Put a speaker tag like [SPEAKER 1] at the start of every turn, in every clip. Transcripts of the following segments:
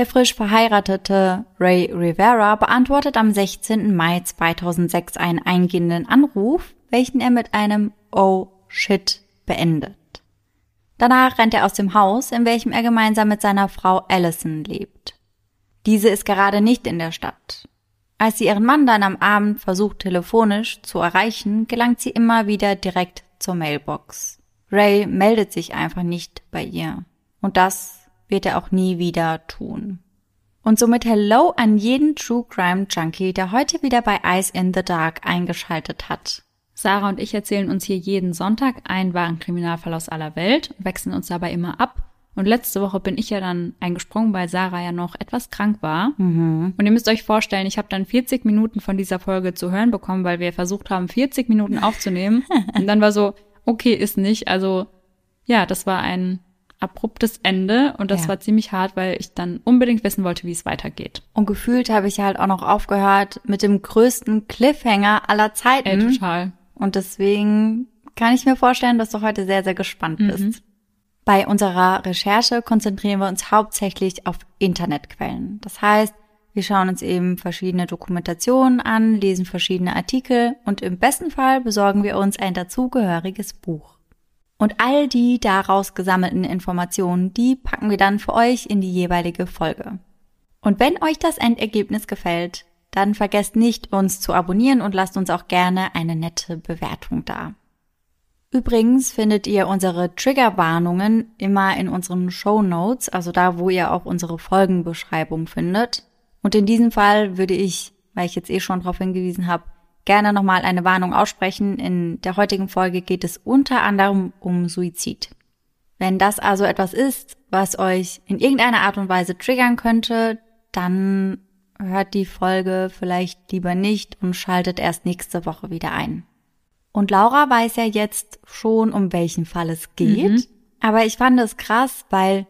[SPEAKER 1] Der frisch verheiratete Ray Rivera beantwortet am 16. Mai 2006 einen eingehenden Anruf, welchen er mit einem Oh shit beendet. Danach rennt er aus dem Haus, in welchem er gemeinsam mit seiner Frau Allison lebt. Diese ist gerade nicht in der Stadt. Als sie ihren Mann dann am Abend versucht telefonisch zu erreichen, gelangt sie immer wieder direkt zur Mailbox. Ray meldet sich einfach nicht bei ihr. Und das wird er auch nie wieder tun. Und somit Hello an jeden True Crime Junkie, der heute wieder bei Eyes in the Dark eingeschaltet hat.
[SPEAKER 2] Sarah und ich erzählen uns hier jeden Sonntag einen wahren Kriminalfall aus aller Welt und wechseln uns dabei immer ab. Und letzte Woche bin ich ja dann eingesprungen, weil Sarah ja noch etwas krank war.
[SPEAKER 1] Mhm.
[SPEAKER 2] Und ihr müsst euch vorstellen, ich habe dann 40 Minuten von dieser Folge zu hören bekommen, weil wir versucht haben, 40 Minuten aufzunehmen. und dann war so, okay, ist nicht. Also ja, das war ein abruptes Ende und das
[SPEAKER 1] Ja.
[SPEAKER 2] war ziemlich hart, weil ich dann unbedingt wissen wollte, wie es weitergeht.
[SPEAKER 1] Und gefühlt habe ich halt auch noch aufgehört mit dem größten Cliffhanger aller Zeiten.
[SPEAKER 2] Ey, total.
[SPEAKER 1] Und deswegen kann ich mir vorstellen, dass du heute sehr, sehr gespannt bist. Bei unserer Recherche konzentrieren wir uns hauptsächlich auf Internetquellen. Das heißt, wir schauen uns eben verschiedene Dokumentationen an, lesen verschiedene Artikel und im besten Fall besorgen wir uns ein dazugehöriges Buch. Und all die daraus gesammelten Informationen, die packen wir dann für euch in die jeweilige Folge. Und wenn euch das Endergebnis gefällt, dann vergesst nicht, uns zu abonnieren und lasst uns auch gerne eine nette Bewertung da. Übrigens findet ihr unsere Triggerwarnungen immer in unseren Show Notes, also da, wo ihr auch unsere Folgenbeschreibung findet. Und in diesem Fall würde ich, weil ich jetzt eh schon darauf hingewiesen habe, gerne nochmal eine Warnung aussprechen. In der heutigen Folge geht es unter anderem um Suizid. Wenn das also etwas ist, was euch in irgendeiner Art und Weise triggern könnte, dann hört die Folge vielleicht lieber nicht und schaltet erst nächste Woche wieder ein. Und Laura weiß ja jetzt schon, um welchen Fall es geht. Aber ich fand es krass, weil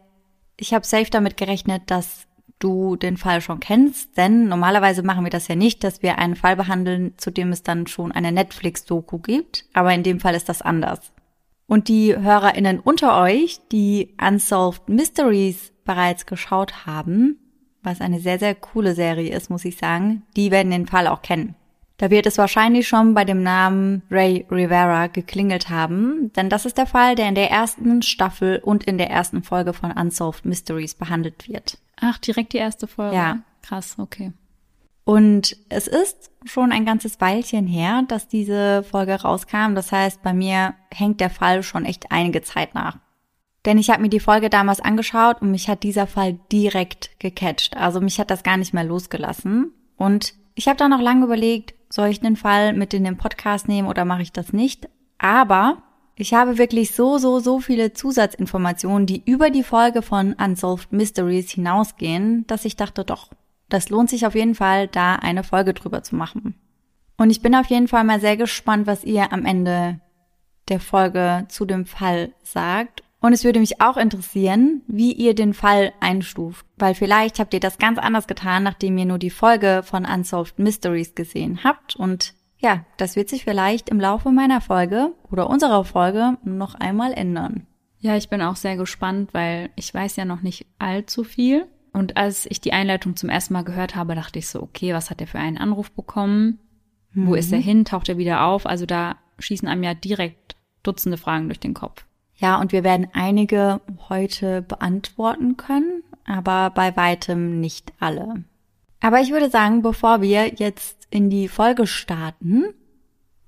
[SPEAKER 1] ich habe safe damit gerechnet, dass du den Fall schon kennst. Denn normalerweise machen wir das ja nicht, dass wir einen Fall behandeln, zu dem es dann schon eine Netflix-Doku gibt. Aber in dem Fall ist das anders. Und die HörerInnen unter euch, die Unsolved Mysteries bereits geschaut haben, was eine sehr, sehr coole Serie ist, muss ich sagen, die werden den Fall auch kennen. Da wird es wahrscheinlich schon bei dem Namen Ray Rivera geklingelt haben, denn das ist der Fall, der in der ersten Staffel und in der ersten Folge von Unsolved Mysteries behandelt wird.
[SPEAKER 2] Ach, direkt die erste Folge.
[SPEAKER 1] Ja.
[SPEAKER 2] Krass, okay.
[SPEAKER 1] Und es ist schon ein ganzes Weilchen her, dass diese Folge rauskam. Das heißt, bei mir hängt der Fall schon echt einige Zeit nach. Denn ich habe mir die Folge damals angeschaut und mich hat dieser Fall direkt gecatcht. Also mich hat das gar nicht mehr losgelassen. Und ich habe dann noch lange überlegt, soll ich den Fall mit in den Podcast nehmen oder mache ich das nicht? Aber ich habe wirklich so, so, so viele Zusatzinformationen, die über die Folge von Unsolved Mysteries hinausgehen, dass ich dachte, doch, das lohnt sich auf jeden Fall, da eine Folge drüber zu machen. Und ich bin auf jeden Fall mal sehr gespannt, was ihr am Ende der Folge zu dem Fall sagt. Und es würde mich auch interessieren, wie ihr den Fall einstuft, weil vielleicht habt ihr das ganz anders getan, nachdem ihr nur die Folge von Unsolved Mysteries gesehen habt. Und ja, das wird sich vielleicht im Laufe meiner Folge oder unserer Folge noch einmal ändern.
[SPEAKER 2] Ja, ich bin auch sehr gespannt, weil ich weiß ja noch nicht allzu viel. Und als ich die Einleitung zum ersten Mal gehört habe, dachte ich so, okay, was hat er für einen Anruf bekommen? Wo ist er hin? Taucht er wieder auf? Also da schießen einem ja direkt Dutzende Fragen durch den Kopf.
[SPEAKER 1] Ja, und wir werden einige heute beantworten können, aber bei weitem nicht alle. Aber ich würde sagen, bevor wir jetzt in die Folge starten,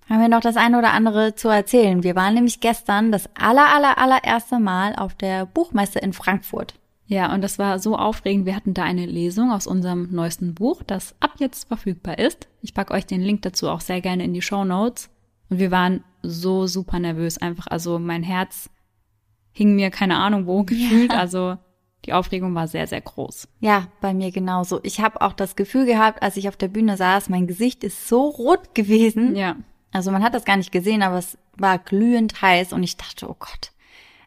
[SPEAKER 1] haben wir noch das eine oder andere zu erzählen. Wir waren nämlich gestern das aller, aller, allererste Mal auf der Buchmesse in Frankfurt.
[SPEAKER 2] Ja, und das war so aufregend. Wir hatten da eine Lesung aus unserem neuesten Buch, das ab jetzt verfügbar ist. Ich packe euch den Link dazu auch sehr gerne in die Show Notes. Und wir waren so super nervös einfach. Also mein Herz hing mir keine Ahnung wo gefühlt. Also die Aufregung war sehr, sehr groß.
[SPEAKER 1] Ja, bei mir genauso. Ich habe auch das Gefühl gehabt, als ich auf der Bühne saß, mein Gesicht ist so rot gewesen.
[SPEAKER 2] Ja.
[SPEAKER 1] Also man hat das gar nicht gesehen, aber es war glühend heiß und ich dachte, oh Gott,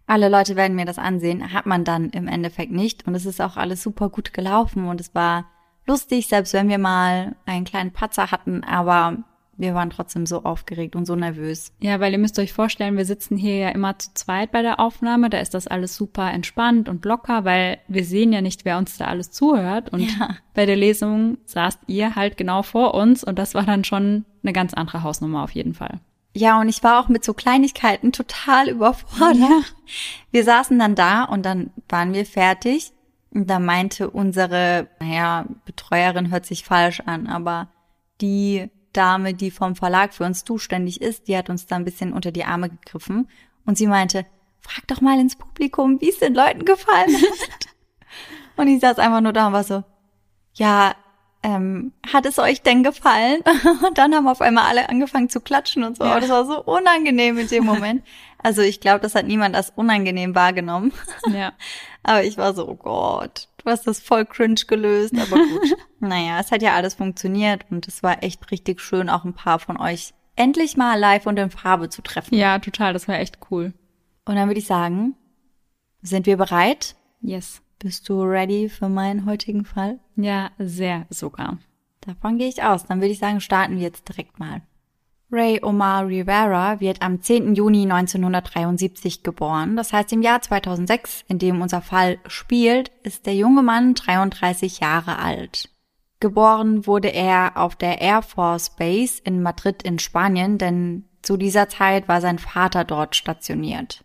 [SPEAKER 1] alle Leute werden mir das ansehen. Hat man dann im Endeffekt nicht. Und es ist auch alles super gut gelaufen und es war lustig, selbst wenn wir mal einen kleinen Patzer hatten. Aber wir waren trotzdem so aufgeregt und so nervös.
[SPEAKER 2] Ja, weil ihr müsst euch vorstellen, wir sitzen hier ja immer zu zweit bei der Aufnahme. Da ist das alles super entspannt und locker, weil wir sehen ja nicht, wer uns da alles zuhört. Und ja. bei der Lesung saßt ihr halt genau vor uns und das war dann schon eine ganz andere Hausnummer auf jeden Fall.
[SPEAKER 1] Ja, und ich war auch mit so Kleinigkeiten total überfordert. Ja. Wir saßen dann da und dann waren wir fertig. Und da meinte unsere, naja, Betreuerin hört sich falsch an, aber die Dame, die vom Verlag für uns zuständig ist, die hat uns da ein bisschen unter die Arme gegriffen und sie meinte, frag doch mal ins Publikum, wie es den Leuten gefallen hat. und ich saß einfach nur da und war so, ja, ähm, hat es euch denn gefallen? Und dann haben auf einmal alle angefangen zu klatschen und so. Ja. Das war so unangenehm in dem Moment. Also ich glaube, das hat niemand als unangenehm wahrgenommen. Ja. Aber ich war so, oh Gott, hast das voll cringe gelöst. Aber gut. naja, es hat ja alles funktioniert und es war echt richtig schön, auch ein paar von euch endlich mal live und in Farbe zu treffen.
[SPEAKER 2] Ja, total. Das war echt cool.
[SPEAKER 1] Und dann würde ich sagen, sind wir bereit?
[SPEAKER 2] Yes.
[SPEAKER 1] Bist du ready für meinen heutigen Fall?
[SPEAKER 2] Ja, sehr sogar.
[SPEAKER 1] Davon gehe ich aus. Dann würde ich sagen, starten wir jetzt direkt mal. Ray Omar Rivera wird am 10. Juni 1973 geboren. Das heißt, im Jahr 2006, in dem unser Fall spielt, ist der junge Mann 33 Jahre alt. Geboren wurde er auf der Air Force Base in Madrid in Spanien, denn zu dieser Zeit war sein Vater dort stationiert.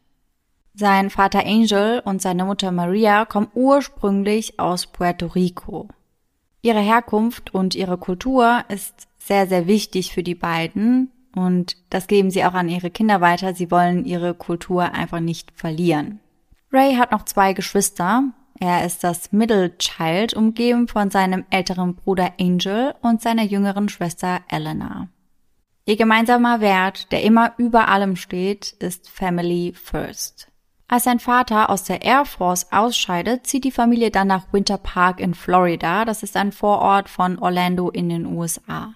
[SPEAKER 1] Sein Vater Angel und seine Mutter Maria kommen ursprünglich aus Puerto Rico. Ihre Herkunft und ihre Kultur ist sehr, sehr wichtig für die beiden und das geben sie auch an ihre Kinder weiter. Sie wollen ihre Kultur einfach nicht verlieren. Ray hat noch zwei Geschwister. Er ist das Middle Child, umgeben von seinem älteren Bruder Angel und seiner jüngeren Schwester Eleanor. Ihr gemeinsamer Wert, der immer über allem steht, ist Family First. Als sein Vater aus der Air Force ausscheidet, zieht die Familie dann nach Winter Park in Florida. Das ist ein Vorort von Orlando in den USA.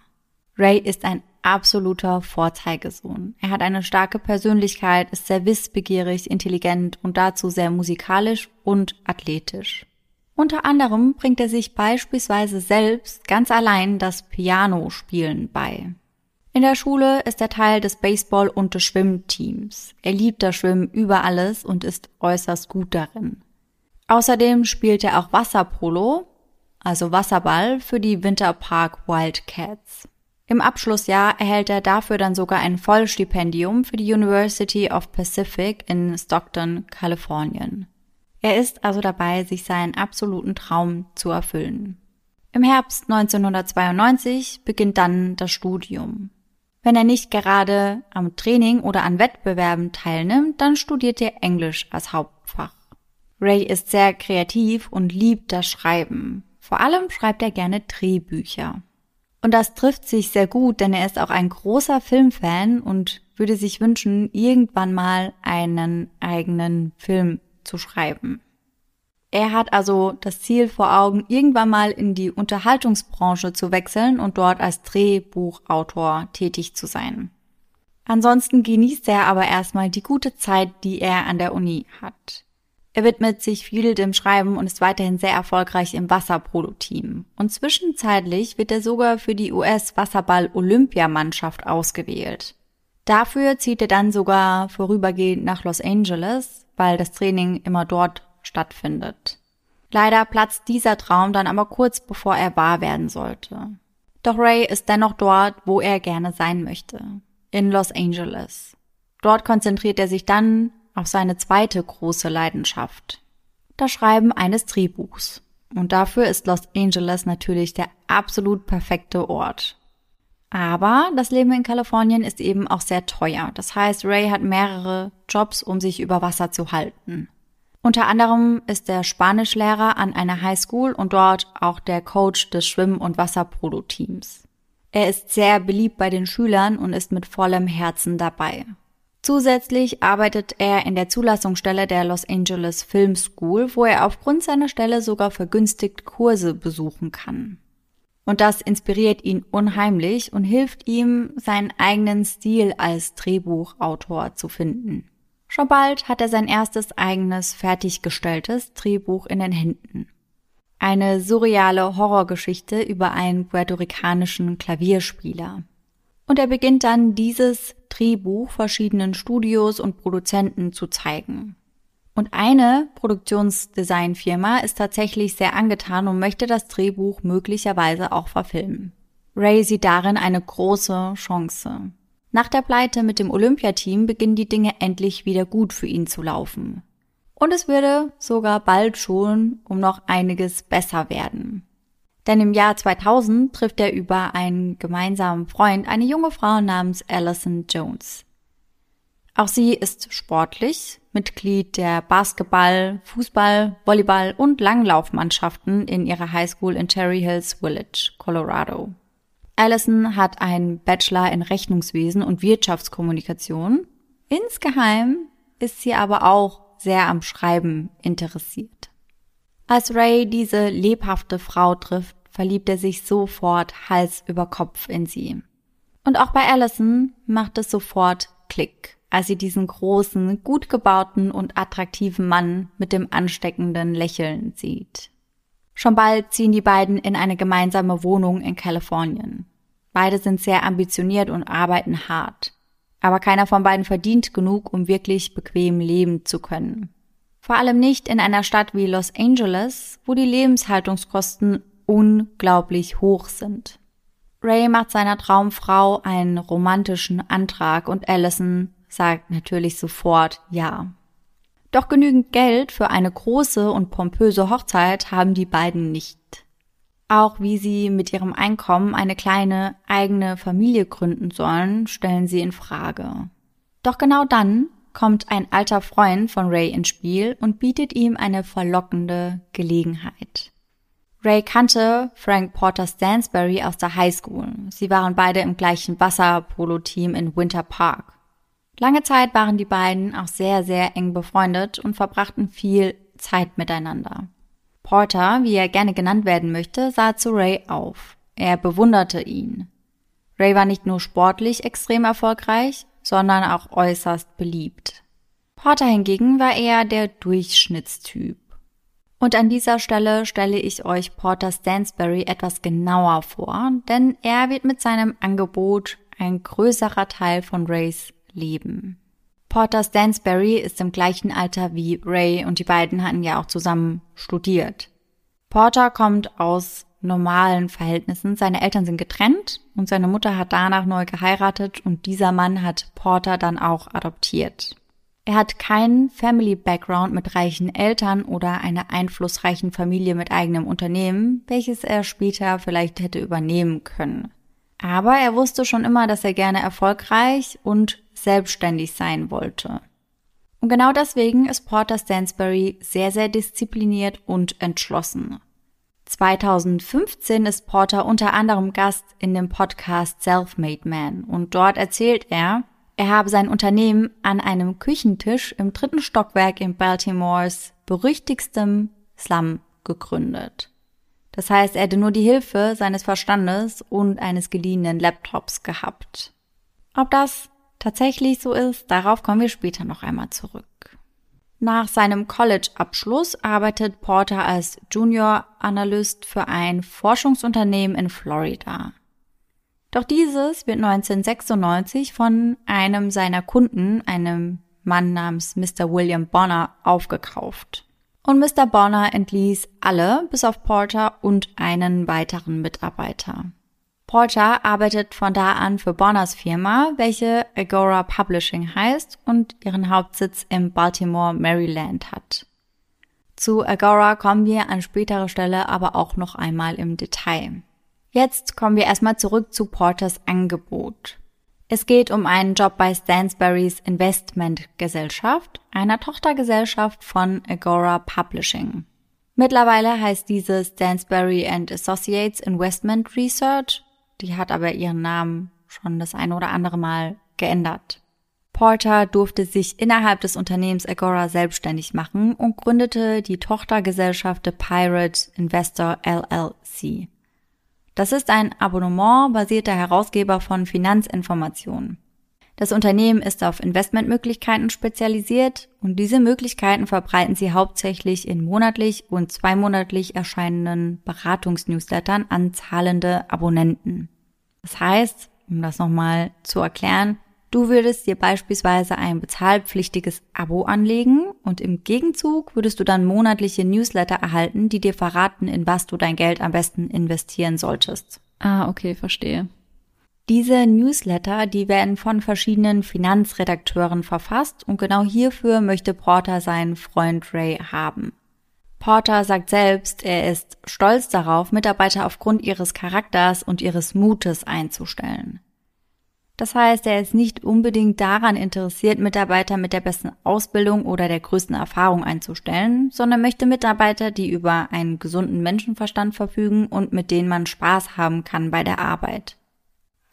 [SPEAKER 1] Ray ist ein absoluter Vorzeigesohn. Er hat eine starke Persönlichkeit, ist sehr wissbegierig, intelligent und dazu sehr musikalisch und athletisch. Unter anderem bringt er sich beispielsweise selbst ganz allein das Piano-Spielen bei. In der Schule ist er Teil des Baseball- und des Schwimmteams. Er liebt das Schwimmen über alles und ist äußerst gut darin. Außerdem spielt er auch Wasserpolo, also Wasserball, für die Winterpark Wildcats. Im Abschlussjahr erhält er dafür dann sogar ein Vollstipendium für die University of Pacific in Stockton, Kalifornien. Er ist also dabei, sich seinen absoluten Traum zu erfüllen. Im Herbst 1992 beginnt dann das Studium. Wenn er nicht gerade am Training oder an Wettbewerben teilnimmt, dann studiert er Englisch als Hauptfach. Ray ist sehr kreativ und liebt das Schreiben. Vor allem schreibt er gerne Drehbücher. Und das trifft sich sehr gut, denn er ist auch ein großer Filmfan und würde sich wünschen, irgendwann mal einen eigenen Film zu schreiben. Er hat also das Ziel vor Augen, irgendwann mal in die Unterhaltungsbranche zu wechseln und dort als Drehbuchautor tätig zu sein. Ansonsten genießt er aber erstmal die gute Zeit, die er an der Uni hat. Er widmet sich viel dem Schreiben und ist weiterhin sehr erfolgreich im Wasserpolo-Team. Und zwischenzeitlich wird er sogar für die US-Wasserball-Olympiamannschaft ausgewählt. Dafür zieht er dann sogar vorübergehend nach Los Angeles, weil das Training immer dort stattfindet. Leider platzt dieser Traum dann aber kurz bevor er wahr werden sollte. Doch Ray ist dennoch dort, wo er gerne sein möchte. In Los Angeles. Dort konzentriert er sich dann auf seine zweite große Leidenschaft. Das Schreiben eines Drehbuchs. Und dafür ist Los Angeles natürlich der absolut perfekte Ort. Aber das Leben in Kalifornien ist eben auch sehr teuer. Das heißt, Ray hat mehrere Jobs, um sich über Wasser zu halten. Unter anderem ist er Spanischlehrer an einer Highschool und dort auch der Coach des Schwimm- und Wasserpolo-Teams. Er ist sehr beliebt bei den Schülern und ist mit vollem Herzen dabei. Zusätzlich arbeitet er in der Zulassungsstelle der Los Angeles Film School, wo er aufgrund seiner Stelle sogar vergünstigt Kurse besuchen kann. Und das inspiriert ihn unheimlich und hilft ihm, seinen eigenen Stil als Drehbuchautor zu finden. Schon bald hat er sein erstes eigenes fertiggestelltes Drehbuch in den Händen. Eine surreale Horrorgeschichte über einen puerto-ricanischen Klavierspieler. Und er beginnt dann dieses Drehbuch verschiedenen Studios und Produzenten zu zeigen. Und eine Produktionsdesignfirma ist tatsächlich sehr angetan und möchte das Drehbuch möglicherweise auch verfilmen. Ray sieht darin eine große Chance. Nach der Pleite mit dem Olympiateam beginnen die Dinge endlich wieder gut für ihn zu laufen. Und es würde sogar bald schon um noch einiges besser werden. Denn im Jahr 2000 trifft er über einen gemeinsamen Freund eine junge Frau namens Alison Jones. Auch sie ist sportlich, Mitglied der Basketball, Fußball, Volleyball und Langlaufmannschaften in ihrer Highschool in Cherry Hills Village, Colorado. Allison hat einen Bachelor in Rechnungswesen und Wirtschaftskommunikation. Insgeheim ist sie aber auch sehr am Schreiben interessiert. Als Ray diese lebhafte Frau trifft, verliebt er sich sofort Hals über Kopf in sie. Und auch bei Allison macht es sofort Klick, als sie diesen großen, gut gebauten und attraktiven Mann mit dem ansteckenden Lächeln sieht. Schon bald ziehen die beiden in eine gemeinsame Wohnung in Kalifornien. Beide sind sehr ambitioniert und arbeiten hart. Aber keiner von beiden verdient genug, um wirklich bequem leben zu können. Vor allem nicht in einer Stadt wie Los Angeles, wo die Lebenshaltungskosten unglaublich hoch sind. Ray macht seiner Traumfrau einen romantischen Antrag und Allison sagt natürlich sofort ja. Doch genügend Geld für eine große und pompöse Hochzeit haben die beiden nicht. Auch wie sie mit ihrem Einkommen eine kleine eigene Familie gründen sollen, stellen sie in Frage. Doch genau dann kommt ein alter Freund von Ray ins Spiel und bietet ihm eine verlockende Gelegenheit. Ray kannte Frank Porter Stansberry aus der Highschool. Sie waren beide im gleichen Wasserpolo-Team in Winter Park. Lange Zeit waren die beiden auch sehr, sehr eng befreundet und verbrachten viel Zeit miteinander. Porter, wie er gerne genannt werden möchte, sah zu Ray auf. Er bewunderte ihn. Ray war nicht nur sportlich extrem erfolgreich, sondern auch äußerst beliebt. Porter hingegen war eher der Durchschnittstyp. Und an dieser Stelle stelle ich euch Porter Stansberry etwas genauer vor, denn er wird mit seinem Angebot ein größerer Teil von Rays Leben. Porter Stansberry ist im gleichen Alter wie Ray und die beiden hatten ja auch zusammen studiert. Porter kommt aus normalen Verhältnissen. Seine Eltern sind getrennt und seine Mutter hat danach neu geheiratet und dieser Mann hat Porter dann auch adoptiert. Er hat keinen Family Background mit reichen Eltern oder einer einflussreichen Familie mit eigenem Unternehmen, welches er später vielleicht hätte übernehmen können. Aber er wusste schon immer, dass er gerne erfolgreich und selbstständig sein wollte. Und genau deswegen ist Porter Stansberry sehr, sehr diszipliniert und entschlossen. 2015 ist Porter unter anderem Gast in dem Podcast Self-Made Man und dort erzählt er, er habe sein Unternehmen an einem Küchentisch im dritten Stockwerk in Baltimores berüchtigstem Slum gegründet. Das heißt, er hätte nur die Hilfe seines Verstandes und eines geliehenen Laptops gehabt. Ob das tatsächlich so ist, darauf kommen wir später noch einmal zurück. Nach seinem College-Abschluss arbeitet Porter als Junior-Analyst für ein Forschungsunternehmen in Florida. Doch dieses wird 1996 von einem seiner Kunden, einem Mann namens Mr. William Bonner, aufgekauft. Und Mr. Bonner entließ alle, bis auf Porter und einen weiteren Mitarbeiter. Porter arbeitet von da an für Bonners Firma, welche Agora Publishing heißt und ihren Hauptsitz im Baltimore, Maryland hat. Zu Agora kommen wir an späterer Stelle aber auch noch einmal im Detail. Jetzt kommen wir erstmal zurück zu Porters Angebot. Es geht um einen Job bei Stansberrys Investmentgesellschaft, einer Tochtergesellschaft von Agora Publishing. Mittlerweile heißt diese Stansberry and Associates Investment Research, die hat aber ihren Namen schon das eine oder andere Mal geändert. Porter durfte sich innerhalb des Unternehmens Agora selbstständig machen und gründete die Tochtergesellschaft The Pirate Investor LLC. Das ist ein abonnementbasierter Herausgeber von Finanzinformationen. Das Unternehmen ist auf Investmentmöglichkeiten spezialisiert und diese Möglichkeiten verbreiten sie hauptsächlich in monatlich und zweimonatlich erscheinenden Beratungsnewslettern an zahlende Abonnenten. Das heißt, um das nochmal zu erklären, du würdest dir beispielsweise ein bezahlpflichtiges Abo anlegen und im Gegenzug würdest du dann monatliche Newsletter erhalten, die dir verraten, in was du dein Geld am besten investieren solltest.
[SPEAKER 2] Ah, okay, verstehe.
[SPEAKER 1] Diese Newsletter, die werden von verschiedenen Finanzredakteuren verfasst und genau hierfür möchte Porter seinen Freund Ray haben. Porter sagt selbst, er ist stolz darauf, Mitarbeiter aufgrund ihres Charakters und ihres Mutes einzustellen. Das heißt, er ist nicht unbedingt daran interessiert, Mitarbeiter mit der besten Ausbildung oder der größten Erfahrung einzustellen, sondern möchte Mitarbeiter, die über einen gesunden Menschenverstand verfügen und mit denen man Spaß haben kann bei der Arbeit.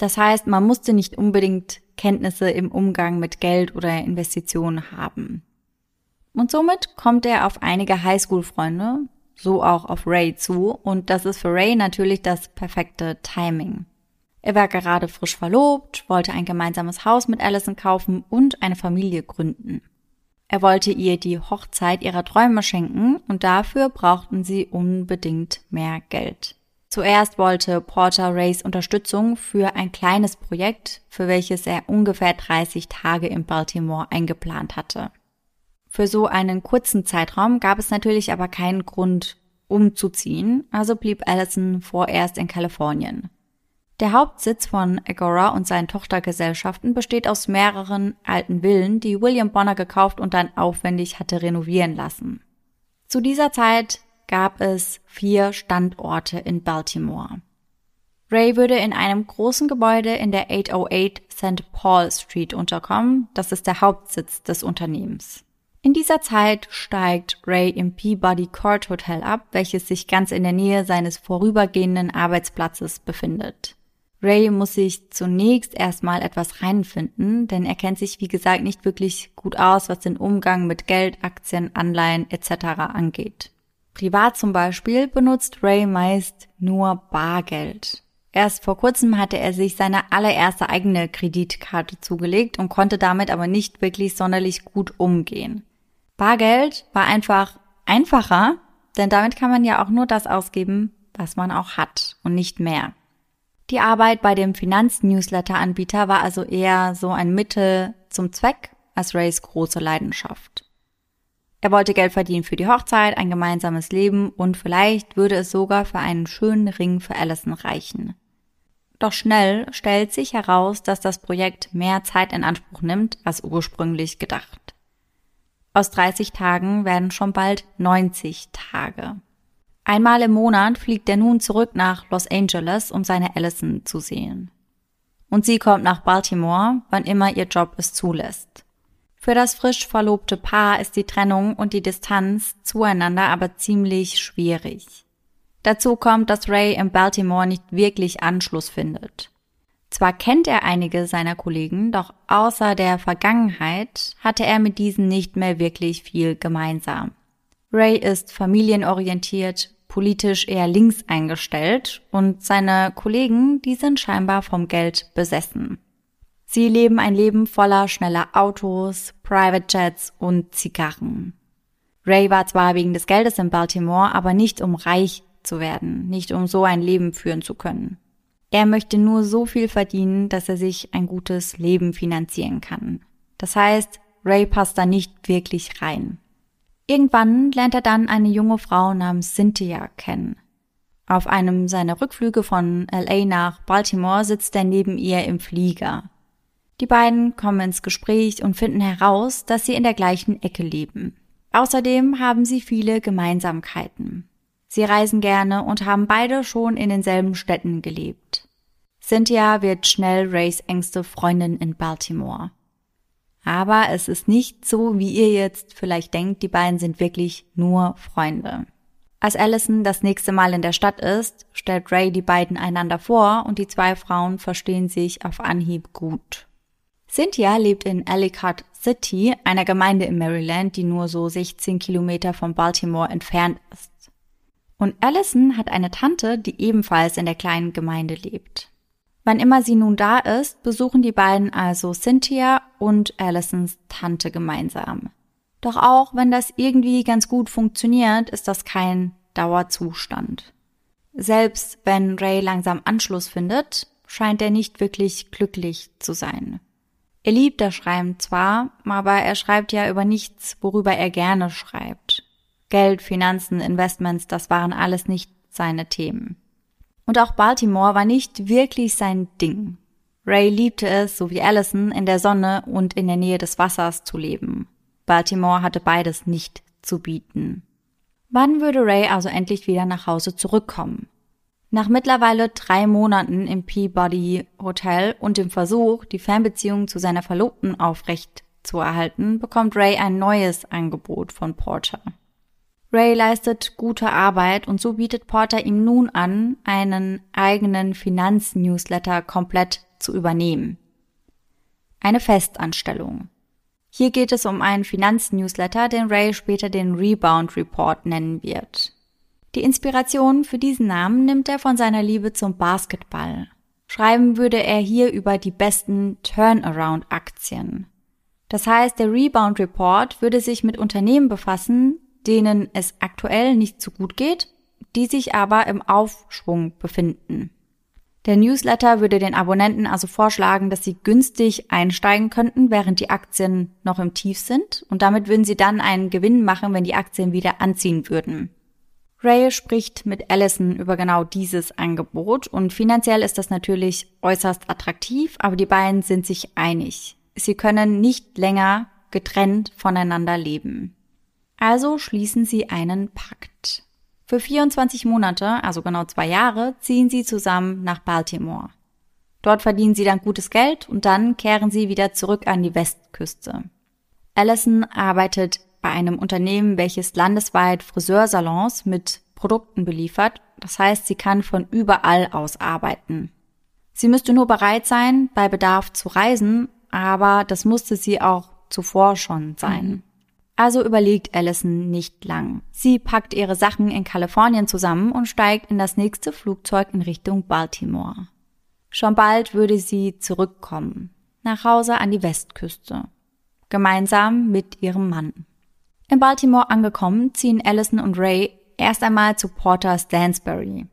[SPEAKER 1] Das heißt, man musste nicht unbedingt Kenntnisse im Umgang mit Geld oder Investitionen haben. Und somit kommt er auf einige Highschool-Freunde, so auch auf Ray zu, und das ist für Ray natürlich das perfekte Timing. Er war gerade frisch verlobt, wollte ein gemeinsames Haus mit Allison kaufen und eine Familie gründen. Er wollte ihr die Hochzeit ihrer Träume schenken und dafür brauchten sie unbedingt mehr Geld. Zuerst wollte Porter Rays Unterstützung für ein kleines Projekt, für welches er ungefähr 30 Tage in Baltimore eingeplant hatte. Für so einen kurzen Zeitraum gab es natürlich aber keinen Grund, umzuziehen, also blieb Allison vorerst in Kalifornien. Der Hauptsitz von Agora und seinen Tochtergesellschaften besteht aus mehreren alten Villen, die William Bonner gekauft und dann aufwendig hatte renovieren lassen. Zu dieser Zeit gab es vier Standorte in Baltimore. Ray würde in einem großen Gebäude in der 808 St. Paul Street unterkommen, das ist der Hauptsitz des Unternehmens. In dieser Zeit steigt Ray im Peabody Court Hotel ab, welches sich ganz in der Nähe seines vorübergehenden Arbeitsplatzes befindet. Ray muss sich zunächst erstmal etwas reinfinden, denn er kennt sich, wie gesagt, nicht wirklich gut aus, was den Umgang mit Geld, Aktien, Anleihen etc. angeht. Privat zum Beispiel benutzt Ray meist nur Bargeld. Erst vor kurzem hatte er sich seine allererste eigene Kreditkarte zugelegt und konnte damit aber nicht wirklich sonderlich gut umgehen. Bargeld war einfach einfacher, denn damit kann man ja auch nur das ausgeben, was man auch hat und nicht mehr. Die Arbeit bei dem Finanznewsletter-Anbieter war also eher so ein Mittel zum Zweck als Rays große Leidenschaft. Er wollte Geld verdienen für die Hochzeit, ein gemeinsames Leben und vielleicht würde es sogar für einen schönen Ring für Allison reichen. Doch schnell stellt sich heraus, dass das Projekt mehr Zeit in Anspruch nimmt als ursprünglich gedacht. Aus 30 Tagen werden schon bald 90 Tage. Einmal im Monat fliegt er nun zurück nach Los Angeles, um seine Allison zu sehen. Und sie kommt nach Baltimore, wann immer ihr Job es zulässt. Für das frisch verlobte Paar ist die Trennung und die Distanz zueinander aber ziemlich schwierig. Dazu kommt, dass Ray in Baltimore nicht wirklich Anschluss findet. Zwar kennt er einige seiner Kollegen, doch außer der Vergangenheit hatte er mit diesen nicht mehr wirklich viel gemeinsam. Ray ist familienorientiert, politisch eher links eingestellt und seine Kollegen, die sind scheinbar vom Geld besessen. Sie leben ein Leben voller schneller Autos, Private Jets und Zigarren. Ray war zwar wegen des Geldes in Baltimore, aber nicht um reich zu werden, nicht um so ein Leben führen zu können. Er möchte nur so viel verdienen, dass er sich ein gutes Leben finanzieren kann. Das heißt, Ray passt da nicht wirklich rein. Irgendwann lernt er dann eine junge Frau namens Cynthia kennen. Auf einem seiner Rückflüge von LA nach Baltimore sitzt er neben ihr im Flieger. Die beiden kommen ins Gespräch und finden heraus, dass sie in der gleichen Ecke leben. Außerdem haben sie viele Gemeinsamkeiten. Sie reisen gerne und haben beide schon in denselben Städten gelebt. Cynthia wird schnell Rays engste Freundin in Baltimore. Aber es ist nicht so, wie ihr jetzt vielleicht denkt, die beiden sind wirklich nur Freunde. Als Allison das nächste Mal in der Stadt ist, stellt Ray die beiden einander vor und die zwei Frauen verstehen sich auf Anhieb gut. Cynthia lebt in Ellicott City, einer Gemeinde in Maryland, die nur so 16 Kilometer von Baltimore entfernt ist. Und Allison hat eine Tante, die ebenfalls in der kleinen Gemeinde lebt. Wann immer sie nun da ist, besuchen die beiden also Cynthia und Allisons Tante gemeinsam. Doch auch wenn das irgendwie ganz gut funktioniert, ist das kein Dauerzustand. Selbst wenn Ray langsam Anschluss findet, scheint er nicht wirklich glücklich zu sein. Er liebt das Schreiben zwar, aber er schreibt ja über nichts, worüber er gerne schreibt. Geld, Finanzen, Investments, das waren alles nicht seine Themen. Und auch Baltimore war nicht wirklich sein Ding. Ray liebte es, so wie Allison, in der Sonne und in der Nähe des Wassers zu leben. Baltimore hatte beides nicht zu bieten. Wann würde Ray also endlich wieder nach Hause zurückkommen? Nach mittlerweile drei Monaten im Peabody Hotel und dem Versuch, die Fernbeziehung zu seiner Verlobten aufrecht zu erhalten, bekommt Ray ein neues Angebot von Porter. Ray leistet gute Arbeit und so bietet Porter ihm nun an, einen eigenen Finanznewsletter komplett zu übernehmen. Eine Festanstellung. Hier geht es um einen Finanznewsletter, den Ray später den Rebound Report nennen wird. Die Inspiration für diesen Namen nimmt er von seiner Liebe zum Basketball. Schreiben würde er hier über die besten Turnaround-Aktien. Das heißt, der Rebound Report würde sich mit Unternehmen befassen, denen es aktuell nicht so gut geht, die sich aber im Aufschwung befinden. Der Newsletter würde den Abonnenten also vorschlagen, dass sie günstig einsteigen könnten, während die Aktien noch im Tief sind, und damit würden sie dann einen Gewinn machen, wenn die Aktien wieder anziehen würden. Ray spricht mit Allison über genau dieses Angebot und finanziell ist das natürlich äußerst attraktiv, aber die beiden sind sich einig. Sie können nicht länger getrennt voneinander leben. Also schließen sie einen Pakt. Für 24 Monate, also genau zwei Jahre, ziehen sie zusammen nach Baltimore. Dort verdienen sie dann gutes Geld und dann kehren sie wieder zurück an die Westküste. Allison arbeitet bei einem Unternehmen, welches landesweit Friseursalons mit Produkten beliefert. Das heißt, sie kann von überall aus arbeiten. Sie müsste nur bereit sein, bei Bedarf zu reisen, aber das musste sie auch zuvor schon sein. Mhm. Also überlegt Allison nicht lang. Sie packt ihre Sachen in Kalifornien zusammen und steigt in das nächste Flugzeug in Richtung Baltimore. Schon bald würde sie zurückkommen, nach Hause an die Westküste, gemeinsam mit ihrem Mann. In Baltimore angekommen, ziehen Allison und Ray erst einmal zu Porter Stansbury.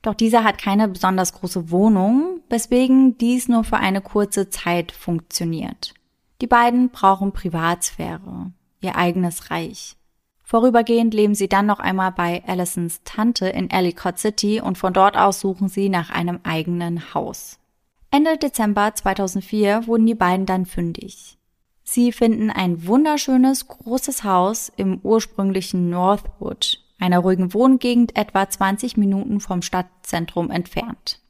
[SPEAKER 1] Doch dieser hat keine besonders große Wohnung, weswegen dies nur für eine kurze Zeit funktioniert. Die beiden brauchen Privatsphäre ihr eigenes Reich. Vorübergehend leben sie dann noch einmal bei Allisons Tante in Ellicott City und von dort aus suchen sie nach einem eigenen Haus. Ende Dezember 2004 wurden die beiden dann fündig. Sie finden ein wunderschönes, großes Haus im ursprünglichen Northwood, einer ruhigen Wohngegend etwa 20 Minuten vom Stadtzentrum entfernt.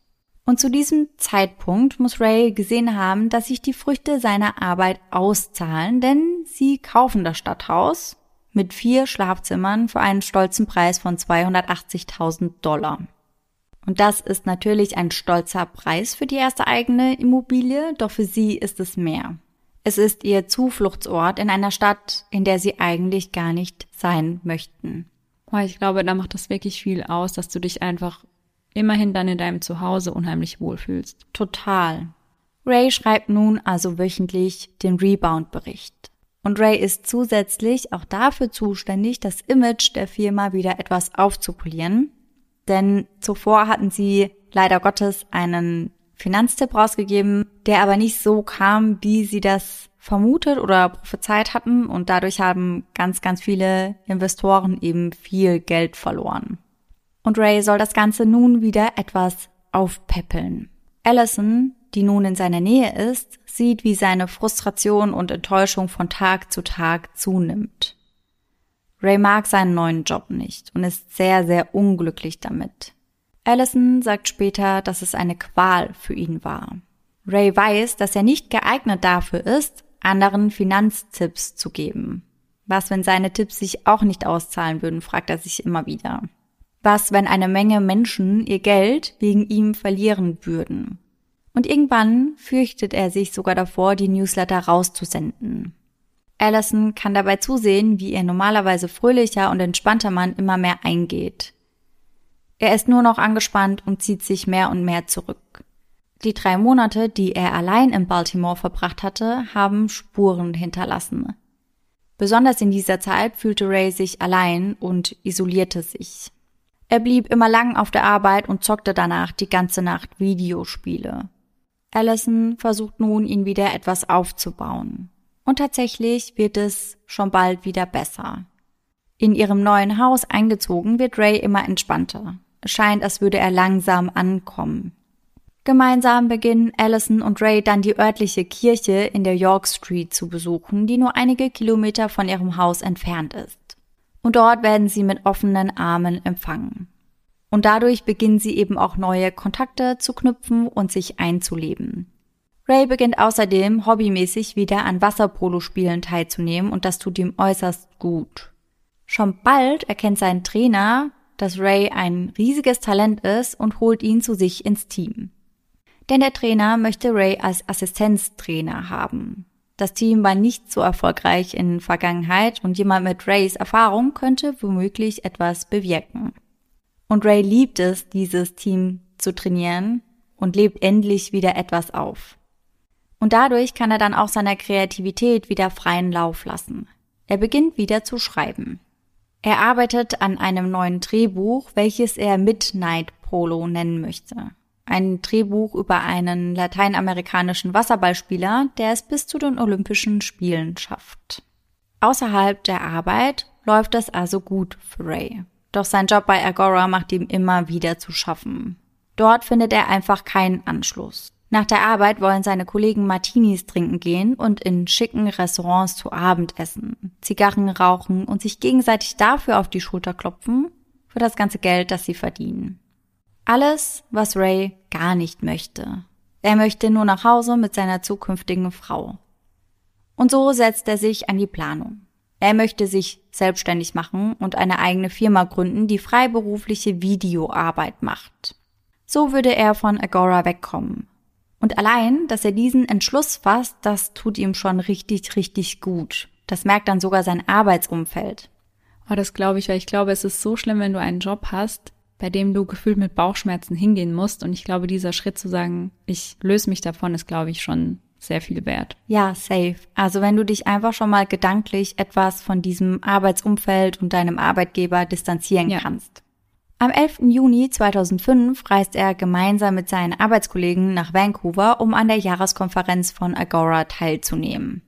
[SPEAKER 1] Und zu diesem Zeitpunkt muss Ray gesehen haben, dass sich die Früchte seiner Arbeit auszahlen, denn sie kaufen das Stadthaus mit vier Schlafzimmern für einen stolzen Preis von 280.000 Dollar. Und das ist natürlich ein stolzer Preis für die erste eigene Immobilie, doch für sie ist es mehr. Es ist ihr Zufluchtsort in einer Stadt, in der sie eigentlich gar nicht sein möchten.
[SPEAKER 2] Ich glaube, da macht das wirklich viel aus, dass du dich einfach immerhin dann in deinem Zuhause unheimlich wohlfühlst.
[SPEAKER 1] Total. Ray schreibt nun also wöchentlich den Rebound-Bericht. Und Ray ist zusätzlich auch dafür zuständig, das Image der Firma wieder etwas aufzupolieren. Denn zuvor hatten sie leider Gottes einen Finanztipp rausgegeben, der aber nicht so kam, wie sie das vermutet oder prophezeit hatten. Und dadurch haben ganz, ganz viele Investoren eben viel Geld verloren und Ray soll das Ganze nun wieder etwas aufpäppeln. Allison, die nun in seiner Nähe ist, sieht, wie seine Frustration und Enttäuschung von Tag zu Tag zunimmt. Ray mag seinen neuen Job nicht und ist sehr, sehr unglücklich damit. Allison sagt später, dass es eine Qual für ihn war. Ray weiß, dass er nicht geeignet dafür ist, anderen Finanztipps zu geben. Was, wenn seine Tipps sich auch nicht auszahlen würden, fragt er sich immer wieder. Was, wenn eine Menge Menschen ihr Geld wegen ihm verlieren würden? Und irgendwann fürchtet er sich sogar davor, die Newsletter rauszusenden. Allison kann dabei zusehen, wie ihr normalerweise fröhlicher und entspannter Mann immer mehr eingeht. Er ist nur noch angespannt und zieht sich mehr und mehr zurück. Die drei Monate, die er allein in Baltimore verbracht hatte, haben Spuren hinterlassen. Besonders in dieser Zeit fühlte Ray sich allein und isolierte sich. Er blieb immer lang auf der Arbeit und zockte danach die ganze Nacht Videospiele. Allison versucht nun, ihn wieder etwas aufzubauen. Und tatsächlich wird es schon bald wieder besser. In ihrem neuen Haus eingezogen wird Ray immer entspannter. Scheint, als würde er langsam ankommen. Gemeinsam beginnen Allison und Ray dann die örtliche Kirche in der York Street zu besuchen, die nur einige Kilometer von ihrem Haus entfernt ist. Und dort werden sie mit offenen Armen empfangen. Und dadurch beginnen sie eben auch neue Kontakte zu knüpfen und sich einzuleben. Ray beginnt außerdem hobbymäßig wieder an Wasserpolospielen teilzunehmen und das tut ihm äußerst gut. Schon bald erkennt sein Trainer, dass Ray ein riesiges Talent ist und holt ihn zu sich ins Team. Denn der Trainer möchte Ray als Assistenztrainer haben. Das Team war nicht so erfolgreich in Vergangenheit und jemand mit Rays Erfahrung könnte womöglich etwas bewirken. Und Ray liebt es, dieses Team zu trainieren und lebt endlich wieder etwas auf. Und dadurch kann er dann auch seiner Kreativität wieder freien Lauf lassen. Er beginnt wieder zu schreiben. Er arbeitet an einem neuen Drehbuch, welches er Midnight Polo nennen möchte. Ein Drehbuch über einen lateinamerikanischen Wasserballspieler, der es bis zu den Olympischen Spielen schafft. Außerhalb der Arbeit läuft es also gut für Ray. Doch sein Job bei Agora macht ihm immer wieder zu schaffen. Dort findet er einfach keinen Anschluss. Nach der Arbeit wollen seine Kollegen Martinis trinken gehen und in schicken Restaurants zu Abend essen, Zigarren rauchen und sich gegenseitig dafür auf die Schulter klopfen, für das ganze Geld, das sie verdienen. Alles, was Ray gar nicht möchte. Er möchte nur nach Hause mit seiner zukünftigen Frau. Und so setzt er sich an die Planung. Er möchte sich selbstständig machen und eine eigene Firma gründen, die freiberufliche Videoarbeit macht. So würde er von Agora wegkommen, und allein, dass er diesen Entschluss fasst, das tut ihm schon richtig, richtig gut. Das merkt dann sogar sein Arbeitsumfeld.
[SPEAKER 2] Oh, das glaube ich, weil ich glaube, es ist so schlimm, wenn du einen Job hast, bei dem du gefühlt mit Bauchschmerzen hingehen musst. Und ich glaube, dieser Schritt zu sagen, ich löse mich davon, ist, glaube ich, schon sehr viel wert.
[SPEAKER 1] Ja, safe. Also wenn du dich einfach schon mal gedanklich etwas von diesem Arbeitsumfeld und deinem Arbeitgeber distanzieren ja. kannst. Am 11. Juni 2005 reist er gemeinsam mit seinen Arbeitskollegen nach Vancouver, um an der Jahreskonferenz von Agora teilzunehmen.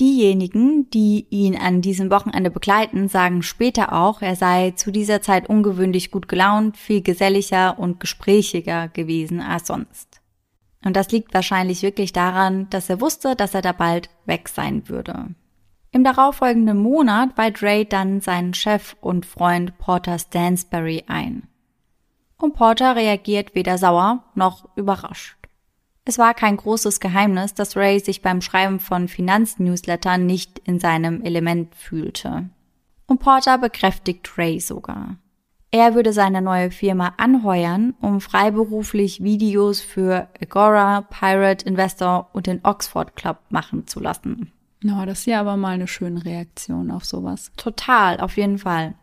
[SPEAKER 1] Diejenigen, die ihn an diesem Wochenende begleiten, sagen später auch, er sei zu dieser Zeit ungewöhnlich gut gelaunt, viel geselliger und gesprächiger gewesen als sonst. Und das liegt wahrscheinlich wirklich daran, dass er wusste, dass er da bald weg sein würde. Im darauffolgenden Monat weiht Ray dann seinen Chef und Freund Porter Stansberry ein. Und Porter reagiert weder sauer noch überrascht. Es war kein großes Geheimnis, dass Ray sich beim Schreiben von Finanznewslettern nicht in seinem Element fühlte. Und Porter bekräftigt Ray sogar. Er würde seine neue Firma anheuern, um freiberuflich Videos für Agora, Pirate Investor und den Oxford Club machen zu lassen.
[SPEAKER 2] No, das ist ja aber mal eine schöne Reaktion auf sowas.
[SPEAKER 1] Total, auf jeden Fall.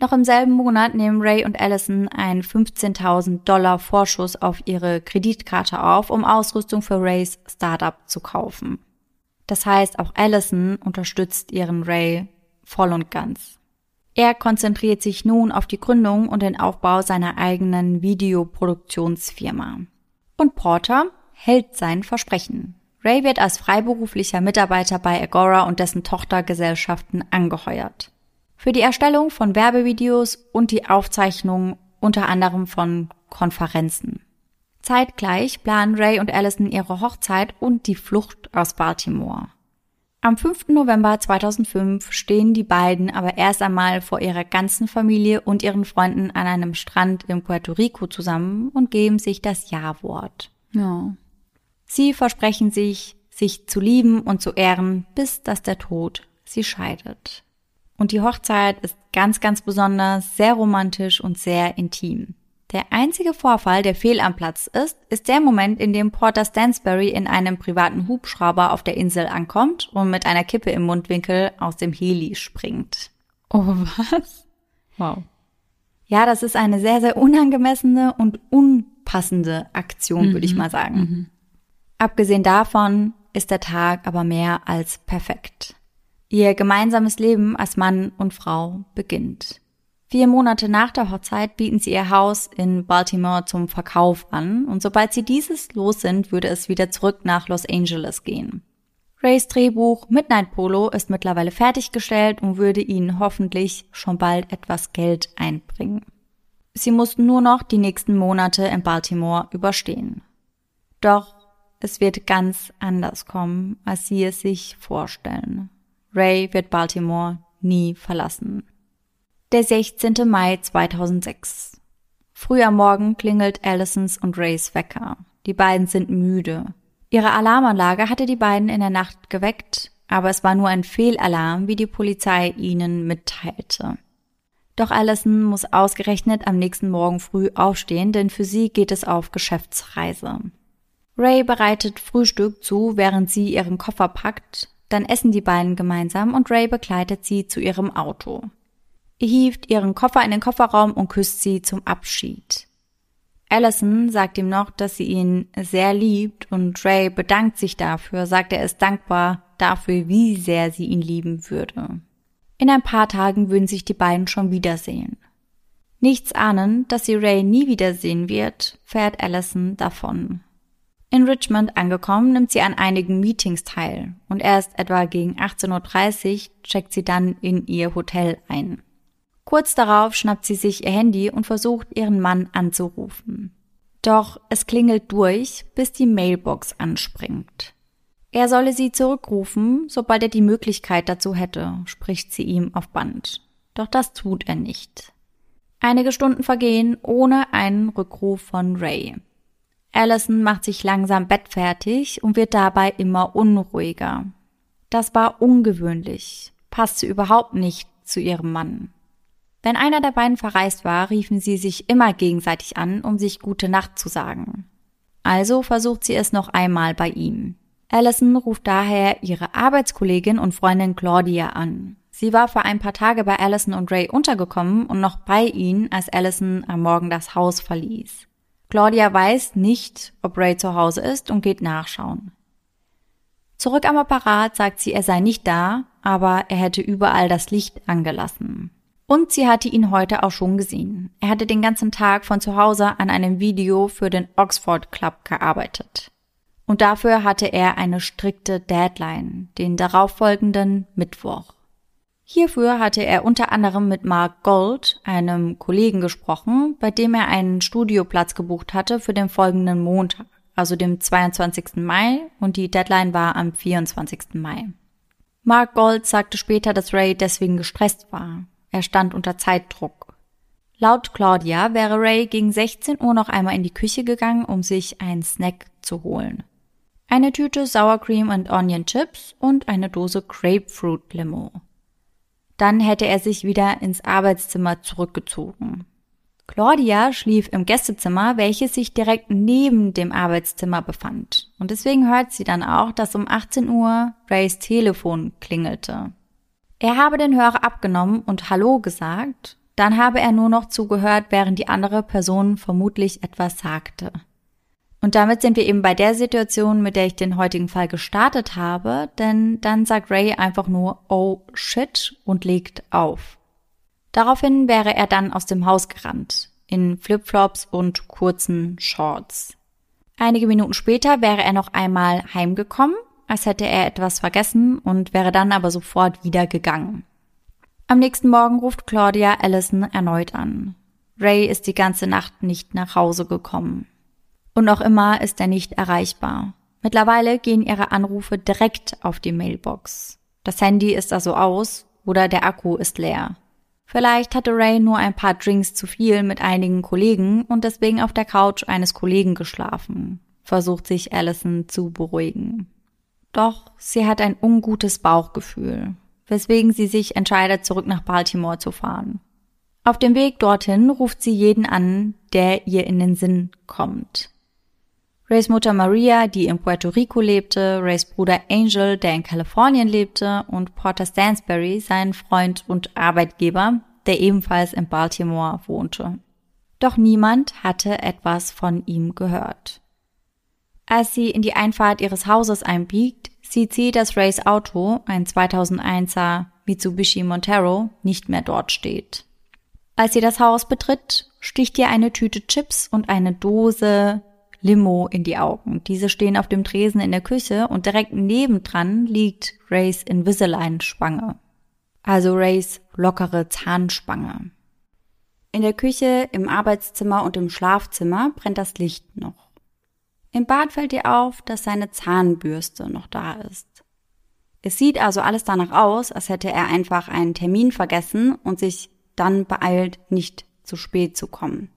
[SPEAKER 1] Noch im selben Monat nehmen Ray und Allison einen 15.000 Dollar Vorschuss auf ihre Kreditkarte auf, um Ausrüstung für Rays Startup zu kaufen. Das heißt, auch Allison unterstützt ihren Ray voll und ganz. Er konzentriert sich nun auf die Gründung und den Aufbau seiner eigenen Videoproduktionsfirma. Und Porter hält sein Versprechen. Ray wird als freiberuflicher Mitarbeiter bei Agora und dessen Tochtergesellschaften angeheuert. Für die Erstellung von Werbevideos und die Aufzeichnung unter anderem von Konferenzen. Zeitgleich planen Ray und Allison ihre Hochzeit und die Flucht aus Baltimore. Am 5. November 2005 stehen die beiden aber erst einmal vor ihrer ganzen Familie und ihren Freunden an einem Strand in Puerto Rico zusammen und geben sich das Ja-Wort.
[SPEAKER 2] Ja.
[SPEAKER 1] Sie versprechen sich, sich zu lieben und zu ehren, bis dass der Tod sie scheidet. Und die Hochzeit ist ganz, ganz besonders, sehr romantisch und sehr intim. Der einzige Vorfall, der fehl am Platz ist, ist der Moment, in dem Porter Stansbury in einem privaten Hubschrauber auf der Insel ankommt und mit einer Kippe im Mundwinkel aus dem Heli springt.
[SPEAKER 2] Oh, was? Wow.
[SPEAKER 1] Ja, das ist eine sehr, sehr unangemessene und unpassende Aktion, mhm. würde ich mhm. mal sagen. Mhm. Abgesehen davon ist der Tag aber mehr als perfekt. Ihr gemeinsames Leben als Mann und Frau beginnt. Vier Monate nach der Hochzeit bieten sie ihr Haus in Baltimore zum Verkauf an und sobald sie dieses los sind, würde es wieder zurück nach Los Angeles gehen. Rays Drehbuch Midnight Polo ist mittlerweile fertiggestellt und würde ihnen hoffentlich schon bald etwas Geld einbringen. Sie mussten nur noch die nächsten Monate in Baltimore überstehen. Doch es wird ganz anders kommen, als sie es sich vorstellen. Ray wird Baltimore nie verlassen. Der 16. Mai 2006. Früh am Morgen klingelt Allisons und Rays Wecker. Die beiden sind müde. Ihre Alarmanlage hatte die beiden in der Nacht geweckt, aber es war nur ein Fehlalarm, wie die Polizei ihnen mitteilte. Doch Allison muss ausgerechnet am nächsten Morgen früh aufstehen, denn für sie geht es auf Geschäftsreise. Ray bereitet Frühstück zu, während sie ihren Koffer packt, dann essen die beiden gemeinsam und Ray begleitet sie zu ihrem Auto hieft ihren Koffer in den Kofferraum und küsst sie zum Abschied. Allison sagt ihm noch, dass sie ihn sehr liebt und Ray bedankt sich dafür, sagt er ist dankbar dafür, wie sehr sie ihn lieben würde. In ein paar Tagen würden sich die beiden schon wiedersehen. Nichts ahnend, dass sie Ray nie wiedersehen wird, fährt Allison davon. In Richmond angekommen, nimmt sie an einigen Meetings teil und erst etwa gegen 18.30 Uhr checkt sie dann in ihr Hotel ein. Kurz darauf schnappt sie sich ihr Handy und versucht, ihren Mann anzurufen. Doch es klingelt durch, bis die Mailbox anspringt. Er solle sie zurückrufen, sobald er die Möglichkeit dazu hätte, spricht sie ihm auf Band. Doch das tut er nicht. Einige Stunden vergehen ohne einen Rückruf von Ray. Allison macht sich langsam bettfertig und wird dabei immer unruhiger. Das war ungewöhnlich, passte überhaupt nicht zu ihrem Mann. Wenn einer der beiden verreist war, riefen sie sich immer gegenseitig an, um sich gute Nacht zu sagen. Also versucht sie es noch einmal bei ihm. Allison ruft daher ihre Arbeitskollegin und Freundin Claudia an. Sie war vor ein paar Tage bei Allison und Ray untergekommen und noch bei ihnen, als Allison am Morgen das Haus verließ. Claudia weiß nicht, ob Ray zu Hause ist und geht nachschauen. Zurück am Apparat sagt sie, er sei nicht da, aber er hätte überall das Licht angelassen. Und sie hatte ihn heute auch schon gesehen. Er hatte den ganzen Tag von zu Hause an einem Video für den Oxford Club gearbeitet. Und dafür hatte er eine strikte Deadline, den darauffolgenden Mittwoch. Hierfür hatte er unter anderem mit Mark Gold, einem Kollegen, gesprochen, bei dem er einen Studioplatz gebucht hatte für den folgenden Montag, also dem 22. Mai, und die Deadline war am 24. Mai. Mark Gold sagte später, dass Ray deswegen gestresst war. Er stand unter Zeitdruck. Laut Claudia wäre Ray gegen 16 Uhr noch einmal in die Küche gegangen, um sich einen Snack zu holen. Eine Tüte Sour Cream and Onion Chips und eine Dose Grapefruit Limo. Dann hätte er sich wieder ins Arbeitszimmer zurückgezogen. Claudia schlief im Gästezimmer, welches sich direkt neben dem Arbeitszimmer befand. Und deswegen hört sie dann auch, dass um 18 Uhr Rays Telefon klingelte. Er habe den Hörer abgenommen und Hallo gesagt, dann habe er nur noch zugehört, während die andere Person vermutlich etwas sagte. Und damit sind wir eben bei der Situation, mit der ich den heutigen Fall gestartet habe, denn dann sagt Ray einfach nur Oh shit und legt auf. Daraufhin wäre er dann aus dem Haus gerannt, in Flipflops und kurzen Shorts. Einige Minuten später wäre er noch einmal heimgekommen als hätte er etwas vergessen und wäre dann aber sofort wieder gegangen. Am nächsten Morgen ruft Claudia Allison erneut an. Ray ist die ganze Nacht nicht nach Hause gekommen. Und noch immer ist er nicht erreichbar. Mittlerweile gehen ihre Anrufe direkt auf die Mailbox. Das Handy ist also aus oder der Akku ist leer. Vielleicht hatte Ray nur ein paar Drinks zu viel mit einigen Kollegen und deswegen auf der Couch eines Kollegen geschlafen, versucht sich Allison zu beruhigen. Doch sie hat ein ungutes Bauchgefühl, weswegen sie sich entscheidet, zurück nach Baltimore zu fahren. Auf dem Weg dorthin ruft sie jeden an, der ihr in den Sinn kommt. Rays Mutter Maria, die in Puerto Rico lebte, Rays Bruder Angel, der in Kalifornien lebte, und Porter Stansberry, sein Freund und Arbeitgeber, der ebenfalls in Baltimore wohnte. Doch niemand hatte etwas von ihm gehört. Als sie in die Einfahrt ihres Hauses einbiegt, sieht sie, dass Rays Auto, ein 2001er Mitsubishi Montero, nicht mehr dort steht. Als sie das Haus betritt, sticht ihr eine Tüte Chips und eine Dose Limo in die Augen. Diese stehen auf dem Tresen in der Küche und direkt nebendran liegt Rays Invisalign-Spange. Also Rays lockere Zahnspange. In der Küche, im Arbeitszimmer und im Schlafzimmer brennt das Licht noch. Im Bad fällt ihr auf, dass seine Zahnbürste noch da ist. Es sieht also alles danach aus, als hätte er einfach einen Termin vergessen und sich dann beeilt, nicht zu spät zu kommen.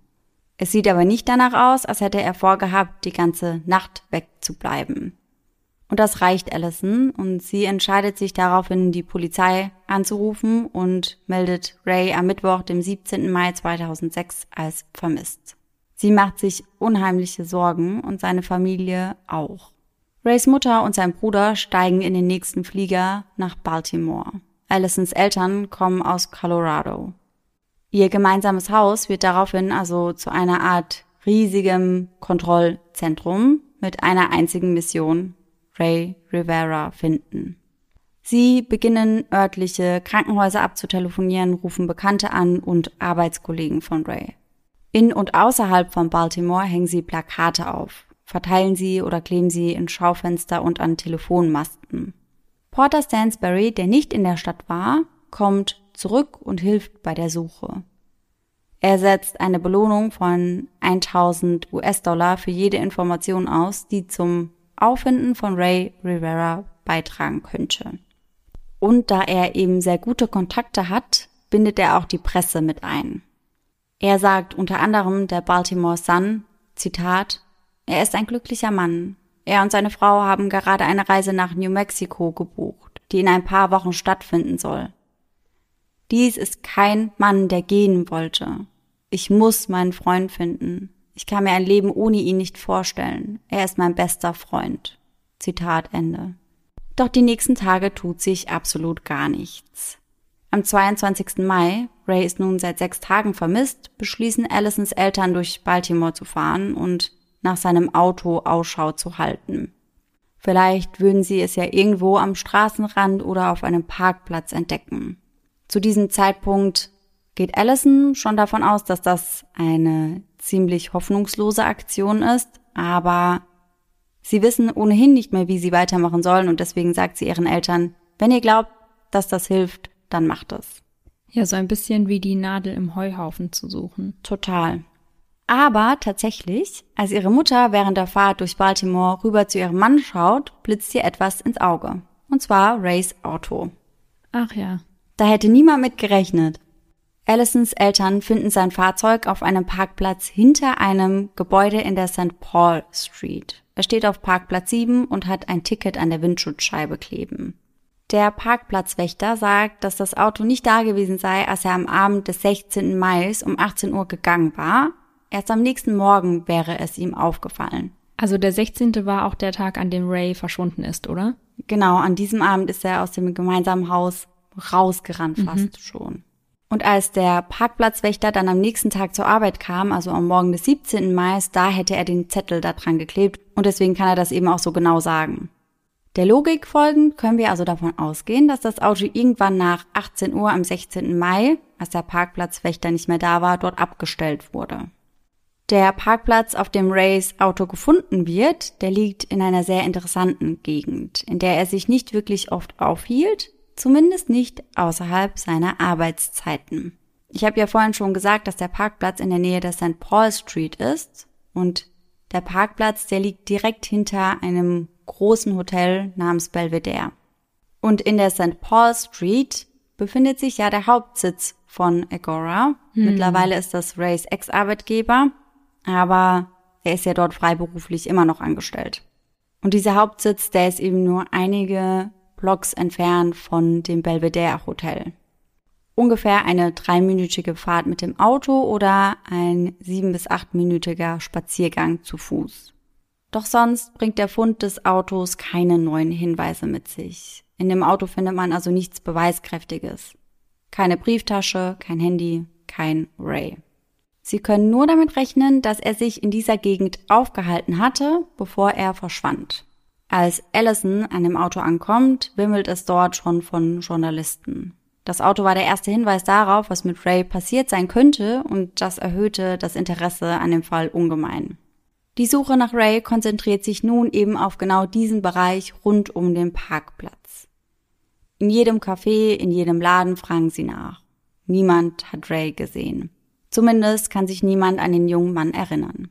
[SPEAKER 1] Es sieht aber nicht danach aus, als hätte er vorgehabt, die ganze Nacht wegzubleiben. Und das reicht Allison und sie entscheidet sich daraufhin, die Polizei anzurufen und meldet Ray am Mittwoch, dem 17. Mai 2006 als vermisst. Sie macht sich unheimliche Sorgen und seine Familie auch. Rays Mutter und sein Bruder steigen in den nächsten Flieger nach Baltimore. Allisons Eltern kommen aus Colorado. Ihr gemeinsames Haus wird daraufhin also zu einer Art riesigem Kontrollzentrum mit einer einzigen Mission, Ray Rivera finden. Sie beginnen örtliche Krankenhäuser abzutelefonieren, rufen Bekannte an und Arbeitskollegen von Ray. In und außerhalb von Baltimore hängen sie Plakate auf, verteilen sie oder kleben sie in Schaufenster und an Telefonmasten. Porter Stansbury, der nicht in der Stadt war, kommt zurück und hilft bei der Suche. Er setzt eine Belohnung von 1000 US-Dollar für jede Information aus, die zum Auffinden von Ray Rivera beitragen könnte. Und da er eben sehr gute Kontakte hat, bindet er auch die Presse mit ein. Er sagt unter anderem der Baltimore Sun, Zitat, er ist ein glücklicher Mann. Er und seine Frau haben gerade eine Reise nach New Mexico gebucht, die in ein paar Wochen stattfinden soll. Dies ist kein Mann, der gehen wollte. Ich muss meinen Freund finden. Ich kann mir ein Leben ohne ihn nicht vorstellen. Er ist mein bester Freund. Zitat Ende. Doch die nächsten Tage tut sich absolut gar nichts. Am 22. Mai, Ray ist nun seit sechs Tagen vermisst, beschließen Allisons Eltern durch Baltimore zu fahren und nach seinem Auto Ausschau zu halten. Vielleicht würden sie es ja irgendwo am Straßenrand oder auf einem Parkplatz entdecken. Zu diesem Zeitpunkt geht Allison schon davon aus, dass das eine ziemlich hoffnungslose Aktion ist, aber sie wissen ohnehin nicht mehr, wie sie weitermachen sollen und deswegen sagt sie ihren Eltern, wenn ihr glaubt, dass das hilft, dann macht es.
[SPEAKER 2] Ja, so ein bisschen wie die Nadel im Heuhaufen zu suchen.
[SPEAKER 1] Total. Aber tatsächlich, als ihre Mutter während der Fahrt durch Baltimore rüber zu ihrem Mann schaut, blitzt ihr etwas ins Auge. Und zwar Rays Auto.
[SPEAKER 2] Ach ja.
[SPEAKER 1] Da hätte niemand mit gerechnet. Allisons Eltern finden sein Fahrzeug auf einem Parkplatz hinter einem Gebäude in der St. Paul Street. Er steht auf Parkplatz 7 und hat ein Ticket an der Windschutzscheibe kleben. Der Parkplatzwächter sagt, dass das Auto nicht da gewesen sei, als er am Abend des 16. Mai um 18 Uhr gegangen war. Erst am nächsten Morgen wäre es ihm aufgefallen.
[SPEAKER 2] Also der 16. war auch der Tag, an dem Ray verschwunden ist, oder?
[SPEAKER 1] Genau, an diesem Abend ist er aus dem gemeinsamen Haus rausgerannt fast mhm. schon. Und als der Parkplatzwächter dann am nächsten Tag zur Arbeit kam, also am Morgen des 17. Mai, da hätte er den Zettel da dran geklebt und deswegen kann er das eben auch so genau sagen. Der Logik folgend können wir also davon ausgehen, dass das Auto irgendwann nach 18 Uhr am 16. Mai, als der Parkplatzwächter nicht mehr da war, dort abgestellt wurde. Der Parkplatz, auf dem Rays Auto gefunden wird, der liegt in einer sehr interessanten Gegend, in der er sich nicht wirklich oft aufhielt, Zumindest nicht außerhalb seiner Arbeitszeiten. Ich habe ja vorhin schon gesagt, dass der Parkplatz in der Nähe der St. Paul Street ist und der Parkplatz, der liegt direkt hinter einem großen Hotel namens Belvedere. Und in der St. Paul Street befindet sich ja der Hauptsitz von Agora. Hm. Mittlerweile ist das Rays Ex-Arbeitgeber, aber er ist ja dort freiberuflich immer noch angestellt. Und dieser Hauptsitz, der ist eben nur einige Blocks entfernt von dem Belvedere Hotel. Ungefähr eine dreiminütige Fahrt mit dem Auto oder ein sieben bis achtminütiger Spaziergang zu Fuß. Doch sonst bringt der Fund des Autos keine neuen Hinweise mit sich. In dem Auto findet man also nichts Beweiskräftiges. Keine Brieftasche, kein Handy, kein Ray. Sie können nur damit rechnen, dass er sich in dieser Gegend aufgehalten hatte, bevor er verschwand. Als Allison an dem Auto ankommt, wimmelt es dort schon von Journalisten. Das Auto war der erste Hinweis darauf, was mit Ray passiert sein könnte und das erhöhte das Interesse an dem Fall ungemein. Die Suche nach Ray konzentriert sich nun eben auf genau diesen Bereich rund um den Parkplatz. In jedem Café, in jedem Laden fragen sie nach. Niemand hat Ray gesehen. Zumindest kann sich niemand an den jungen Mann erinnern.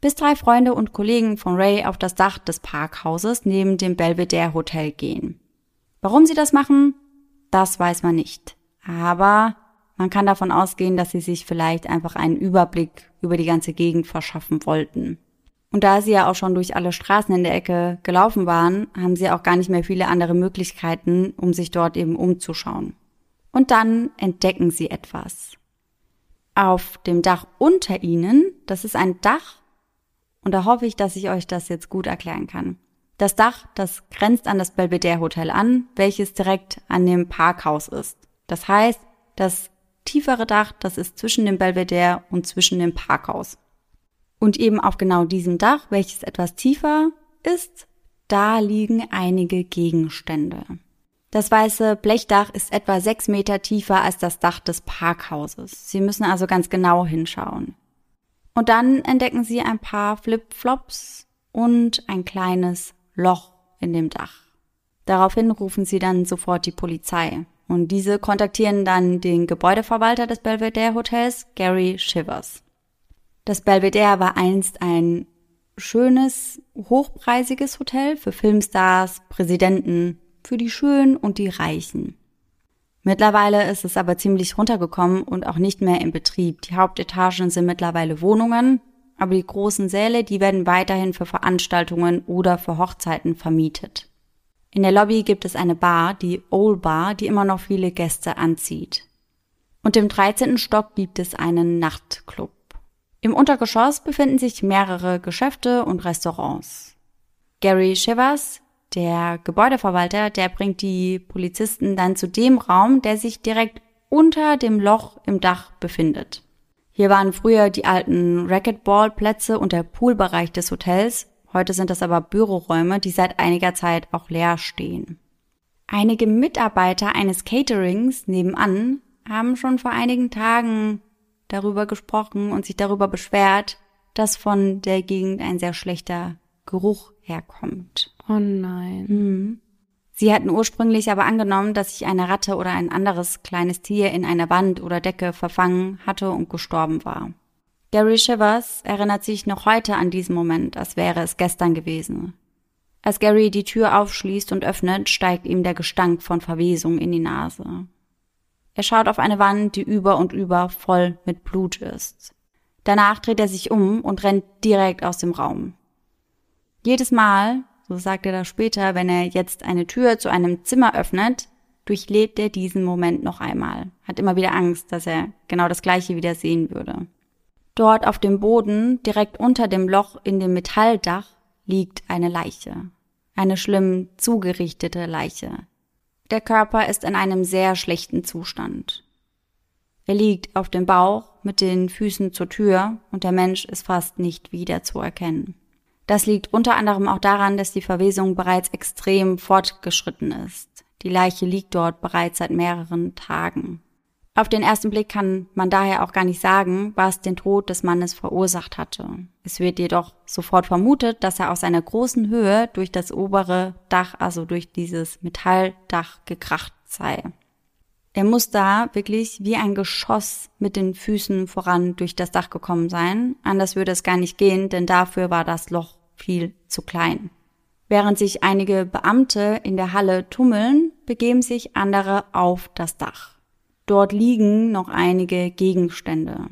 [SPEAKER 1] Bis drei Freunde und Kollegen von Ray auf das Dach des Parkhauses neben dem Belvedere Hotel gehen. Warum sie das machen, das weiß man nicht. Aber man kann davon ausgehen, dass sie sich vielleicht einfach einen Überblick über die ganze Gegend verschaffen wollten. Und da sie ja auch schon durch alle Straßen in der Ecke gelaufen waren, haben sie auch gar nicht mehr viele andere Möglichkeiten, um sich dort eben umzuschauen. Und dann entdecken sie etwas. Auf dem Dach unter ihnen, das ist ein Dach, und da hoffe ich, dass ich euch das jetzt gut erklären kann. Das Dach, das grenzt an das Belvedere Hotel an, welches direkt an dem Parkhaus ist. Das heißt, das tiefere Dach, das ist zwischen dem Belvedere und zwischen dem Parkhaus. Und eben auf genau diesem Dach, welches etwas tiefer ist, da liegen einige Gegenstände. Das weiße Blechdach ist etwa sechs Meter tiefer als das Dach des Parkhauses. Sie müssen also ganz genau hinschauen. Und dann entdecken Sie ein paar Flipflops und ein kleines Loch in dem Dach. Daraufhin rufen sie dann sofort die Polizei. Und diese kontaktieren dann den Gebäudeverwalter des Belvedere Hotels, Gary Shivers. Das Belvedere war einst ein schönes, hochpreisiges Hotel für Filmstars, Präsidenten, für die Schönen und die Reichen. Mittlerweile ist es aber ziemlich runtergekommen und auch nicht mehr in Betrieb. Die Hauptetagen sind mittlerweile Wohnungen, aber die großen Säle, die werden weiterhin für Veranstaltungen oder für Hochzeiten vermietet. In der Lobby gibt es eine Bar, die Old Bar, die immer noch viele Gäste anzieht. Und im 13. Stock gibt es einen Nachtclub. Im Untergeschoss befinden sich mehrere Geschäfte und Restaurants. Gary Shivers, der Gebäudeverwalter, der bringt die Polizisten dann zu dem Raum, der sich direkt unter dem Loch im Dach befindet. Hier waren früher die alten Racquetballplätze und der Poolbereich des Hotels. Heute sind das aber Büroräume, die seit einiger Zeit auch leer stehen. Einige Mitarbeiter eines Caterings nebenan haben schon vor einigen Tagen darüber gesprochen und sich darüber beschwert, dass von der Gegend ein sehr schlechter Geruch herkommt.
[SPEAKER 2] Oh nein.
[SPEAKER 1] Mhm. Sie hatten ursprünglich aber angenommen, dass sich eine Ratte oder ein anderes kleines Tier in einer Wand oder Decke verfangen hatte und gestorben war. Gary Shivers erinnert sich noch heute an diesen Moment, als wäre es gestern gewesen. Als Gary die Tür aufschließt und öffnet, steigt ihm der Gestank von Verwesung in die Nase. Er schaut auf eine Wand, die über und über voll mit Blut ist. Danach dreht er sich um und rennt direkt aus dem Raum. Jedes Mal, so sagt er das später, wenn er jetzt eine Tür zu einem Zimmer öffnet, durchlebt er diesen Moment noch einmal, hat immer wieder Angst, dass er genau das gleiche wieder sehen würde. Dort auf dem Boden, direkt unter dem Loch in dem Metalldach, liegt eine Leiche. Eine schlimm zugerichtete Leiche. Der Körper ist in einem sehr schlechten Zustand. Er liegt auf dem Bauch mit den Füßen zur Tür und der Mensch ist fast nicht wieder zu erkennen. Das liegt unter anderem auch daran, dass die Verwesung bereits extrem fortgeschritten ist. Die Leiche liegt dort bereits seit mehreren Tagen. Auf den ersten Blick kann man daher auch gar nicht sagen, was den Tod des Mannes verursacht hatte. Es wird jedoch sofort vermutet, dass er aus seiner großen Höhe durch das obere Dach, also durch dieses Metalldach gekracht sei. Er muss da wirklich wie ein Geschoss mit den Füßen voran durch das Dach gekommen sein. Anders würde es gar nicht gehen, denn dafür war das Loch viel zu klein. Während sich einige Beamte in der Halle tummeln, begeben sich andere auf das Dach. Dort liegen noch einige Gegenstände.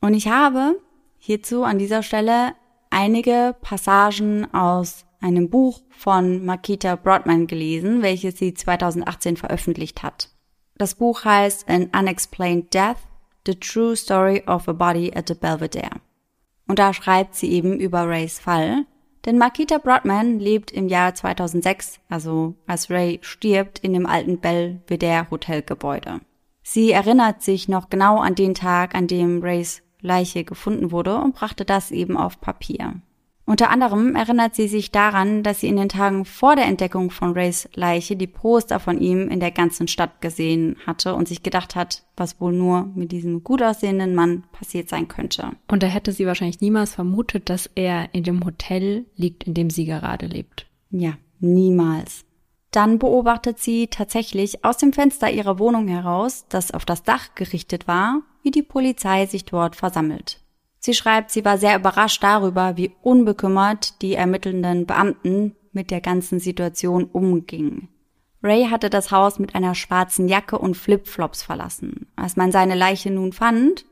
[SPEAKER 1] Und ich habe hierzu an dieser Stelle einige Passagen aus einem Buch von Makita Broadman gelesen, welches sie 2018 veröffentlicht hat. Das Buch heißt An Unexplained Death, The True Story of a Body at the Belvedere. Und da schreibt sie eben über Rays Fall, denn Makita Broadman lebt im Jahr 2006, also als Ray stirbt, in dem alten Belvedere Hotelgebäude. Sie erinnert sich noch genau an den Tag, an dem Rays Leiche gefunden wurde und brachte das eben auf Papier. Unter anderem erinnert sie sich daran, dass sie in den Tagen vor der Entdeckung von Rays Leiche die Poster von ihm in der ganzen Stadt gesehen hatte und sich gedacht hat, was wohl nur mit diesem gut aussehenden Mann passiert sein könnte.
[SPEAKER 2] Und da hätte sie wahrscheinlich niemals vermutet, dass er in dem Hotel liegt, in dem sie gerade lebt.
[SPEAKER 1] Ja, niemals. Dann beobachtet sie tatsächlich aus dem Fenster ihrer Wohnung heraus, das auf das Dach gerichtet war, wie die Polizei sich dort versammelt. Sie schreibt, sie war sehr überrascht darüber, wie unbekümmert die ermittelnden Beamten mit der ganzen Situation umgingen. Ray hatte das Haus mit einer schwarzen Jacke und Flipflops verlassen. Als man seine Leiche nun fand,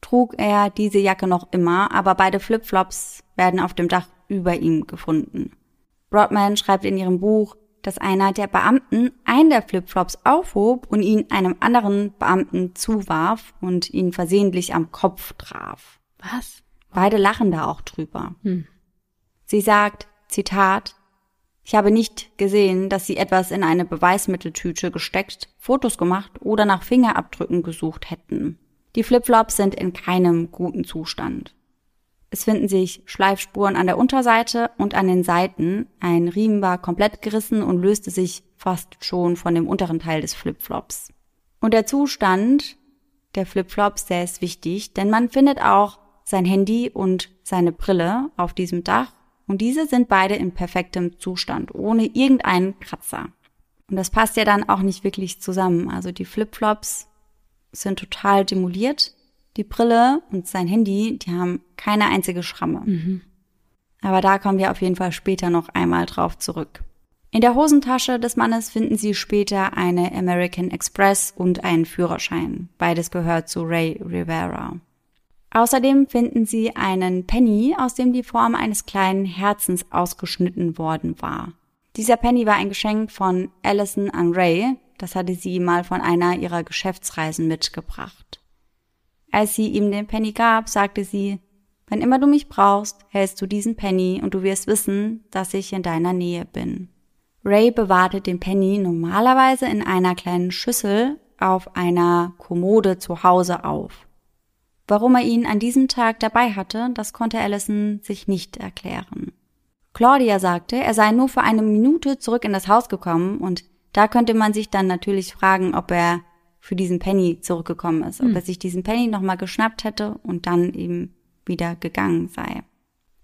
[SPEAKER 1] trug er diese Jacke noch immer, aber beide Flipflops werden auf dem Dach über ihm gefunden. Broadman schreibt in ihrem Buch, dass einer der Beamten einen der Flipflops aufhob und ihn einem anderen Beamten zuwarf und ihn versehentlich am Kopf traf.
[SPEAKER 2] Was?
[SPEAKER 1] Beide lachen da auch drüber. Hm. Sie sagt, Zitat, ich habe nicht gesehen, dass sie etwas in eine Beweismitteltüte gesteckt, Fotos gemacht oder nach Fingerabdrücken gesucht hätten. Die Flipflops sind in keinem guten Zustand. Es finden sich Schleifspuren an der Unterseite und an den Seiten. Ein Riemen war komplett gerissen und löste sich fast schon von dem unteren Teil des Flipflops. Und der Zustand der Flipflops, der ist wichtig, denn man findet auch sein Handy und seine Brille auf diesem Dach und diese sind beide in perfektem Zustand, ohne irgendeinen Kratzer. Und das passt ja dann auch nicht wirklich zusammen. Also die Flipflops sind total demoliert, die Brille und sein Handy, die haben keine einzige Schramme. Mhm. Aber da kommen wir auf jeden Fall später noch einmal drauf zurück. In der Hosentasche des Mannes finden Sie später eine American Express und einen Führerschein. Beides gehört zu Ray Rivera. Außerdem finden sie einen Penny, aus dem die Form eines kleinen Herzens ausgeschnitten worden war. Dieser Penny war ein Geschenk von Allison an Ray, das hatte sie mal von einer ihrer Geschäftsreisen mitgebracht. Als sie ihm den Penny gab, sagte sie, wenn immer du mich brauchst, hältst du diesen Penny und du wirst wissen, dass ich in deiner Nähe bin. Ray bewahrte den Penny normalerweise in einer kleinen Schüssel auf einer Kommode zu Hause auf. Warum er ihn an diesem Tag dabei hatte, das konnte Allison sich nicht erklären. Claudia sagte, er sei nur für eine Minute zurück in das Haus gekommen und da könnte man sich dann natürlich fragen, ob er für diesen Penny zurückgekommen ist, hm. ob er sich diesen Penny nochmal geschnappt hätte und dann eben wieder gegangen sei.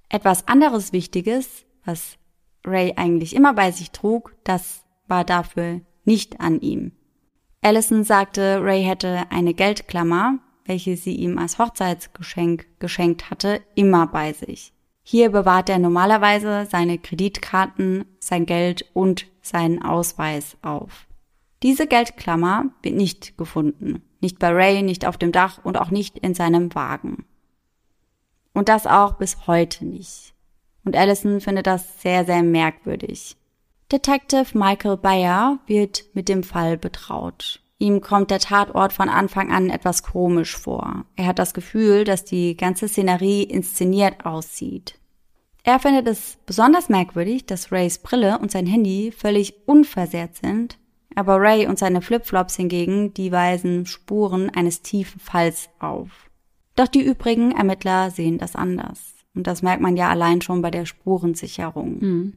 [SPEAKER 1] Etwas anderes Wichtiges, was Ray eigentlich immer bei sich trug, das war dafür nicht an ihm. Allison sagte, Ray hätte eine Geldklammer, welche sie ihm als Hochzeitsgeschenk geschenkt hatte, immer bei sich. Hier bewahrt er normalerweise seine Kreditkarten, sein Geld und seinen Ausweis auf. Diese Geldklammer wird nicht gefunden. Nicht bei Ray, nicht auf dem Dach und auch nicht in seinem Wagen. Und das auch bis heute nicht. Und Allison findet das sehr, sehr merkwürdig. Detective Michael Bayer wird mit dem Fall betraut. Ihm kommt der Tatort von Anfang an etwas komisch vor. Er hat das Gefühl, dass die ganze Szenerie inszeniert aussieht. Er findet es besonders merkwürdig, dass Rays Brille und sein Handy völlig unversehrt sind, aber Ray und seine Flipflops hingegen, die weisen Spuren eines tiefen Falls auf. Doch die übrigen Ermittler sehen das anders. Und das merkt man ja allein schon bei der Spurensicherung. Mhm.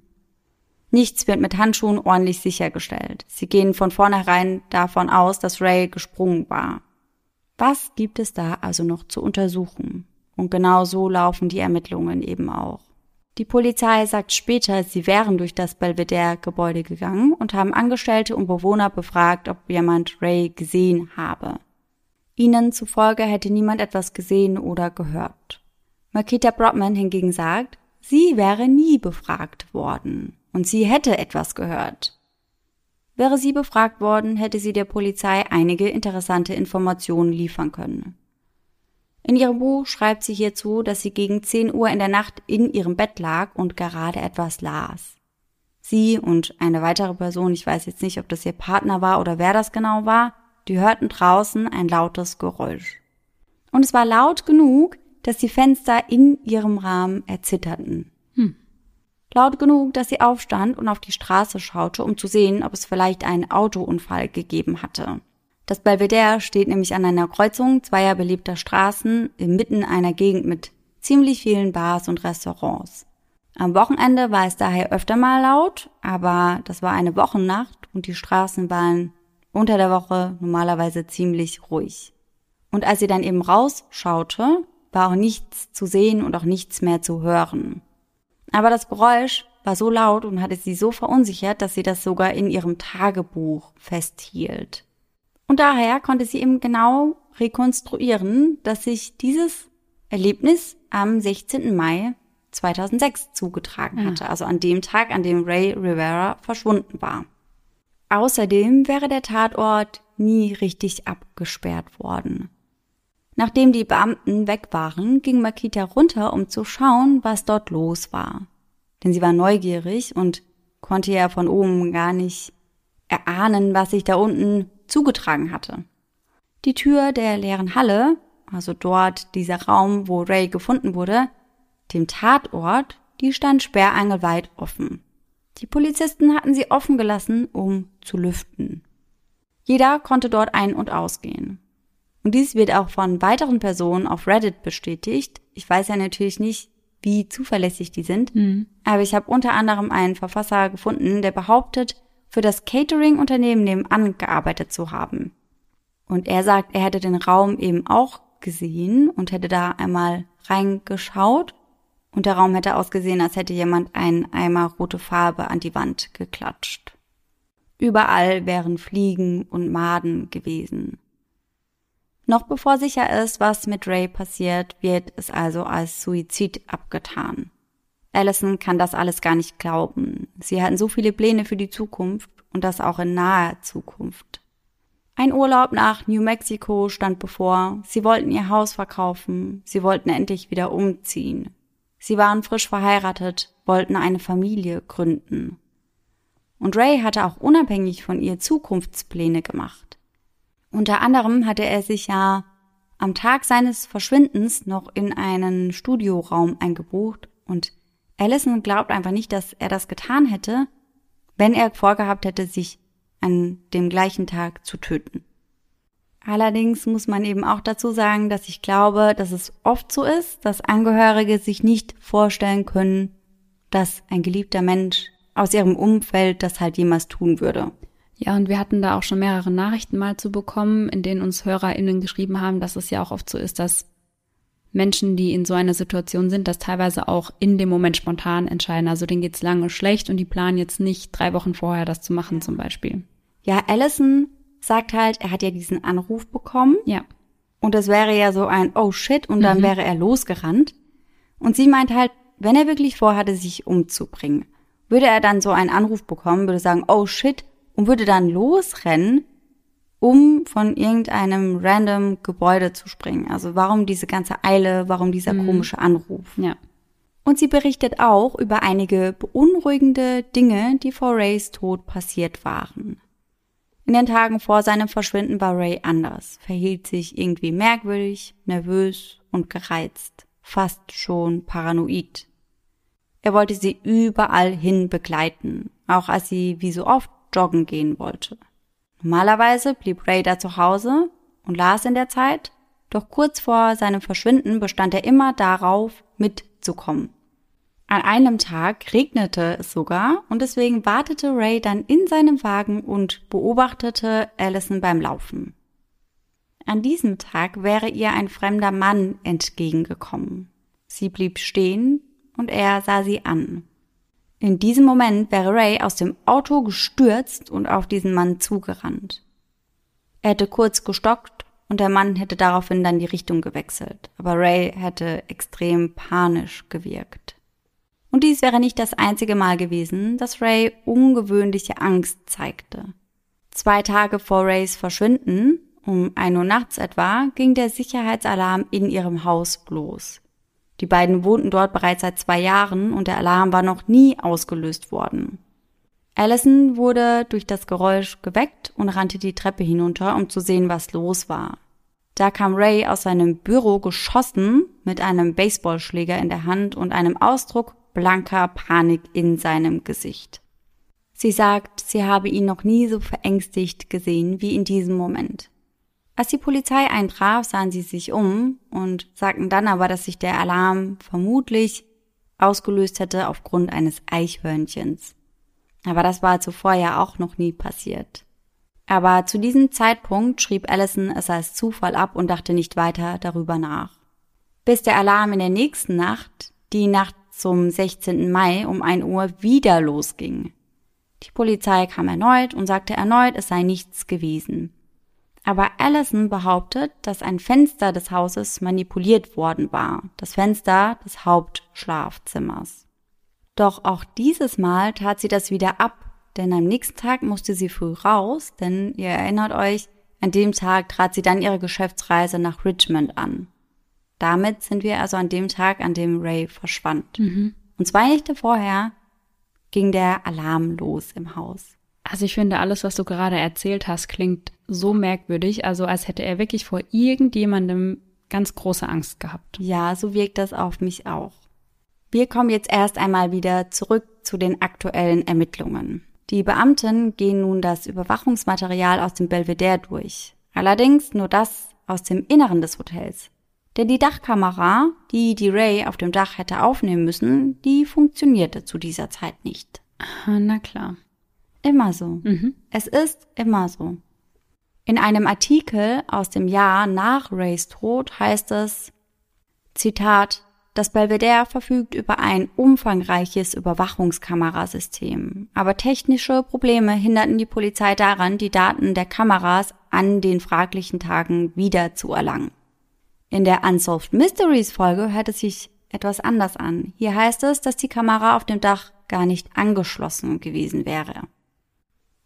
[SPEAKER 1] Nichts wird mit Handschuhen ordentlich sichergestellt. Sie gehen von vornherein davon aus, dass Ray gesprungen war. Was gibt es da also noch zu untersuchen? Und genau so laufen die Ermittlungen eben auch. Die Polizei sagt später, sie wären durch das Belvedere-Gebäude gegangen und haben Angestellte und Bewohner befragt, ob jemand Ray gesehen habe. Ihnen zufolge hätte niemand etwas gesehen oder gehört. Makita Broadman hingegen sagt, sie wäre nie befragt worden und sie hätte etwas gehört. Wäre sie befragt worden, hätte sie der Polizei einige interessante Informationen liefern können. In ihrem Buch schreibt sie hierzu, dass sie gegen 10 Uhr in der Nacht in ihrem Bett lag und gerade etwas las. Sie und eine weitere Person, ich weiß jetzt nicht, ob das ihr Partner war oder wer das genau war, die hörten draußen ein lautes Geräusch. Und es war laut genug, dass die Fenster in ihrem Rahmen erzitterten. Laut genug, dass sie aufstand und auf die Straße schaute, um zu sehen, ob es vielleicht einen Autounfall gegeben hatte. Das Belvedere steht nämlich an einer Kreuzung zweier beliebter Straßen inmitten einer Gegend mit ziemlich vielen Bars und Restaurants. Am Wochenende war es daher öfter mal laut, aber das war eine Wochennacht und die Straßen waren unter der Woche normalerweise ziemlich ruhig. Und als sie dann eben rausschaute, war auch nichts zu sehen und auch nichts mehr zu hören. Aber das Geräusch war so laut und hatte sie so verunsichert, dass sie das sogar in ihrem Tagebuch festhielt. Und daher konnte sie eben genau rekonstruieren, dass sich dieses Erlebnis am 16. Mai 2006 zugetragen ah. hatte, also an dem Tag, an dem Ray Rivera verschwunden war. Außerdem wäre der Tatort nie richtig abgesperrt worden. Nachdem die Beamten weg waren, ging Makita runter, um zu schauen, was dort los war. Denn sie war neugierig und konnte ja von oben gar nicht erahnen, was sich da unten zugetragen hatte. Die Tür der leeren Halle, also dort dieser Raum, wo Ray gefunden wurde, dem Tatort, die stand sperrangelweit offen. Die Polizisten hatten sie offen gelassen, um zu lüften. Jeder konnte dort ein- und ausgehen. Und dies wird auch von weiteren Personen auf Reddit bestätigt. Ich weiß ja natürlich nicht, wie zuverlässig die sind, mhm. aber ich habe unter anderem einen Verfasser gefunden, der behauptet, für das Catering-Unternehmen nebenan gearbeitet zu haben. Und er sagt, er hätte den Raum eben auch gesehen und hätte da einmal reingeschaut und der Raum hätte ausgesehen, als hätte jemand einen Eimer rote Farbe an die Wand geklatscht. Überall wären Fliegen und Maden gewesen. Noch bevor sicher ist, was mit Ray passiert, wird es also als Suizid abgetan. Allison kann das alles gar nicht glauben. Sie hatten so viele Pläne für die Zukunft und das auch in naher Zukunft. Ein Urlaub nach New Mexico stand bevor. Sie wollten ihr Haus verkaufen. Sie wollten endlich wieder umziehen. Sie waren frisch verheiratet, wollten eine Familie gründen. Und Ray hatte auch unabhängig von ihr Zukunftspläne gemacht. Unter anderem hatte er sich ja am Tag seines Verschwindens noch in einen Studioraum eingebucht und Allison glaubt einfach nicht, dass er das getan hätte, wenn er vorgehabt hätte, sich an dem gleichen Tag zu töten. Allerdings muss man eben auch dazu sagen, dass ich glaube, dass es oft so ist, dass Angehörige sich nicht vorstellen können, dass ein geliebter Mensch aus ihrem Umfeld das halt jemals tun würde.
[SPEAKER 2] Ja, und wir hatten da auch schon mehrere Nachrichten mal zu bekommen, in denen uns HörerInnen geschrieben haben, dass es ja auch oft so ist, dass Menschen, die in so einer Situation sind, das teilweise auch in dem Moment spontan entscheiden. Also denen geht's lange schlecht und die planen jetzt nicht drei Wochen vorher das zu machen zum Beispiel.
[SPEAKER 1] Ja, Allison sagt halt, er hat ja diesen Anruf bekommen.
[SPEAKER 2] Ja.
[SPEAKER 1] Und das wäre ja so ein Oh shit und dann mhm. wäre er losgerannt. Und sie meint halt, wenn er wirklich vorhatte, sich umzubringen, würde er dann so einen Anruf bekommen, würde sagen, oh shit, und würde dann losrennen, um von irgendeinem random Gebäude zu springen. Also warum diese ganze Eile, warum dieser mhm. komische Anruf?
[SPEAKER 2] Ja.
[SPEAKER 1] Und sie berichtet auch über einige beunruhigende Dinge, die vor Rays Tod passiert waren. In den Tagen vor seinem Verschwinden war Ray anders, verhielt sich irgendwie merkwürdig, nervös und gereizt, fast schon paranoid. Er wollte sie überall hin begleiten, auch als sie wie so oft joggen gehen wollte. Normalerweise blieb Ray da zu Hause und las in der Zeit, doch kurz vor seinem Verschwinden bestand er immer darauf, mitzukommen. An einem Tag regnete es sogar und deswegen wartete Ray dann in seinem Wagen und beobachtete Allison beim Laufen. An diesem Tag wäre ihr ein fremder Mann entgegengekommen. Sie blieb stehen und er sah sie an. In diesem Moment wäre Ray aus dem Auto gestürzt und auf diesen Mann zugerannt. Er hätte kurz gestockt und der Mann hätte daraufhin dann die Richtung gewechselt, aber Ray hätte extrem panisch gewirkt. Und dies wäre nicht das einzige Mal gewesen, dass Ray ungewöhnliche Angst zeigte. Zwei Tage vor Rays Verschwinden, um ein Uhr nachts etwa, ging der Sicherheitsalarm in ihrem Haus los. Die beiden wohnten dort bereits seit zwei Jahren und der Alarm war noch nie ausgelöst worden. Allison wurde durch das Geräusch geweckt und rannte die Treppe hinunter, um zu sehen, was los war. Da kam Ray aus seinem Büro geschossen mit einem Baseballschläger in der Hand und einem Ausdruck blanker Panik in seinem Gesicht. Sie sagt, sie habe ihn noch nie so verängstigt gesehen wie in diesem Moment. Als die Polizei eintraf, sahen sie sich um und sagten dann aber, dass sich der Alarm vermutlich ausgelöst hätte aufgrund eines Eichhörnchens. Aber das war zuvor ja auch noch nie passiert. Aber zu diesem Zeitpunkt schrieb Allison es als Zufall ab und dachte nicht weiter darüber nach. Bis der Alarm in der nächsten Nacht, die Nacht zum 16. Mai um 1 Uhr, wieder losging. Die Polizei kam erneut und sagte erneut, es sei nichts gewesen. Aber Allison behauptet, dass ein Fenster des Hauses manipuliert worden war, das Fenster des Hauptschlafzimmers. Doch auch dieses Mal tat sie das wieder ab, denn am nächsten Tag musste sie früh raus, denn ihr erinnert euch, an dem Tag trat sie dann ihre Geschäftsreise nach Richmond an. Damit sind wir also an dem Tag, an dem Ray verschwand. Mhm. Und zwei Nächte vorher ging der Alarm los im Haus.
[SPEAKER 2] Also ich finde, alles, was du gerade erzählt hast, klingt so merkwürdig, also als hätte er wirklich vor irgendjemandem ganz große Angst gehabt.
[SPEAKER 1] Ja, so wirkt das auf mich auch. Wir kommen jetzt erst einmal wieder zurück zu den aktuellen Ermittlungen. Die Beamten gehen nun das Überwachungsmaterial aus dem Belvedere durch. Allerdings nur das aus dem Inneren des Hotels. Denn die Dachkamera, die die Ray auf dem Dach hätte aufnehmen müssen, die funktionierte zu dieser Zeit nicht.
[SPEAKER 2] Na klar.
[SPEAKER 1] Immer so. Mhm. Es ist immer so. In einem Artikel aus dem Jahr nach Rays Tod heißt es, Zitat, das Belvedere verfügt über ein umfangreiches Überwachungskamerasystem, aber technische Probleme hinderten die Polizei daran, die Daten der Kameras an den fraglichen Tagen wieder zu erlangen. In der Unsolved Mysteries Folge hört es sich etwas anders an. Hier heißt es, dass die Kamera auf dem Dach gar nicht angeschlossen gewesen wäre.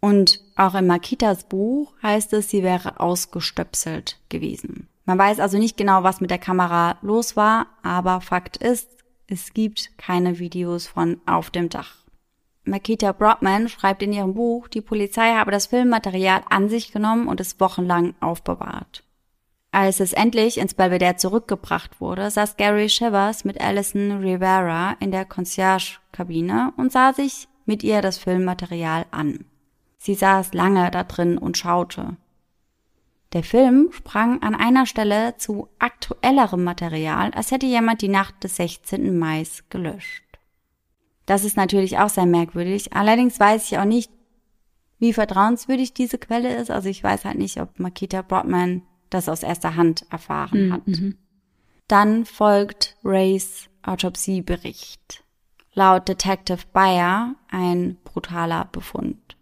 [SPEAKER 1] Und auch in Makitas Buch heißt es, sie wäre ausgestöpselt gewesen. Man weiß also nicht genau, was mit der Kamera los war, aber Fakt ist, es gibt keine Videos von auf dem Dach. Makita Broadman schreibt in ihrem Buch, die Polizei habe das Filmmaterial an sich genommen und es wochenlang aufbewahrt. Als es endlich ins Belvedere zurückgebracht wurde, saß Gary Shivers mit Alison Rivera in der Concierge-Kabine und sah sich mit ihr das Filmmaterial an. Sie saß lange da drin und schaute. Der Film sprang an einer Stelle zu aktuellerem Material, als hätte jemand die Nacht des 16. Mai gelöscht. Das ist natürlich auch sehr merkwürdig. Allerdings weiß ich auch nicht, wie vertrauenswürdig diese Quelle ist. Also ich weiß halt nicht, ob Makita Broadman das aus erster Hand erfahren mhm. hat. Mhm. Dann folgt Rays Autopsiebericht. Laut Detective Bayer ein brutaler Befund.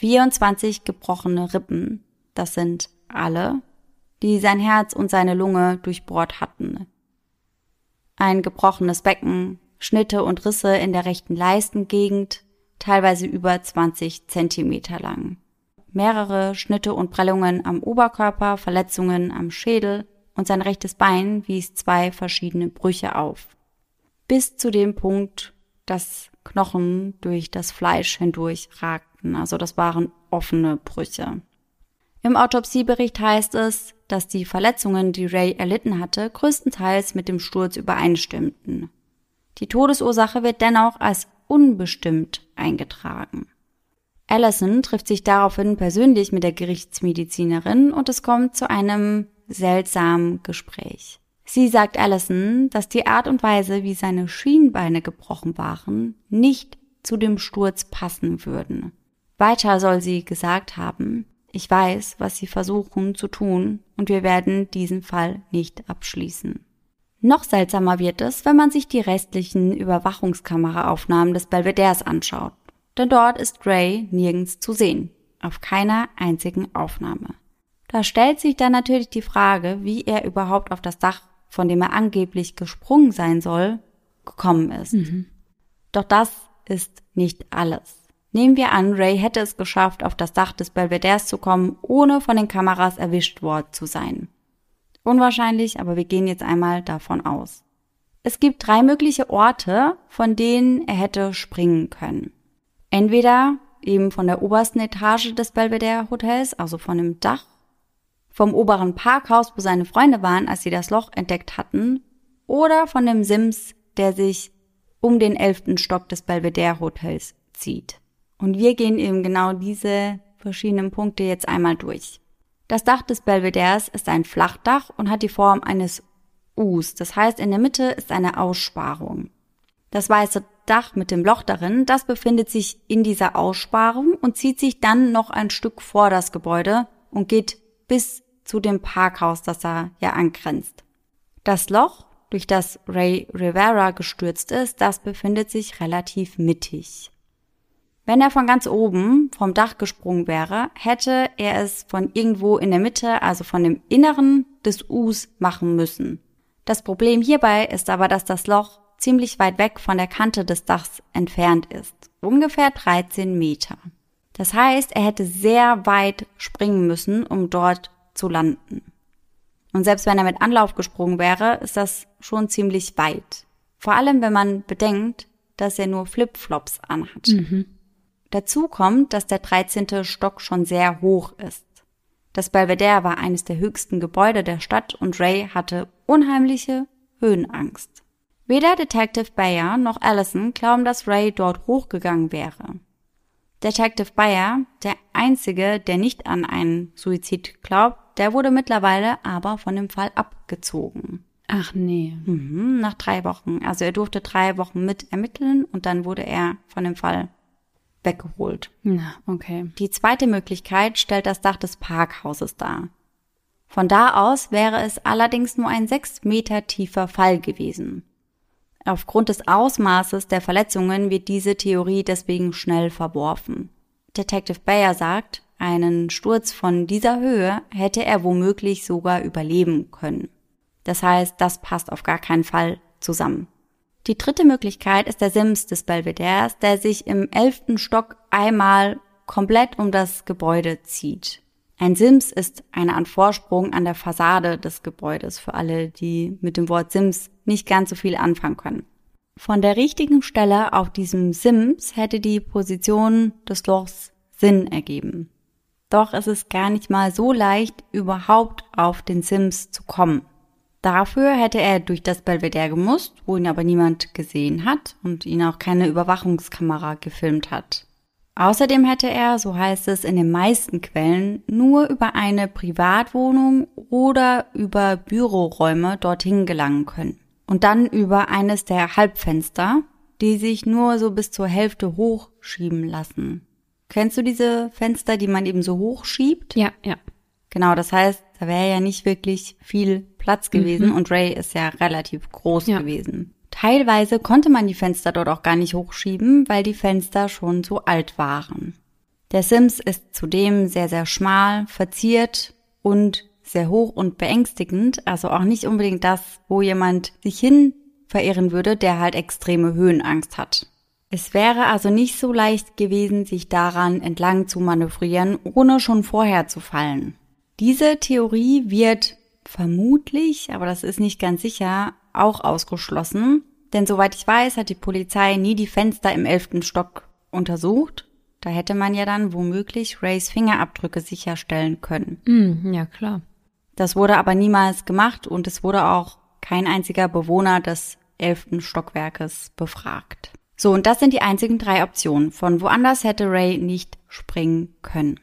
[SPEAKER 1] 24 gebrochene Rippen, das sind alle, die sein Herz und seine Lunge durchbohrt hatten. Ein gebrochenes Becken, Schnitte und Risse in der rechten Leistengegend, teilweise über 20 Zentimeter lang mehrere Schnitte und Prellungen am Oberkörper, Verletzungen am Schädel und sein rechtes Bein wies zwei verschiedene Brüche auf. Bis zu dem Punkt, dass Knochen durch das Fleisch hindurch ragten, also das waren offene Brüche. Im Autopsiebericht heißt es, dass die Verletzungen, die Ray erlitten hatte, größtenteils mit dem Sturz übereinstimmten. Die Todesursache wird dennoch als unbestimmt eingetragen. Allison trifft sich daraufhin persönlich mit der Gerichtsmedizinerin und es kommt zu einem seltsamen Gespräch. Sie sagt Allison, dass die Art und Weise, wie seine Schienbeine gebrochen waren, nicht zu dem Sturz passen würden. Weiter soll sie gesagt haben, ich weiß, was Sie versuchen zu tun, und wir werden diesen Fall nicht abschließen. Noch seltsamer wird es, wenn man sich die restlichen Überwachungskameraaufnahmen des Belvederes anschaut denn dort ist Ray nirgends zu sehen, auf keiner einzigen Aufnahme. Da stellt sich dann natürlich die Frage, wie er überhaupt auf das Dach, von dem er angeblich gesprungen sein soll, gekommen ist. Mhm. Doch das ist nicht alles. Nehmen wir an, Ray hätte es geschafft, auf das Dach des Belvederes zu kommen, ohne von den Kameras erwischt worden zu sein. Unwahrscheinlich, aber wir gehen jetzt einmal davon aus. Es gibt drei mögliche Orte, von denen er hätte springen können. Entweder eben von der obersten Etage des Belvedere Hotels, also von dem Dach, vom oberen Parkhaus, wo seine Freunde waren, als sie das Loch entdeckt hatten, oder von dem Sims, der sich um den elften Stock des Belvedere Hotels zieht. Und wir gehen eben genau diese verschiedenen Punkte jetzt einmal durch. Das Dach des Belvederes ist ein Flachdach und hat die Form eines Us. Das heißt, in der Mitte ist eine Aussparung. Das weiße Dach mit dem Loch darin, das befindet sich in dieser Aussparung und zieht sich dann noch ein Stück vor das Gebäude und geht bis zu dem Parkhaus, das da ja angrenzt. Das Loch, durch das Ray Rivera gestürzt ist, das befindet sich relativ mittig. Wenn er von ganz oben vom Dach gesprungen wäre, hätte er es von irgendwo in der Mitte, also von dem Inneren des Us machen müssen. Das Problem hierbei ist aber, dass das Loch ziemlich weit weg von der Kante des Dachs entfernt ist. Ungefähr 13 Meter. Das heißt, er hätte sehr weit springen müssen, um dort zu landen. Und selbst wenn er mit Anlauf gesprungen wäre, ist das schon ziemlich weit. Vor allem, wenn man bedenkt, dass er nur Flipflops anhat. Mhm. Dazu kommt, dass der 13. Stock schon sehr hoch ist. Das Belvedere war eines der höchsten Gebäude der Stadt und Ray hatte unheimliche Höhenangst. Weder Detective Bayer noch Allison glauben, dass Ray dort hochgegangen wäre. Detective Bayer, der einzige, der nicht an einen Suizid glaubt, der wurde mittlerweile aber von dem Fall abgezogen.
[SPEAKER 2] Ach nee.
[SPEAKER 1] Mhm, nach drei Wochen. Also er durfte drei Wochen mit ermitteln und dann wurde er von dem Fall weggeholt.
[SPEAKER 2] Na, okay.
[SPEAKER 1] Die zweite Möglichkeit stellt das Dach des Parkhauses dar. Von da aus wäre es allerdings nur ein sechs Meter tiefer Fall gewesen. Aufgrund des Ausmaßes der Verletzungen wird diese Theorie deswegen schnell verworfen. Detective Bayer sagt, einen Sturz von dieser Höhe hätte er womöglich sogar überleben können. Das heißt, das passt auf gar keinen Fall zusammen. Die dritte Möglichkeit ist der Sims des Belvederes, der sich im elften Stock einmal komplett um das Gebäude zieht. Ein Sims ist eine Art Vorsprung an der Fassade des Gebäudes für alle, die mit dem Wort Sims nicht ganz so viel anfangen können. Von der richtigen Stelle auf diesem Sims hätte die Position des Lochs Sinn ergeben. Doch es ist gar nicht mal so leicht, überhaupt auf den Sims zu kommen. Dafür hätte er durch das Belvedere gemusst, wo ihn aber niemand gesehen hat und ihn auch keine Überwachungskamera gefilmt hat. Außerdem hätte er, so heißt es in den meisten Quellen, nur über eine Privatwohnung oder über Büroräume dorthin gelangen können. Und dann über eines der Halbfenster, die sich nur so bis zur Hälfte hochschieben lassen. Kennst du diese Fenster, die man eben so hochschiebt?
[SPEAKER 2] Ja, ja.
[SPEAKER 1] Genau, das heißt, da wäre ja nicht wirklich viel Platz gewesen mhm. und Ray ist ja relativ groß ja. gewesen. Teilweise konnte man die Fenster dort auch gar nicht hochschieben, weil die Fenster schon so alt waren. Der Sims ist zudem sehr, sehr schmal, verziert und sehr hoch und beängstigend, also auch nicht unbedingt das, wo jemand sich hin verirren würde, der halt extreme Höhenangst hat. Es wäre also nicht so leicht gewesen, sich daran entlang zu manövrieren, ohne schon vorher zu fallen. Diese Theorie wird vermutlich, aber das ist nicht ganz sicher, auch ausgeschlossen, denn soweit ich weiß, hat die Polizei nie die Fenster im elften Stock untersucht. Da hätte man ja dann womöglich Rays Fingerabdrücke sicherstellen können.
[SPEAKER 2] Mm, ja, klar.
[SPEAKER 1] Das wurde aber niemals gemacht und es wurde auch kein einziger Bewohner des elften Stockwerkes befragt. So, und das sind die einzigen drei Optionen. Von woanders hätte Ray nicht springen können.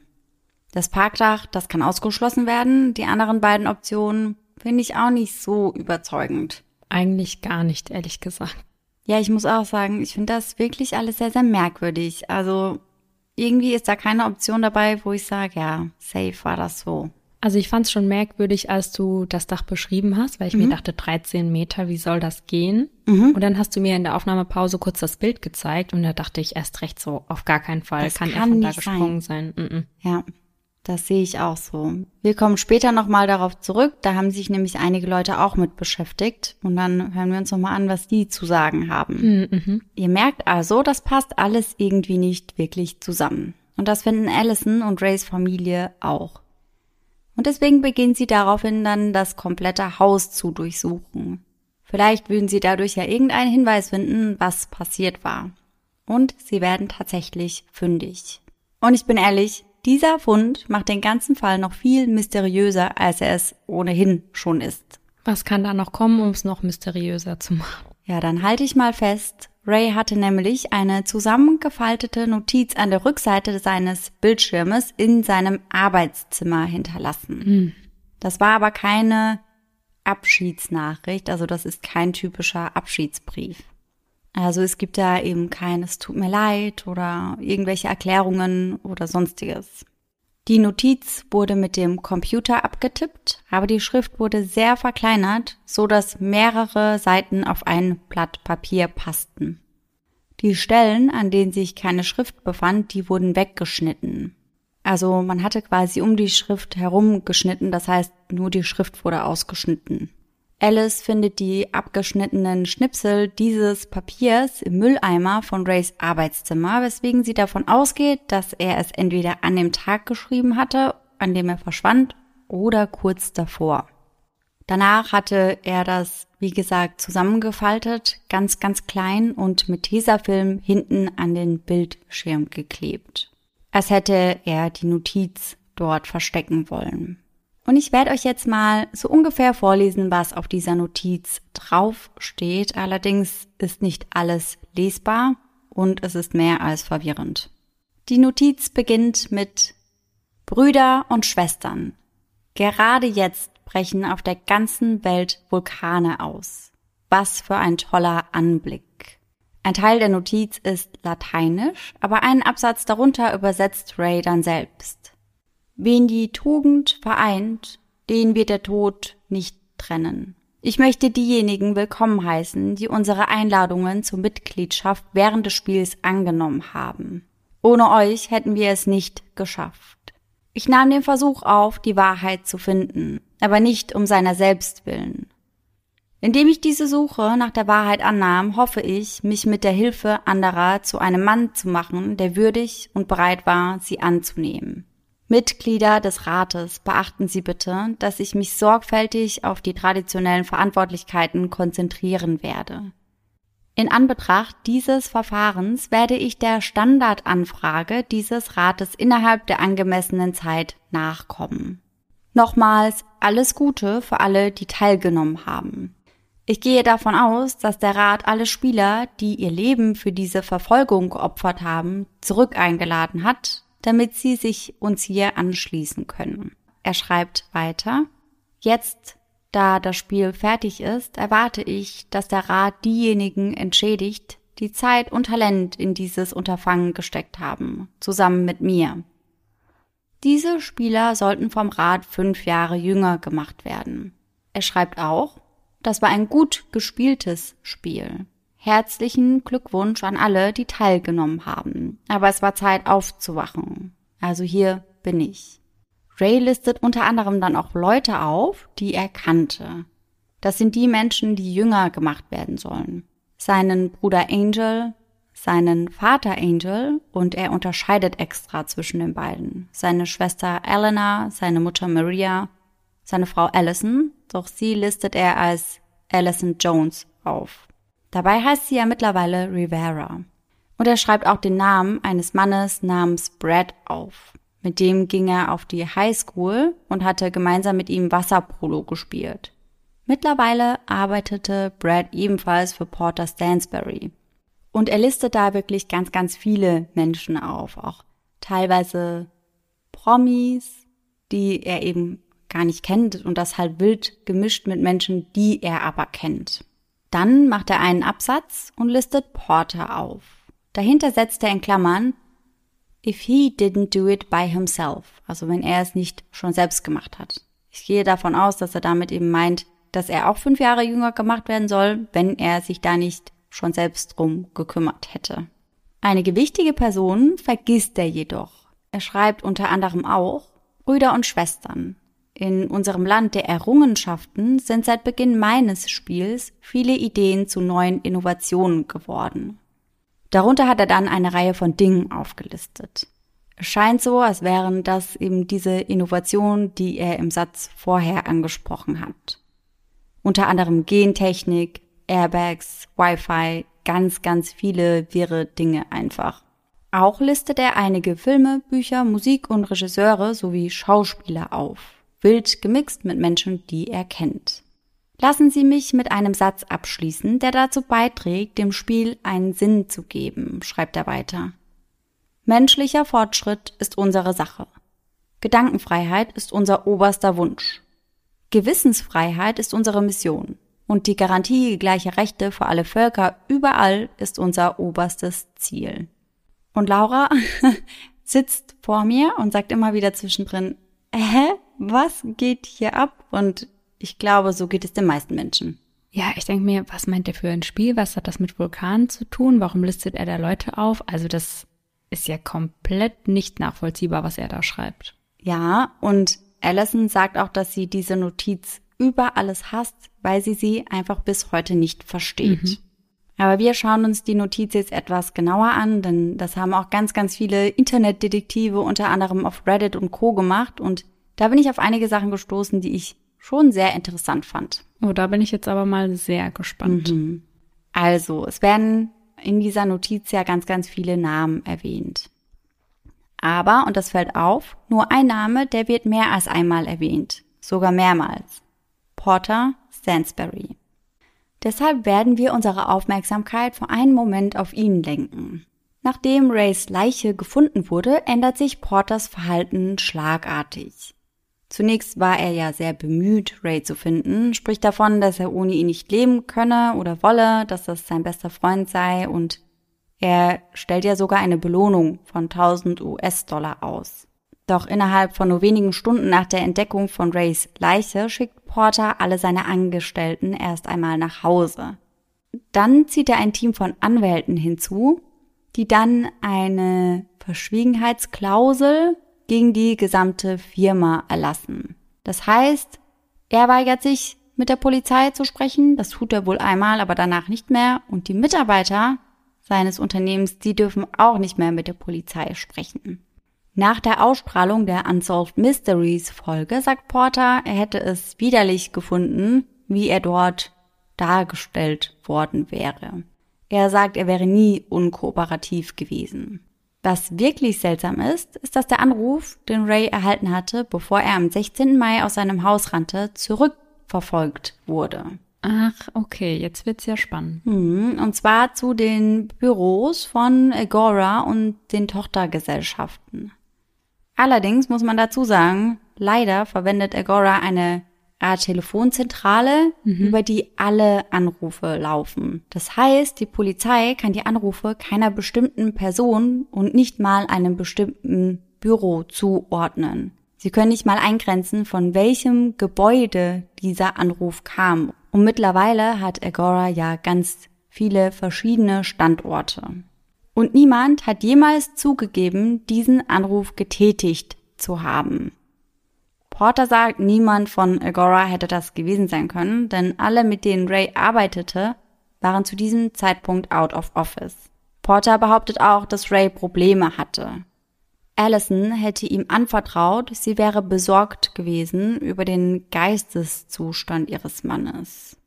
[SPEAKER 1] Das Parkdach, das kann ausgeschlossen werden. Die anderen beiden Optionen finde ich auch nicht so überzeugend.
[SPEAKER 2] Eigentlich gar nicht, ehrlich gesagt.
[SPEAKER 1] Ja, ich muss auch sagen, ich finde das wirklich alles sehr, sehr merkwürdig. Also irgendwie ist da keine Option dabei, wo ich sage, ja, safe war das so.
[SPEAKER 2] Also ich fand es schon merkwürdig, als du das Dach beschrieben hast, weil ich mhm. mir dachte, 13 Meter, wie soll das gehen? Mhm. Und dann hast du mir in der Aufnahmepause kurz das Bild gezeigt und da dachte ich erst recht so, auf gar keinen Fall das kann, kann er von da gesprungen sein. sein. Mhm.
[SPEAKER 1] Ja, das sehe ich auch so. Wir kommen später nochmal darauf zurück. Da haben sich nämlich einige Leute auch mit beschäftigt. Und dann hören wir uns nochmal an, was die zu sagen haben. Hm, mhm. Ihr merkt also, das passt alles irgendwie nicht wirklich zusammen. Und das finden Allison und Rays Familie auch. Und deswegen beginnt sie daraufhin dann das komplette Haus zu durchsuchen. Vielleicht würden sie dadurch ja irgendeinen Hinweis finden, was passiert war. Und sie werden tatsächlich fündig. Und ich bin ehrlich, dieser Fund macht den ganzen Fall noch viel mysteriöser, als er es ohnehin schon ist.
[SPEAKER 2] Was kann da noch kommen, um es noch mysteriöser zu machen?
[SPEAKER 1] Ja, dann halte ich mal fest. Ray hatte nämlich eine zusammengefaltete Notiz an der Rückseite seines Bildschirmes in seinem Arbeitszimmer hinterlassen. Hm. Das war aber keine Abschiedsnachricht, also das ist kein typischer Abschiedsbrief. Also es gibt da eben kein Es tut mir leid oder irgendwelche Erklärungen oder sonstiges. Die Notiz wurde mit dem Computer abgetippt, aber die Schrift wurde sehr verkleinert, so dass mehrere Seiten auf ein Blatt Papier passten. Die Stellen, an denen sich keine Schrift befand, die wurden weggeschnitten. Also man hatte quasi um die Schrift herum geschnitten, das heißt nur die Schrift wurde ausgeschnitten. Alice findet die abgeschnittenen Schnipsel dieses Papiers im Mülleimer von Rays Arbeitszimmer, weswegen sie davon ausgeht, dass er es entweder an dem Tag geschrieben hatte, an dem er verschwand, oder kurz davor. Danach hatte er das, wie gesagt, zusammengefaltet, ganz, ganz klein und mit Tesafilm hinten an den Bildschirm geklebt. Als hätte er die Notiz dort verstecken wollen. Und ich werde euch jetzt mal so ungefähr vorlesen, was auf dieser Notiz drauf steht. Allerdings ist nicht alles lesbar und es ist mehr als verwirrend. Die Notiz beginnt mit Brüder und Schwestern. Gerade jetzt brechen auf der ganzen Welt Vulkane aus. Was für ein toller Anblick. Ein Teil der Notiz ist lateinisch, aber einen Absatz darunter übersetzt Ray dann selbst. Wen die Tugend vereint, den wird der Tod nicht trennen. Ich möchte diejenigen willkommen heißen, die unsere Einladungen zur Mitgliedschaft während des Spiels angenommen haben. Ohne euch hätten wir es nicht geschafft. Ich nahm den Versuch auf, die Wahrheit zu finden, aber nicht um seiner selbst willen. Indem ich diese Suche nach der Wahrheit annahm, hoffe ich, mich mit der Hilfe anderer zu einem Mann zu machen, der würdig und bereit war, sie anzunehmen. Mitglieder des Rates, beachten Sie bitte, dass ich mich sorgfältig auf die traditionellen Verantwortlichkeiten konzentrieren werde. In Anbetracht dieses Verfahrens werde ich der Standardanfrage dieses Rates innerhalb der angemessenen Zeit nachkommen. Nochmals alles Gute für alle, die teilgenommen haben. Ich gehe davon aus, dass der Rat alle Spieler, die ihr Leben für diese Verfolgung geopfert haben, zurück eingeladen hat, damit sie sich uns hier anschließen können. Er schreibt weiter, jetzt, da das Spiel fertig ist, erwarte ich, dass der Rat diejenigen entschädigt, die Zeit und Talent in dieses Unterfangen gesteckt haben, zusammen mit mir. Diese Spieler sollten vom Rat fünf Jahre jünger gemacht werden. Er schreibt auch, das war ein gut gespieltes Spiel. Herzlichen Glückwunsch an alle, die teilgenommen haben. Aber es war Zeit aufzuwachen. Also hier bin ich. Ray listet unter anderem dann auch Leute auf, die er kannte. Das sind die Menschen, die jünger gemacht werden sollen. Seinen Bruder Angel, seinen Vater Angel und er unterscheidet extra zwischen den beiden. Seine Schwester Eleanor, seine Mutter Maria, seine Frau Allison, doch sie listet er als Allison Jones auf. Dabei heißt sie ja mittlerweile Rivera. Und er schreibt auch den Namen eines Mannes namens Brad auf. Mit dem ging er auf die High School und hatte gemeinsam mit ihm Wasserpolo gespielt. Mittlerweile arbeitete Brad ebenfalls für Porter Stansbury. Und er listet da wirklich ganz, ganz viele Menschen auf, auch teilweise Promis, die er eben gar nicht kennt und das halt wild gemischt mit Menschen, die er aber kennt. Dann macht er einen Absatz und listet Porter auf. Dahinter setzt er in Klammern if he didn't do it by himself, also wenn er es nicht schon selbst gemacht hat. Ich gehe davon aus, dass er damit eben meint, dass er auch fünf Jahre jünger gemacht werden soll, wenn er sich da nicht schon selbst drum gekümmert hätte. Einige wichtige Personen vergisst er jedoch. Er schreibt unter anderem auch Brüder und Schwestern, in unserem Land der Errungenschaften sind seit Beginn meines Spiels viele Ideen zu neuen Innovationen geworden. Darunter hat er dann eine Reihe von Dingen aufgelistet. Es scheint so, als wären das eben diese Innovationen, die er im Satz vorher angesprochen hat. Unter anderem Gentechnik, Airbags, Wi-Fi, ganz, ganz viele wirre Dinge einfach. Auch listet er einige Filme, Bücher, Musik und Regisseure sowie Schauspieler auf wild gemixt mit Menschen, die er kennt. Lassen Sie mich mit einem Satz abschließen, der dazu beiträgt, dem Spiel einen Sinn zu geben, schreibt er weiter. Menschlicher Fortschritt ist unsere Sache. Gedankenfreiheit ist unser oberster Wunsch. Gewissensfreiheit ist unsere Mission. und die Garantie gleicher Rechte für alle Völker überall ist unser oberstes Ziel. Und Laura sitzt vor mir und sagt immer wieder zwischendrin, hä, was geht hier ab? Und ich glaube, so geht es den meisten Menschen.
[SPEAKER 2] Ja, ich denke mir, was meint er für ein Spiel? Was hat das mit Vulkanen zu tun? Warum listet er da Leute auf? Also das ist ja komplett nicht nachvollziehbar, was er da schreibt.
[SPEAKER 1] Ja, und Allison sagt auch, dass sie diese Notiz über alles hasst, weil sie sie einfach bis heute nicht versteht. Mhm. Aber wir schauen uns die Notiz jetzt etwas genauer an, denn das haben auch ganz, ganz viele Internetdetektive unter anderem auf Reddit und Co gemacht und da bin ich auf einige Sachen gestoßen, die ich schon sehr interessant fand.
[SPEAKER 2] Oh, da bin ich jetzt aber mal sehr gespannt.
[SPEAKER 1] Mhm. Also, es werden in dieser Notiz ja ganz, ganz viele Namen erwähnt. Aber, und das fällt auf, nur ein Name, der wird mehr als einmal erwähnt, sogar mehrmals. Porter Stansberry. Deshalb werden wir unsere Aufmerksamkeit für einen Moment auf ihn lenken. Nachdem Rays Leiche gefunden wurde, ändert sich Porters Verhalten schlagartig. Zunächst war er ja sehr bemüht, Ray zu finden, spricht davon, dass er ohne ihn nicht leben könne oder wolle, dass das sein bester Freund sei und er stellt ja sogar eine Belohnung von 1000 US-Dollar aus. Doch innerhalb von nur wenigen Stunden nach der Entdeckung von Rays Leiche schickt Porter alle seine Angestellten erst einmal nach Hause. Dann zieht er ein Team von Anwälten hinzu, die dann eine Verschwiegenheitsklausel gegen die gesamte Firma erlassen. Das heißt, er weigert sich, mit der Polizei zu sprechen, das tut er wohl einmal, aber danach nicht mehr, und die Mitarbeiter seines Unternehmens, die dürfen auch nicht mehr mit der Polizei sprechen. Nach der Ausstrahlung der Unsolved Mysteries Folge sagt Porter, er hätte es widerlich gefunden, wie er dort dargestellt worden wäre. Er sagt, er wäre nie unkooperativ gewesen. Was wirklich seltsam ist, ist, dass der Anruf, den Ray erhalten hatte, bevor er am 16. Mai aus seinem Haus rannte, zurückverfolgt wurde.
[SPEAKER 2] Ach, okay, jetzt wird's ja spannend.
[SPEAKER 1] Mhm, und zwar zu den Büros von Agora und den Tochtergesellschaften. Allerdings muss man dazu sagen, leider verwendet Agora eine Art Telefonzentrale, mhm. über die alle Anrufe laufen. Das heißt, die Polizei kann die Anrufe keiner bestimmten Person und nicht mal einem bestimmten Büro zuordnen. Sie können nicht mal eingrenzen, von welchem Gebäude dieser Anruf kam. Und mittlerweile hat Agora ja ganz viele verschiedene Standorte. Und niemand hat jemals zugegeben, diesen Anruf getätigt zu haben. Porter sagt, niemand von Agora hätte das gewesen sein können, denn alle, mit denen Ray arbeitete, waren zu diesem Zeitpunkt out of office. Porter behauptet auch, dass Ray Probleme hatte. Allison hätte ihm anvertraut, sie wäre besorgt gewesen über den Geisteszustand ihres Mannes.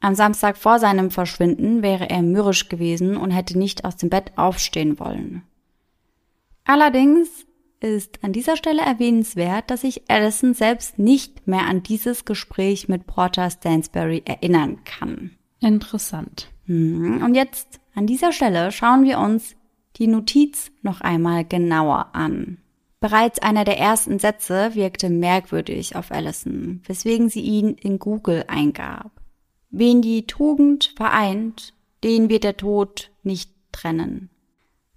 [SPEAKER 1] Am Samstag vor seinem Verschwinden wäre er mürrisch gewesen und hätte nicht aus dem Bett aufstehen wollen. Allerdings ist an dieser Stelle erwähnenswert, dass sich Allison selbst nicht mehr an dieses Gespräch mit Porter Stansbury erinnern kann.
[SPEAKER 2] Interessant.
[SPEAKER 1] Mhm. Und jetzt an dieser Stelle schauen wir uns die Notiz noch einmal genauer an. Bereits einer der ersten Sätze wirkte merkwürdig auf Allison, weswegen sie ihn in Google eingab. Wen die Tugend vereint, den wird der Tod nicht trennen.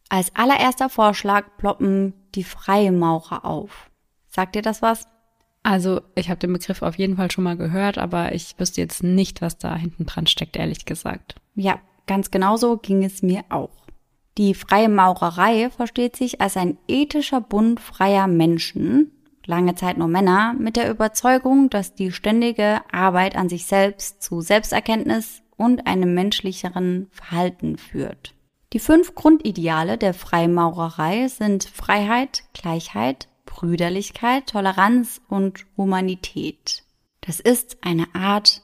[SPEAKER 1] Als allererster Vorschlag ploppen die Freimaurer auf. Sagt dir das was?
[SPEAKER 2] Also, ich habe den Begriff auf jeden Fall schon mal gehört, aber ich wüsste jetzt nicht, was da hinten dran steckt, ehrlich gesagt.
[SPEAKER 1] Ja, ganz genauso ging es mir auch. Die Freie Maurerei versteht sich als ein ethischer Bund freier Menschen, lange Zeit nur Männer, mit der Überzeugung, dass die ständige Arbeit an sich selbst zu Selbsterkenntnis und einem menschlicheren Verhalten führt. Die fünf Grundideale der Freimaurerei sind Freiheit, Gleichheit, Brüderlichkeit, Toleranz und Humanität. Das ist eine Art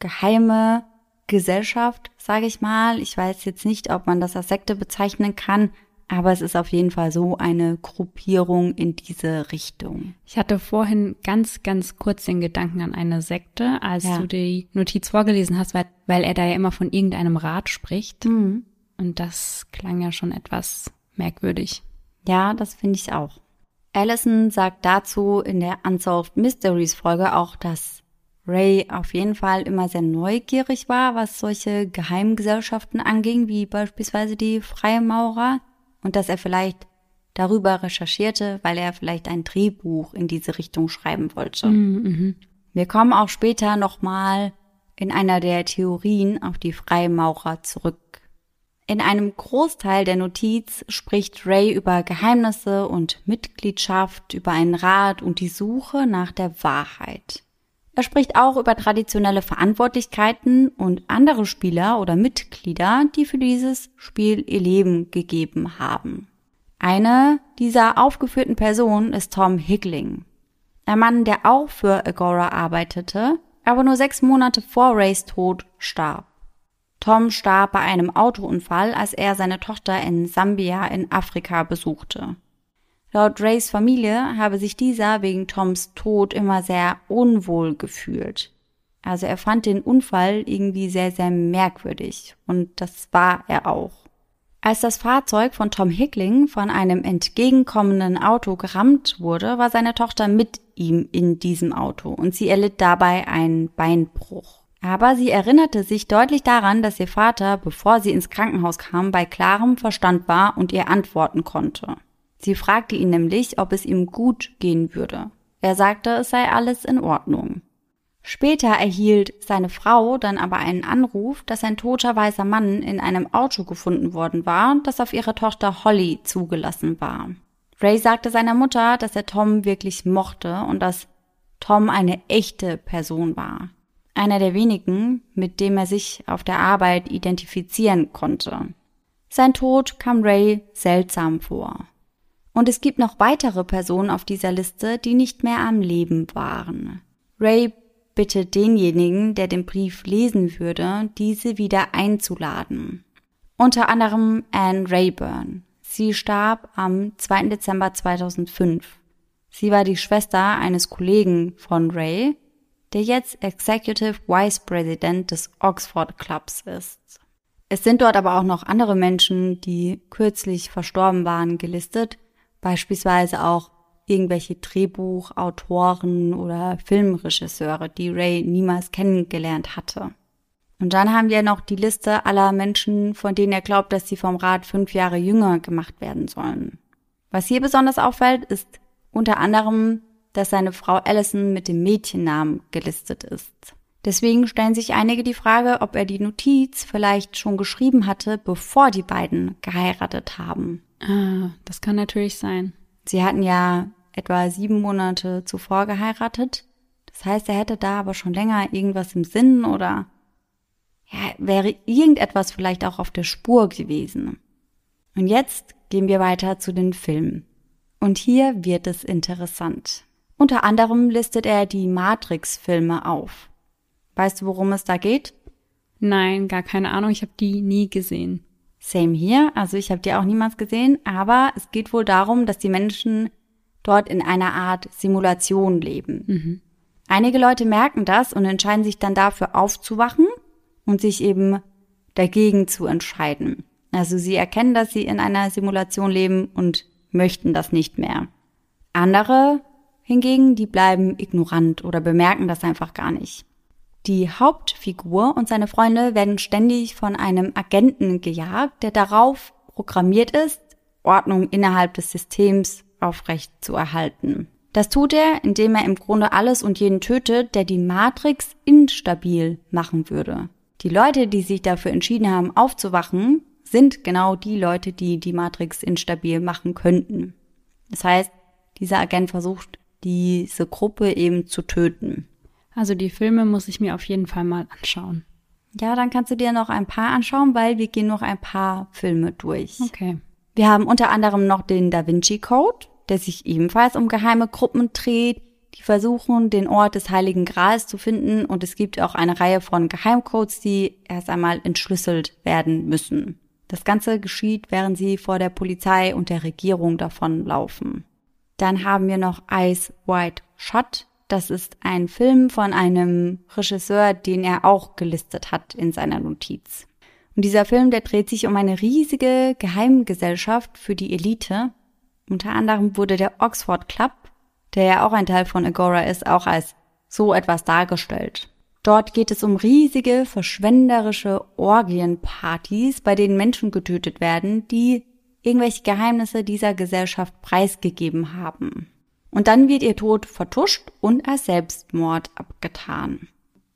[SPEAKER 1] geheime Gesellschaft, sage ich mal. Ich weiß jetzt nicht, ob man das als Sekte bezeichnen kann, aber es ist auf jeden Fall so eine Gruppierung in diese Richtung.
[SPEAKER 2] Ich hatte vorhin ganz, ganz kurz den Gedanken an eine Sekte, als ja. du die Notiz vorgelesen hast, weil, weil er da ja immer von irgendeinem Rat spricht. Mhm. Und das klang ja schon etwas merkwürdig.
[SPEAKER 1] Ja, das finde ich auch. Allison sagt dazu in der Unsolved Mysteries Folge auch, dass Ray auf jeden Fall immer sehr neugierig war, was solche Geheimgesellschaften anging, wie beispielsweise die Freimaurer, und dass er vielleicht darüber recherchierte, weil er vielleicht ein Drehbuch in diese Richtung schreiben wollte.
[SPEAKER 2] Mhm.
[SPEAKER 1] Wir kommen auch später nochmal in einer der Theorien auf die Freimaurer zurück. In einem Großteil der Notiz spricht Ray über Geheimnisse und Mitgliedschaft, über einen Rat und die Suche nach der Wahrheit. Er spricht auch über traditionelle Verantwortlichkeiten und andere Spieler oder Mitglieder, die für dieses Spiel ihr Leben gegeben haben. Eine dieser aufgeführten Personen ist Tom Hickling. Ein Mann, der auch für Agora arbeitete, aber nur sechs Monate vor Rays Tod starb. Tom starb bei einem Autounfall, als er seine Tochter in Sambia in Afrika besuchte. Laut Rays Familie habe sich dieser wegen Toms Tod immer sehr unwohl gefühlt. Also er fand den Unfall irgendwie sehr, sehr merkwürdig. Und das war er auch. Als das Fahrzeug von Tom Hickling von einem entgegenkommenden Auto gerammt wurde, war seine Tochter mit ihm in diesem Auto und sie erlitt dabei einen Beinbruch. Aber sie erinnerte sich deutlich daran, dass ihr Vater, bevor sie ins Krankenhaus kam, bei klarem Verstand war und ihr antworten konnte. Sie fragte ihn nämlich, ob es ihm gut gehen würde. Er sagte, es sei alles in Ordnung. Später erhielt seine Frau dann aber einen Anruf, dass ein toter weißer Mann in einem Auto gefunden worden war, das auf ihre Tochter Holly zugelassen war. Ray sagte seiner Mutter, dass er Tom wirklich mochte und dass Tom eine echte Person war. Einer der wenigen, mit dem er sich auf der Arbeit identifizieren konnte. Sein Tod kam Ray seltsam vor. Und es gibt noch weitere Personen auf dieser Liste, die nicht mehr am Leben waren. Ray bittet denjenigen, der den Brief lesen würde, diese wieder einzuladen. Unter anderem Anne Rayburn. Sie starb am 2. Dezember 2005. Sie war die Schwester eines Kollegen von Ray, der jetzt Executive Vice President des Oxford Clubs ist. Es sind dort aber auch noch andere Menschen, die kürzlich verstorben waren, gelistet, beispielsweise auch irgendwelche Drehbuchautoren oder Filmregisseure, die Ray niemals kennengelernt hatte. Und dann haben wir noch die Liste aller Menschen, von denen er glaubt, dass sie vom Rat fünf Jahre jünger gemacht werden sollen. Was hier besonders auffällt, ist unter anderem, dass seine Frau Allison mit dem Mädchennamen gelistet ist. Deswegen stellen sich einige die Frage, ob er die Notiz vielleicht schon geschrieben hatte, bevor die beiden geheiratet haben.
[SPEAKER 2] Ah, das kann natürlich sein.
[SPEAKER 1] Sie hatten ja etwa sieben Monate zuvor geheiratet. Das heißt, er hätte da aber schon länger irgendwas im Sinn oder ja, wäre irgendetwas vielleicht auch auf der Spur gewesen. Und jetzt gehen wir weiter zu den Filmen. Und hier wird es interessant. Unter anderem listet er die Matrix-Filme auf. Weißt du, worum es da geht?
[SPEAKER 2] Nein, gar keine Ahnung. Ich habe die nie gesehen.
[SPEAKER 1] Same hier. Also ich habe die auch niemals gesehen. Aber es geht wohl darum, dass die Menschen dort in einer Art Simulation leben.
[SPEAKER 2] Mhm.
[SPEAKER 1] Einige Leute merken das und entscheiden sich dann dafür aufzuwachen und sich eben dagegen zu entscheiden. Also sie erkennen, dass sie in einer Simulation leben und möchten das nicht mehr. Andere hingegen, die bleiben ignorant oder bemerken das einfach gar nicht. Die Hauptfigur und seine Freunde werden ständig von einem Agenten gejagt, der darauf programmiert ist, Ordnung innerhalb des Systems aufrecht zu erhalten. Das tut er, indem er im Grunde alles und jeden tötet, der die Matrix instabil machen würde. Die Leute, die sich dafür entschieden haben, aufzuwachen, sind genau die Leute, die die Matrix instabil machen könnten. Das heißt, dieser Agent versucht, diese Gruppe eben zu töten.
[SPEAKER 2] Also die Filme muss ich mir auf jeden Fall mal anschauen.
[SPEAKER 1] Ja, dann kannst du dir noch ein paar anschauen, weil wir gehen noch ein paar Filme durch.
[SPEAKER 2] Okay.
[SPEAKER 1] Wir haben unter anderem noch den Da Vinci Code, der sich ebenfalls um geheime Gruppen dreht, die versuchen, den Ort des Heiligen Grals zu finden und es gibt auch eine Reihe von Geheimcodes, die erst einmal entschlüsselt werden müssen. Das Ganze geschieht, während sie vor der Polizei und der Regierung davonlaufen. Dann haben wir noch Ice White Shot. Das ist ein Film von einem Regisseur, den er auch gelistet hat in seiner Notiz. Und dieser Film, der dreht sich um eine riesige Geheimgesellschaft für die Elite. Unter anderem wurde der Oxford Club, der ja auch ein Teil von Agora ist, auch als so etwas dargestellt. Dort geht es um riesige, verschwenderische Orgienpartys, bei denen Menschen getötet werden, die irgendwelche Geheimnisse dieser Gesellschaft preisgegeben haben. Und dann wird ihr Tod vertuscht und als Selbstmord abgetan.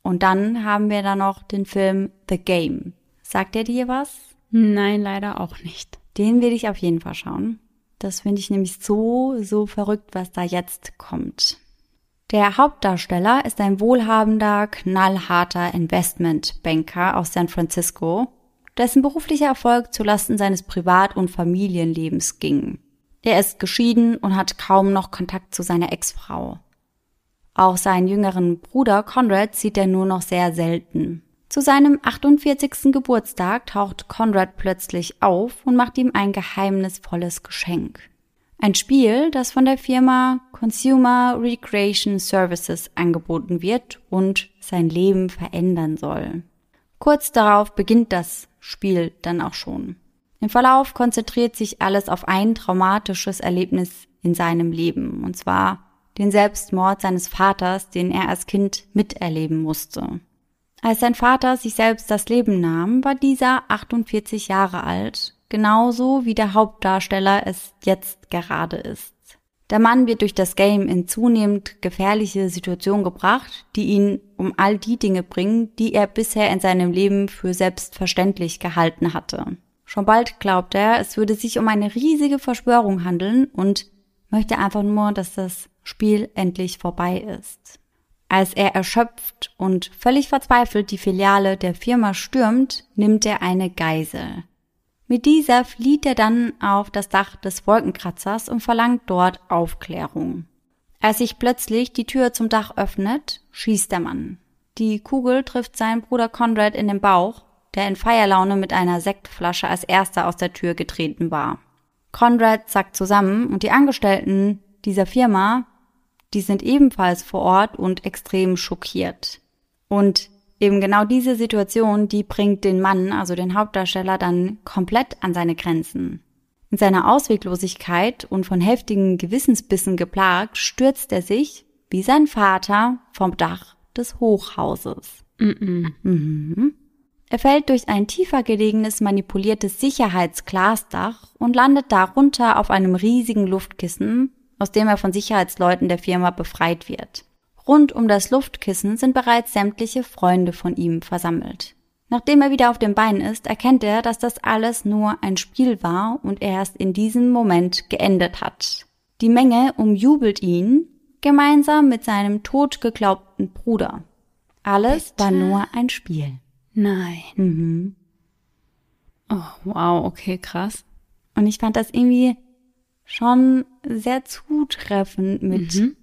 [SPEAKER 1] Und dann haben wir da noch den Film The Game. Sagt er dir was?
[SPEAKER 2] Nein, leider auch nicht.
[SPEAKER 1] Den will ich auf jeden Fall schauen. Das finde ich nämlich so, so verrückt, was da jetzt kommt. Der Hauptdarsteller ist ein wohlhabender, knallharter Investmentbanker aus San Francisco, dessen beruflicher Erfolg zulasten seines Privat- und Familienlebens ging. Er ist geschieden und hat kaum noch Kontakt zu seiner Ex-Frau. Auch seinen jüngeren Bruder Conrad sieht er nur noch sehr selten. Zu seinem 48. Geburtstag taucht Conrad plötzlich auf und macht ihm ein geheimnisvolles Geschenk. Ein Spiel, das von der Firma Consumer Recreation Services angeboten wird und sein Leben verändern soll. Kurz darauf beginnt das Spiel dann auch schon. Im Verlauf konzentriert sich alles auf ein traumatisches Erlebnis in seinem Leben, und zwar den Selbstmord seines Vaters, den er als Kind miterleben musste. Als sein Vater sich selbst das Leben nahm, war dieser 48 Jahre alt, genauso wie der Hauptdarsteller es jetzt gerade ist. Der Mann wird durch das Game in zunehmend gefährliche Situationen gebracht, die ihn um all die Dinge bringen, die er bisher in seinem Leben für selbstverständlich gehalten hatte. Schon bald glaubt er, es würde sich um eine riesige Verschwörung handeln und möchte einfach nur, dass das Spiel endlich vorbei ist. Als er erschöpft und völlig verzweifelt die Filiale der Firma stürmt, nimmt er eine Geisel. Mit dieser flieht er dann auf das Dach des Wolkenkratzers und verlangt dort Aufklärung. Als sich plötzlich die Tür zum Dach öffnet, schießt der Mann. Die Kugel trifft seinen Bruder Conrad in den Bauch der in Feierlaune mit einer Sektflasche als erster aus der Tür getreten war. Conrad sackt zusammen und die Angestellten dieser Firma, die sind ebenfalls vor Ort und extrem schockiert. Und eben genau diese Situation, die bringt den Mann, also den Hauptdarsteller, dann komplett an seine Grenzen. In seiner Ausweglosigkeit und von heftigen Gewissensbissen geplagt, stürzt er sich, wie sein Vater, vom Dach des Hochhauses. Mm -mm. Mhm. Er fällt durch ein tiefer gelegenes manipuliertes Sicherheitsglasdach und landet darunter auf einem riesigen Luftkissen, aus dem er von Sicherheitsleuten der Firma befreit wird. Rund um das Luftkissen sind bereits sämtliche Freunde von ihm versammelt. Nachdem er wieder auf dem Bein ist, erkennt er, dass das alles nur ein Spiel war und erst in diesem Moment geendet hat. Die Menge umjubelt ihn, gemeinsam mit seinem totgeglaubten Bruder. Alles Bitte? war nur ein Spiel.
[SPEAKER 2] Nein. Mhm. Oh, wow, okay, krass.
[SPEAKER 1] Und ich fand das irgendwie schon sehr zutreffend mit mhm.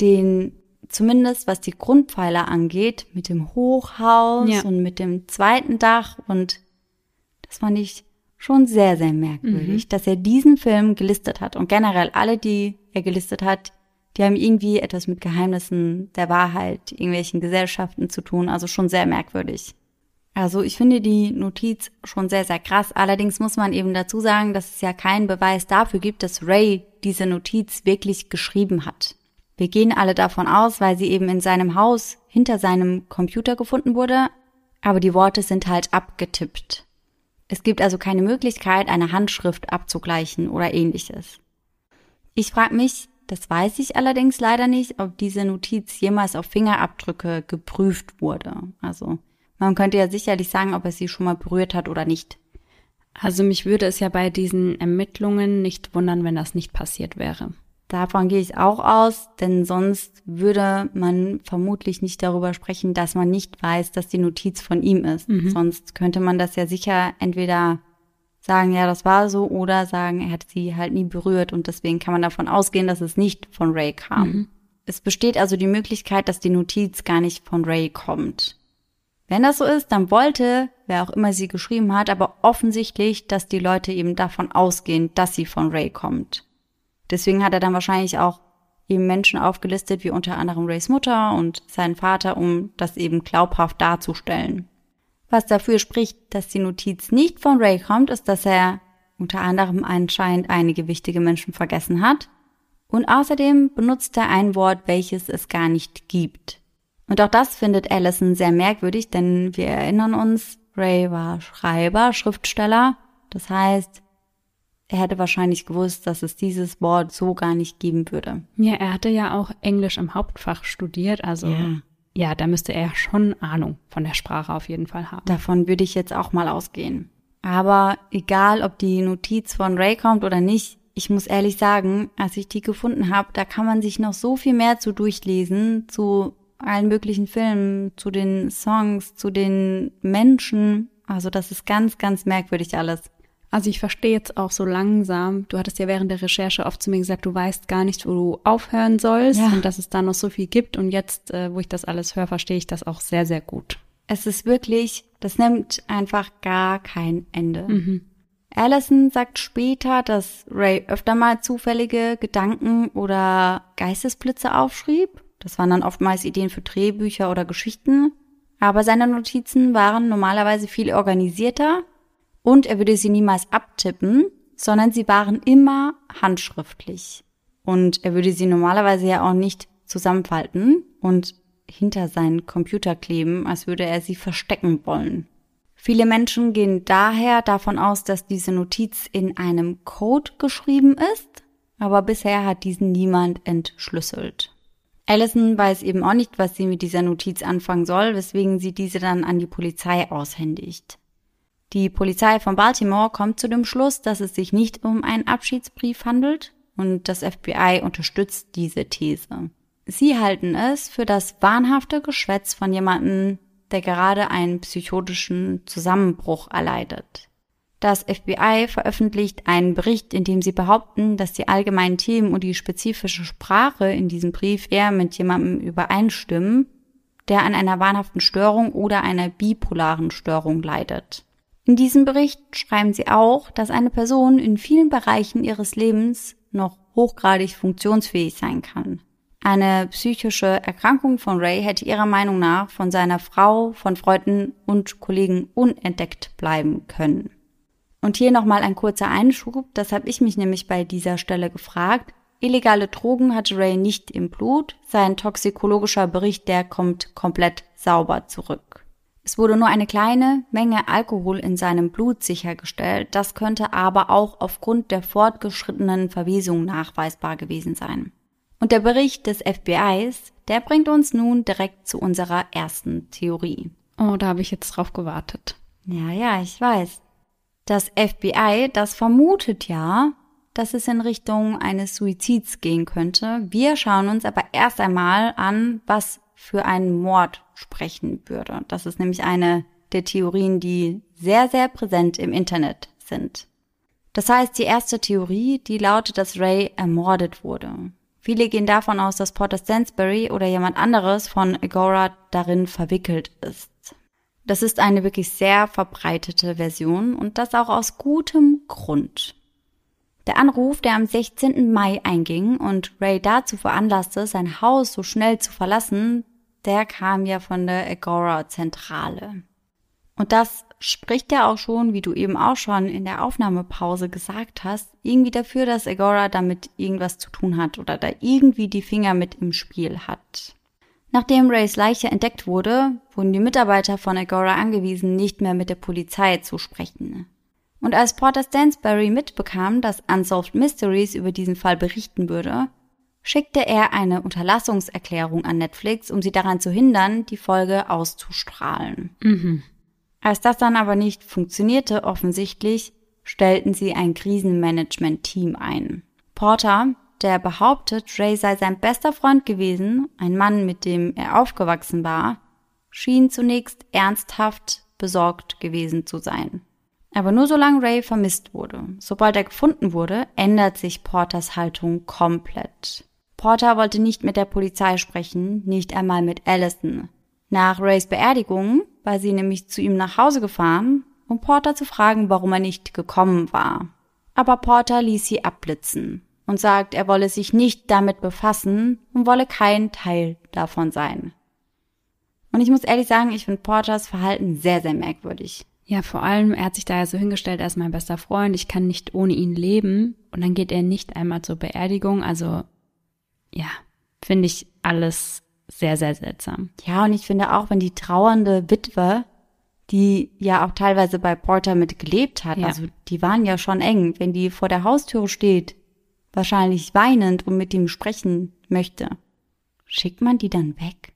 [SPEAKER 1] den, zumindest was die Grundpfeiler angeht, mit dem Hochhaus ja. und mit dem zweiten Dach. Und das fand ich schon sehr, sehr merkwürdig, mhm. dass er diesen Film gelistet hat. Und generell alle, die er gelistet hat, die haben irgendwie etwas mit Geheimnissen der Wahrheit, irgendwelchen Gesellschaften zu tun. Also schon sehr merkwürdig. Also ich finde die Notiz schon sehr, sehr krass. Allerdings muss man eben dazu sagen, dass es ja keinen Beweis dafür gibt, dass Ray diese Notiz wirklich geschrieben hat. Wir gehen alle davon aus, weil sie eben in seinem Haus hinter seinem Computer gefunden wurde, aber die Worte sind halt abgetippt. Es gibt also keine Möglichkeit, eine Handschrift abzugleichen oder ähnliches. Ich frage mich, das weiß ich allerdings leider nicht, ob diese Notiz jemals auf Fingerabdrücke geprüft wurde. Also man könnte ja sicherlich sagen, ob er sie schon mal berührt hat oder nicht.
[SPEAKER 2] Also mich würde es ja bei diesen Ermittlungen nicht wundern, wenn das nicht passiert wäre.
[SPEAKER 1] Davon gehe ich auch aus, denn sonst würde man vermutlich nicht darüber sprechen, dass man nicht weiß, dass die Notiz von ihm ist. Mhm. Sonst könnte man das ja sicher entweder sagen, ja, das war so, oder sagen, er hat sie halt nie berührt und deswegen kann man davon ausgehen, dass es nicht von Ray kam. Mhm. Es besteht also die Möglichkeit, dass die Notiz gar nicht von Ray kommt. Wenn das so ist, dann wollte, wer auch immer sie geschrieben hat, aber offensichtlich, dass die Leute eben davon ausgehen, dass sie von Ray kommt. Deswegen hat er dann wahrscheinlich auch eben Menschen aufgelistet, wie unter anderem Rays Mutter und seinen Vater, um das eben glaubhaft darzustellen. Was dafür spricht, dass die Notiz nicht von Ray kommt, ist, dass er unter anderem anscheinend einige wichtige Menschen vergessen hat. Und außerdem benutzt er ein Wort, welches es gar nicht gibt. Und auch das findet Allison sehr merkwürdig, denn wir erinnern uns, Ray war Schreiber, Schriftsteller. Das heißt, er hätte wahrscheinlich gewusst, dass es dieses Wort so gar nicht geben würde.
[SPEAKER 2] Ja, er hatte ja auch Englisch im Hauptfach studiert, also ja, ja da müsste er schon Ahnung von der Sprache auf jeden Fall haben.
[SPEAKER 1] Davon würde ich jetzt auch mal ausgehen. Aber egal, ob die Notiz von Ray kommt oder nicht, ich muss ehrlich sagen, als ich die gefunden habe, da kann man sich noch so viel mehr zu durchlesen, zu allen möglichen Filmen, zu den Songs, zu den Menschen. Also das ist ganz, ganz merkwürdig alles.
[SPEAKER 2] Also ich verstehe jetzt auch so langsam, du hattest ja während der Recherche oft zu mir gesagt, du weißt gar nicht, wo du aufhören sollst ja. und dass es da noch so viel gibt. Und jetzt, äh, wo ich das alles höre, verstehe ich das auch sehr, sehr gut.
[SPEAKER 1] Es ist wirklich, das nimmt einfach gar kein Ende. Mhm. Allison sagt später, dass Ray öfter mal zufällige Gedanken oder Geistesblitze aufschrieb. Das waren dann oftmals Ideen für Drehbücher oder Geschichten. Aber seine Notizen waren normalerweise viel organisierter und er würde sie niemals abtippen, sondern sie waren immer handschriftlich. Und er würde sie normalerweise ja auch nicht zusammenfalten und hinter seinen Computer kleben, als würde er sie verstecken wollen. Viele Menschen gehen daher davon aus, dass diese Notiz in einem Code geschrieben ist, aber bisher hat diesen niemand entschlüsselt. Allison weiß eben auch nicht, was sie mit dieser Notiz anfangen soll, weswegen sie diese dann an die Polizei aushändigt. Die Polizei von Baltimore kommt zu dem Schluss, dass es sich nicht um einen Abschiedsbrief handelt und das FBI unterstützt diese These. Sie halten es für das wahnhafte Geschwätz von jemandem, der gerade einen psychotischen Zusammenbruch erleidet. Das FBI veröffentlicht einen Bericht, in dem sie behaupten, dass die allgemeinen Themen und die spezifische Sprache in diesem Brief eher mit jemandem übereinstimmen, der an einer wahnhaften Störung oder einer bipolaren Störung leidet. In diesem Bericht schreiben sie auch, dass eine Person in vielen Bereichen ihres Lebens noch hochgradig funktionsfähig sein kann. Eine psychische Erkrankung von Ray hätte ihrer Meinung nach von seiner Frau, von Freunden und Kollegen unentdeckt bleiben können. Und hier nochmal ein kurzer Einschub, das habe ich mich nämlich bei dieser Stelle gefragt. Illegale Drogen hatte Ray nicht im Blut, sein toxikologischer Bericht, der kommt komplett sauber zurück. Es wurde nur eine kleine Menge Alkohol in seinem Blut sichergestellt, das könnte aber auch aufgrund der fortgeschrittenen Verwesung nachweisbar gewesen sein. Und der Bericht des FBIs, der bringt uns nun direkt zu unserer ersten Theorie.
[SPEAKER 2] Oh, da habe ich jetzt drauf gewartet.
[SPEAKER 1] Ja, ja, ich weiß. Das FBI, das vermutet ja, dass es in Richtung eines Suizids gehen könnte. Wir schauen uns aber erst einmal an, was für einen Mord sprechen würde. Das ist nämlich eine der Theorien, die sehr, sehr präsent im Internet sind. Das heißt, die erste Theorie, die lautet, dass Ray ermordet wurde. Viele gehen davon aus, dass Porter Stansbury oder jemand anderes von Agora darin verwickelt ist. Das ist eine wirklich sehr verbreitete Version und das auch aus gutem Grund. Der Anruf, der am 16. Mai einging und Ray dazu veranlasste, sein Haus so schnell zu verlassen, der kam ja von der Agora-Zentrale. Und das spricht ja auch schon, wie du eben auch schon in der Aufnahmepause gesagt hast, irgendwie dafür, dass Agora damit irgendwas zu tun hat oder da irgendwie die Finger mit im Spiel hat. Nachdem Rays Leiche entdeckt wurde, wurden die Mitarbeiter von Agora angewiesen, nicht mehr mit der Polizei zu sprechen. Und als Porter Stansbury mitbekam, dass Unsolved Mysteries über diesen Fall berichten würde, schickte er eine Unterlassungserklärung an Netflix, um sie daran zu hindern, die Folge auszustrahlen. Mhm. Als das dann aber nicht funktionierte, offensichtlich, stellten sie ein Krisenmanagement-Team ein. Porter, der behauptet, Ray sei sein bester Freund gewesen, ein Mann, mit dem er aufgewachsen war, schien zunächst ernsthaft besorgt gewesen zu sein. Aber nur solange Ray vermisst wurde. Sobald er gefunden wurde, ändert sich Porters Haltung komplett. Porter wollte nicht mit der Polizei sprechen, nicht einmal mit Allison. Nach Rays Beerdigung war sie nämlich zu ihm nach Hause gefahren, um Porter zu fragen, warum er nicht gekommen war. Aber Porter ließ sie abblitzen und sagt, er wolle sich nicht damit befassen und wolle kein Teil davon sein. Und ich muss ehrlich sagen, ich finde Porters Verhalten sehr, sehr merkwürdig.
[SPEAKER 2] Ja, vor allem, er hat sich da ja so hingestellt, er ist mein bester Freund, ich kann nicht ohne ihn leben. Und dann geht er nicht einmal zur Beerdigung. Also ja, finde ich alles sehr, sehr seltsam.
[SPEAKER 1] Ja, und ich finde auch, wenn die trauernde Witwe, die ja auch teilweise bei Porter mit gelebt hat,
[SPEAKER 2] Ja.
[SPEAKER 1] also die waren ja schon eng, wenn die vor der Haustür steht, wahrscheinlich weinend und mit ihm sprechen möchte, schickt man die dann weg?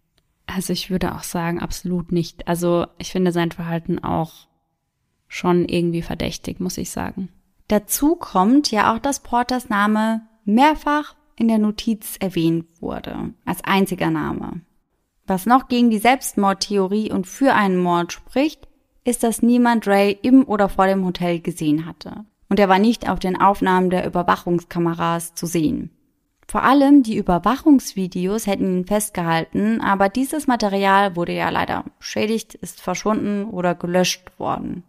[SPEAKER 2] Also ich würde auch sagen, absolut nicht. Also ich finde sein Verhalten auch schon irgendwie verdächtig, muss ich sagen.
[SPEAKER 1] Dazu kommt ja auch, dass Porters Name mehrfach in der Notiz erwähnt wurde, als einziger Name. Was noch gegen die Selbstmordtheorie und für einen Mord spricht, ist, dass niemand Ray im oder vor dem Hotel gesehen hatte. Und er war nicht auf den Aufnahmen der Überwachungskameras zu sehen. Vor allem die Überwachungsvideos hätten ihn festgehalten, aber dieses Material wurde ja leider beschädigt, ist verschwunden oder gelöscht worden.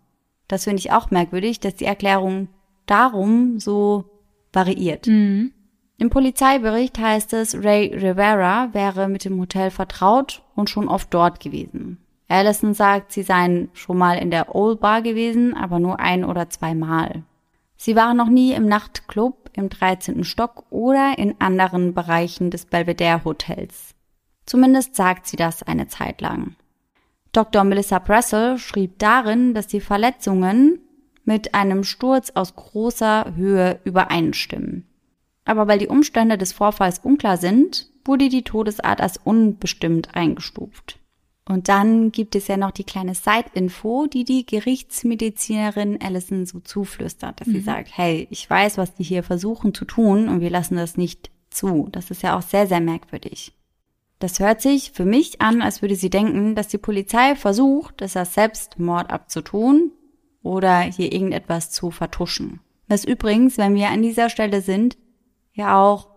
[SPEAKER 1] Das finde ich auch merkwürdig, dass die Erklärung darum so variiert. Im Polizeibericht heißt es, Ray Rivera wäre mit dem Hotel vertraut und schon oft dort gewesen. Allison sagt, sie seien schon mal in der Old Bar gewesen, aber nur ein oder zwei Mal. Sie waren noch nie im Nachtclub im 13. Stock oder in anderen Bereichen des Belvedere Hotels. Zumindest sagt sie das eine Zeit lang. Dr. Melissa Pressel schrieb darin, dass die Verletzungen mit einem Sturz aus großer Höhe übereinstimmen. Aber weil die Umstände des Vorfalls unklar sind, wurde die Todesart als unbestimmt eingestuft. Und dann gibt es ja noch die kleine Side-Info, die die Gerichtsmedizinerin Allison so zuflüstert, dass sie sagt, hey, ich weiß, was die hier versuchen zu tun und wir lassen das nicht zu. Das ist ja auch sehr, sehr merkwürdig. Das hört sich für mich an, als würde sie denken, dass die Polizei versucht, es als Selbstmord abzutun oder hier irgendetwas zu vertuschen. Was übrigens, wenn wir an dieser Stelle sind, ja auch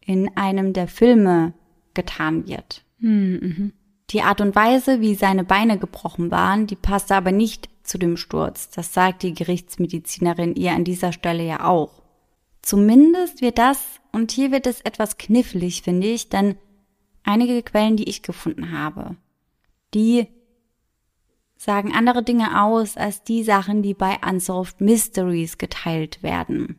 [SPEAKER 1] in einem der Filme getan wird. Die Art und Weise, wie seine Beine gebrochen waren, die passte aber nicht zu dem Sturz. Das sagt die Gerichtsmedizinerin ihr an dieser Stelle ja auch. Zumindest wird das, und hier wird es etwas knifflig, finde ich, denn einige Quellen, die ich gefunden habe, die sagen andere Dinge aus als die Sachen, die bei Unsolved Mysteries geteilt werden.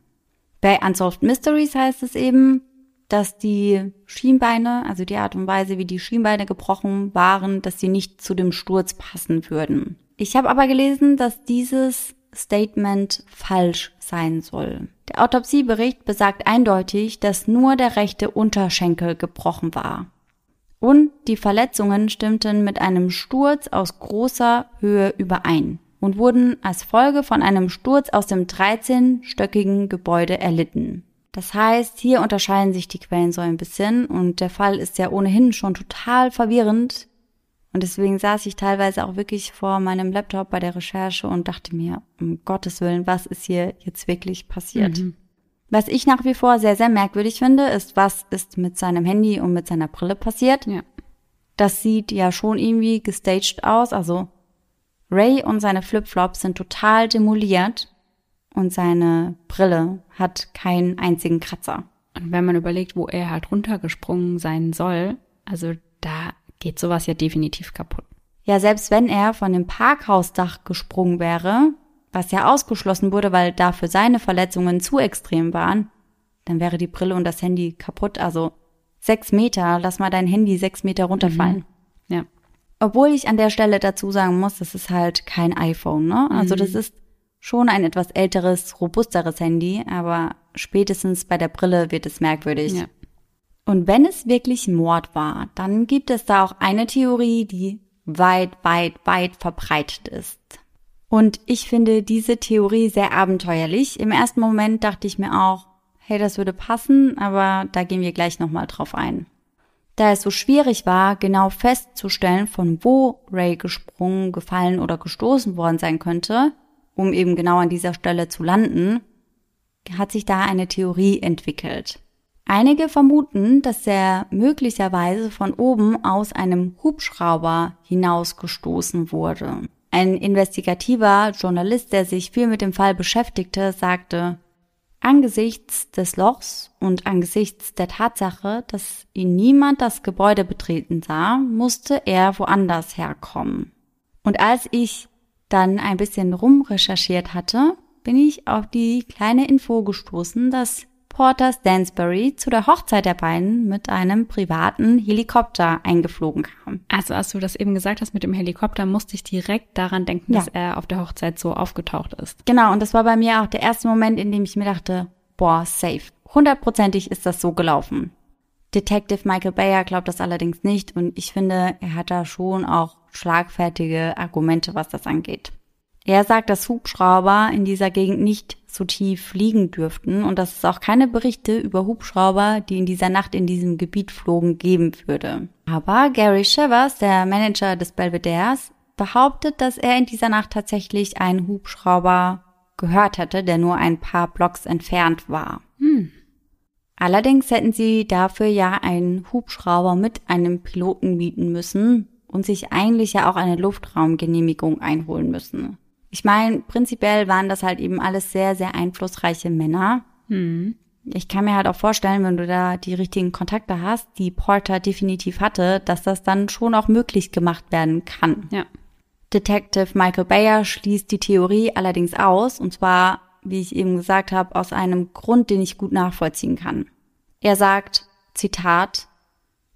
[SPEAKER 1] Bei Unsolved Mysteries heißt es eben, dass die Schienbeine, also die Art und Weise, wie die Schienbeine gebrochen waren, dass sie nicht zu dem Sturz passen würden. Ich habe aber gelesen, dass dieses Statement falsch sein soll. Der Autopsiebericht besagt eindeutig, dass nur der rechte Unterschenkel gebrochen war. Und die Verletzungen stimmten mit einem Sturz aus großer Höhe überein und wurden als Folge von einem Sturz aus dem 13-stöckigen Gebäude erlitten. Das heißt, hier unterscheiden sich die Quellen so ein bisschen und der Fall ist ja ohnehin schon total verwirrend. Und deswegen saß ich teilweise auch wirklich vor meinem Laptop bei der Recherche und dachte mir, um Gottes Willen, was ist hier jetzt wirklich passiert? Was ich nach wie vor sehr, sehr merkwürdig finde, ist, was ist mit seinem Handy und mit seiner Brille passiert.
[SPEAKER 2] Ja.
[SPEAKER 1] Das sieht ja schon irgendwie gestaged aus. Also Ray und seine Flipflops sind total demoliert und seine Brille hat keinen einzigen Kratzer.
[SPEAKER 2] Und wenn man überlegt, wo er halt runtergesprungen sein soll, also da geht sowas ja definitiv kaputt.
[SPEAKER 1] Ja, selbst wenn er von dem Parkhausdach gesprungen wäre, was ja ausgeschlossen wurde, weil dafür seine Verletzungen zu extrem waren, dann wäre die Brille und das Handy kaputt. Also sechs Meter, lass mal dein Handy sechs Meter runterfallen.
[SPEAKER 2] Ja.
[SPEAKER 1] Obwohl ich an der Stelle dazu sagen muss, das ist halt kein iPhone, ne? Also das ist schon ein etwas älteres, robusteres Handy, aber spätestens bei der Brille wird es merkwürdig.
[SPEAKER 2] Ja.
[SPEAKER 1] Und wenn es wirklich Mord war, dann gibt es da auch eine Theorie, die weit, weit, weit verbreitet ist. Und ich finde diese Theorie sehr abenteuerlich. Im ersten Moment dachte ich mir auch, hey, das würde passen, aber da gehen wir gleich nochmal drauf ein. Da es so schwierig war, genau festzustellen, von wo Ray gesprungen, gefallen oder gestoßen worden sein könnte, um eben genau an dieser Stelle zu landen, hat sich da eine Theorie entwickelt. Einige vermuten, dass er möglicherweise von oben aus einem Hubschrauber hinausgestoßen wurde. Ein investigativer Journalist, der sich viel mit dem Fall beschäftigte, sagte, angesichts des Lochs und angesichts der Tatsache, dass ihn niemand das Gebäude betreten sah, musste er woanders herkommen. Und als ich dann ein bisschen rumrecherchiert hatte, bin ich auf die kleine Info gestoßen, dass Porter Stansbury zu der Hochzeit der beiden mit einem privaten Helikopter eingeflogen kam.
[SPEAKER 2] Also als du das eben gesagt hast mit dem Helikopter, musste ich direkt daran denken,
[SPEAKER 1] Ja.
[SPEAKER 2] dass er auf der Hochzeit so aufgetaucht ist.
[SPEAKER 1] Genau, und das war bei mir auch der erste Moment, in dem ich mir dachte, boah, safe. Hundertprozentig ist das so gelaufen. Detective Michael Bayer glaubt das allerdings nicht und ich finde, er hat da schon auch schlagfertige Argumente, was das angeht. Er sagt, dass Hubschrauber in dieser Gegend nicht so tief fliegen dürften und dass es auch keine Berichte über Hubschrauber, die in dieser Nacht in diesem Gebiet flogen, geben würde. Aber Gary Shivers, der Manager des Belvederes, behauptet, dass er in dieser Nacht tatsächlich einen Hubschrauber gehört hatte, der nur ein paar Blocks entfernt war. Allerdings hätten sie dafür ja einen Hubschrauber mit einem Piloten mieten müssen und sich eigentlich ja auch eine Luftraumgenehmigung einholen müssen. Ich meine, prinzipiell waren das halt eben alles sehr, sehr einflussreiche Männer. Ich kann mir halt auch vorstellen, wenn du da die richtigen Kontakte hast, die Porter definitiv hatte, dass das dann schon auch möglich gemacht werden kann.
[SPEAKER 2] Ja.
[SPEAKER 1] Detective Michael Bayer schließt die Theorie allerdings aus, und zwar, wie ich eben gesagt habe, aus einem Grund, den ich gut nachvollziehen kann. Er sagt, Zitat,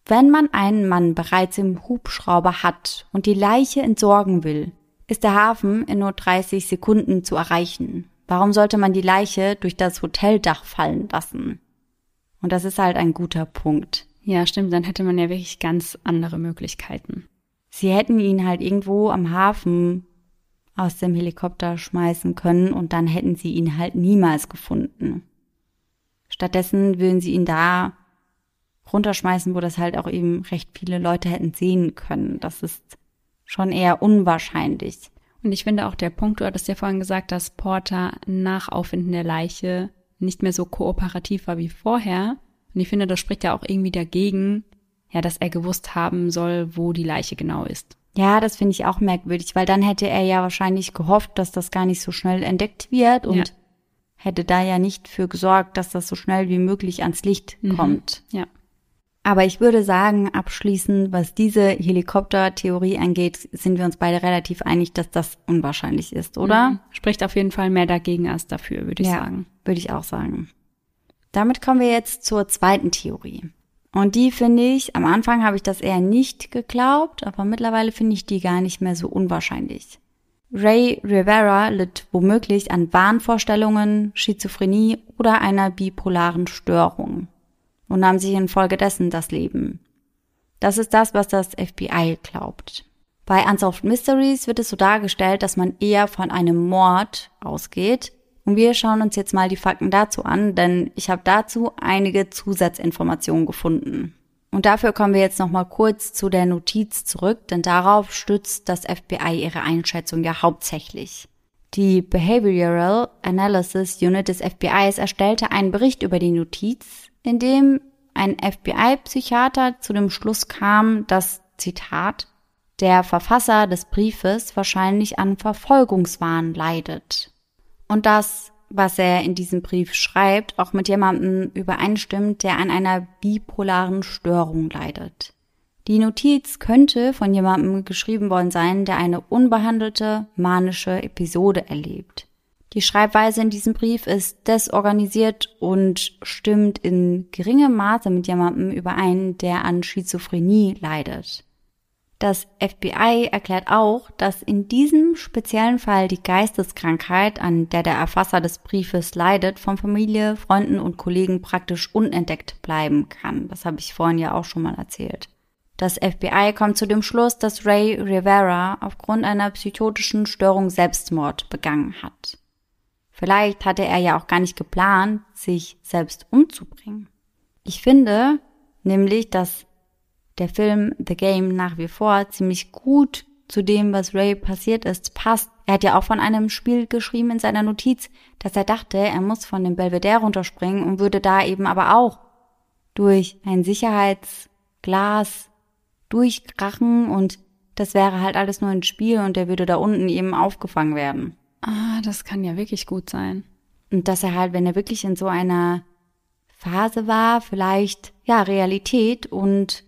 [SPEAKER 1] wenn man einen Mann bereits im Hubschrauber hat und die Leiche entsorgen will, ist der Hafen in nur 30 Sekunden zu erreichen. Warum sollte man die Leiche durch das Hoteldach fallen lassen? Und das ist halt ein guter Punkt.
[SPEAKER 2] Ja, stimmt, dann hätte man ja wirklich ganz andere Möglichkeiten.
[SPEAKER 1] Sie hätten ihn halt irgendwo am Hafen aus dem Helikopter schmeißen können und dann hätten sie ihn halt niemals gefunden. Stattdessen würden sie ihn da runterschmeißen, wo das halt auch eben recht viele Leute hätten sehen können. Das ist schon eher unwahrscheinlich.
[SPEAKER 2] Und ich finde auch der Punkt, du hattest ja vorhin gesagt, dass Porter nach Auffinden der Leiche nicht mehr so kooperativ war wie vorher. Und ich finde, das spricht ja auch irgendwie dagegen, ja, dass er gewusst haben soll, wo die Leiche genau ist.
[SPEAKER 1] Ja, das finde ich auch merkwürdig, weil dann hätte er ja wahrscheinlich gehofft, dass das gar nicht so schnell entdeckt wird und
[SPEAKER 2] Ja.
[SPEAKER 1] hätte da ja nicht für gesorgt, dass das so schnell wie möglich ans Licht kommt.
[SPEAKER 2] Ja.
[SPEAKER 1] Aber ich würde sagen, abschließend, was diese Helikoptertheorie angeht, sind wir uns beide relativ einig, dass das unwahrscheinlich ist, oder?
[SPEAKER 2] Mhm. Spricht auf jeden Fall mehr dagegen als dafür, würde ich
[SPEAKER 1] ja,
[SPEAKER 2] sagen.
[SPEAKER 1] würde ich auch sagen. Damit kommen wir jetzt zur zweiten Theorie. Und die finde ich, am Anfang habe ich das eher nicht geglaubt, aber mittlerweile finde ich die gar nicht mehr so unwahrscheinlich. Ray Rivera litt womöglich an Wahnvorstellungen, Schizophrenie oder einer bipolaren Störung und nahm sich infolgedessen das Leben. Das ist das, was das FBI glaubt. Bei Unsolved Mysteries wird es so dargestellt, dass man eher von einem Mord ausgeht. Und wir schauen uns jetzt mal die Fakten dazu an, denn ich habe dazu einige Zusatzinformationen gefunden. Und dafür kommen wir jetzt nochmal kurz zu der Notiz zurück, denn darauf stützt das FBI ihre Einschätzung ja hauptsächlich. Die Behavioral Analysis Unit des FBIs erstellte einen Bericht über die Notiz, in dem ein FBI-Psychiater zu dem Schluss kam, dass, Zitat, der Verfasser des Briefes wahrscheinlich an Verfolgungswahn leidet. Und das, was er in diesem Brief schreibt, auch mit jemandem übereinstimmt, der an einer bipolaren Störung leidet. Die Notiz könnte von jemandem geschrieben worden sein, der eine unbehandelte manische Episode erlebt. Die Schreibweise in diesem Brief ist desorganisiert und stimmt in geringem Maße mit jemandem überein, der an Schizophrenie leidet. Das FBI erklärt auch, dass in diesem speziellen Fall die Geisteskrankheit, an der der Erfasser des Briefes leidet, von Familie, Freunden und Kollegen praktisch unentdeckt bleiben kann. Das habe ich vorhin ja auch schon mal erzählt. Das FBI kommt zu dem Schluss, dass Ray Rivera aufgrund einer psychotischen Störung Selbstmord begangen hat. Vielleicht hatte er ja auch gar nicht geplant, sich selbst umzubringen. Ich finde nämlich, dass der Film The Game nach wie vor ziemlich gut zu dem, was Ray passiert ist, passt. Er hat ja auch von einem Spiel geschrieben in seiner Notiz, dass er dachte, er muss von dem Belvedere runterspringen und würde da eben aber auch durch ein Sicherheitsglas durchkrachen und das wäre halt alles nur ein Spiel und er würde da unten eben aufgefangen werden.
[SPEAKER 2] Ah, das kann ja wirklich gut sein.
[SPEAKER 1] Und dass er halt, wenn er wirklich in so einer Phase war, vielleicht, ja, Realität und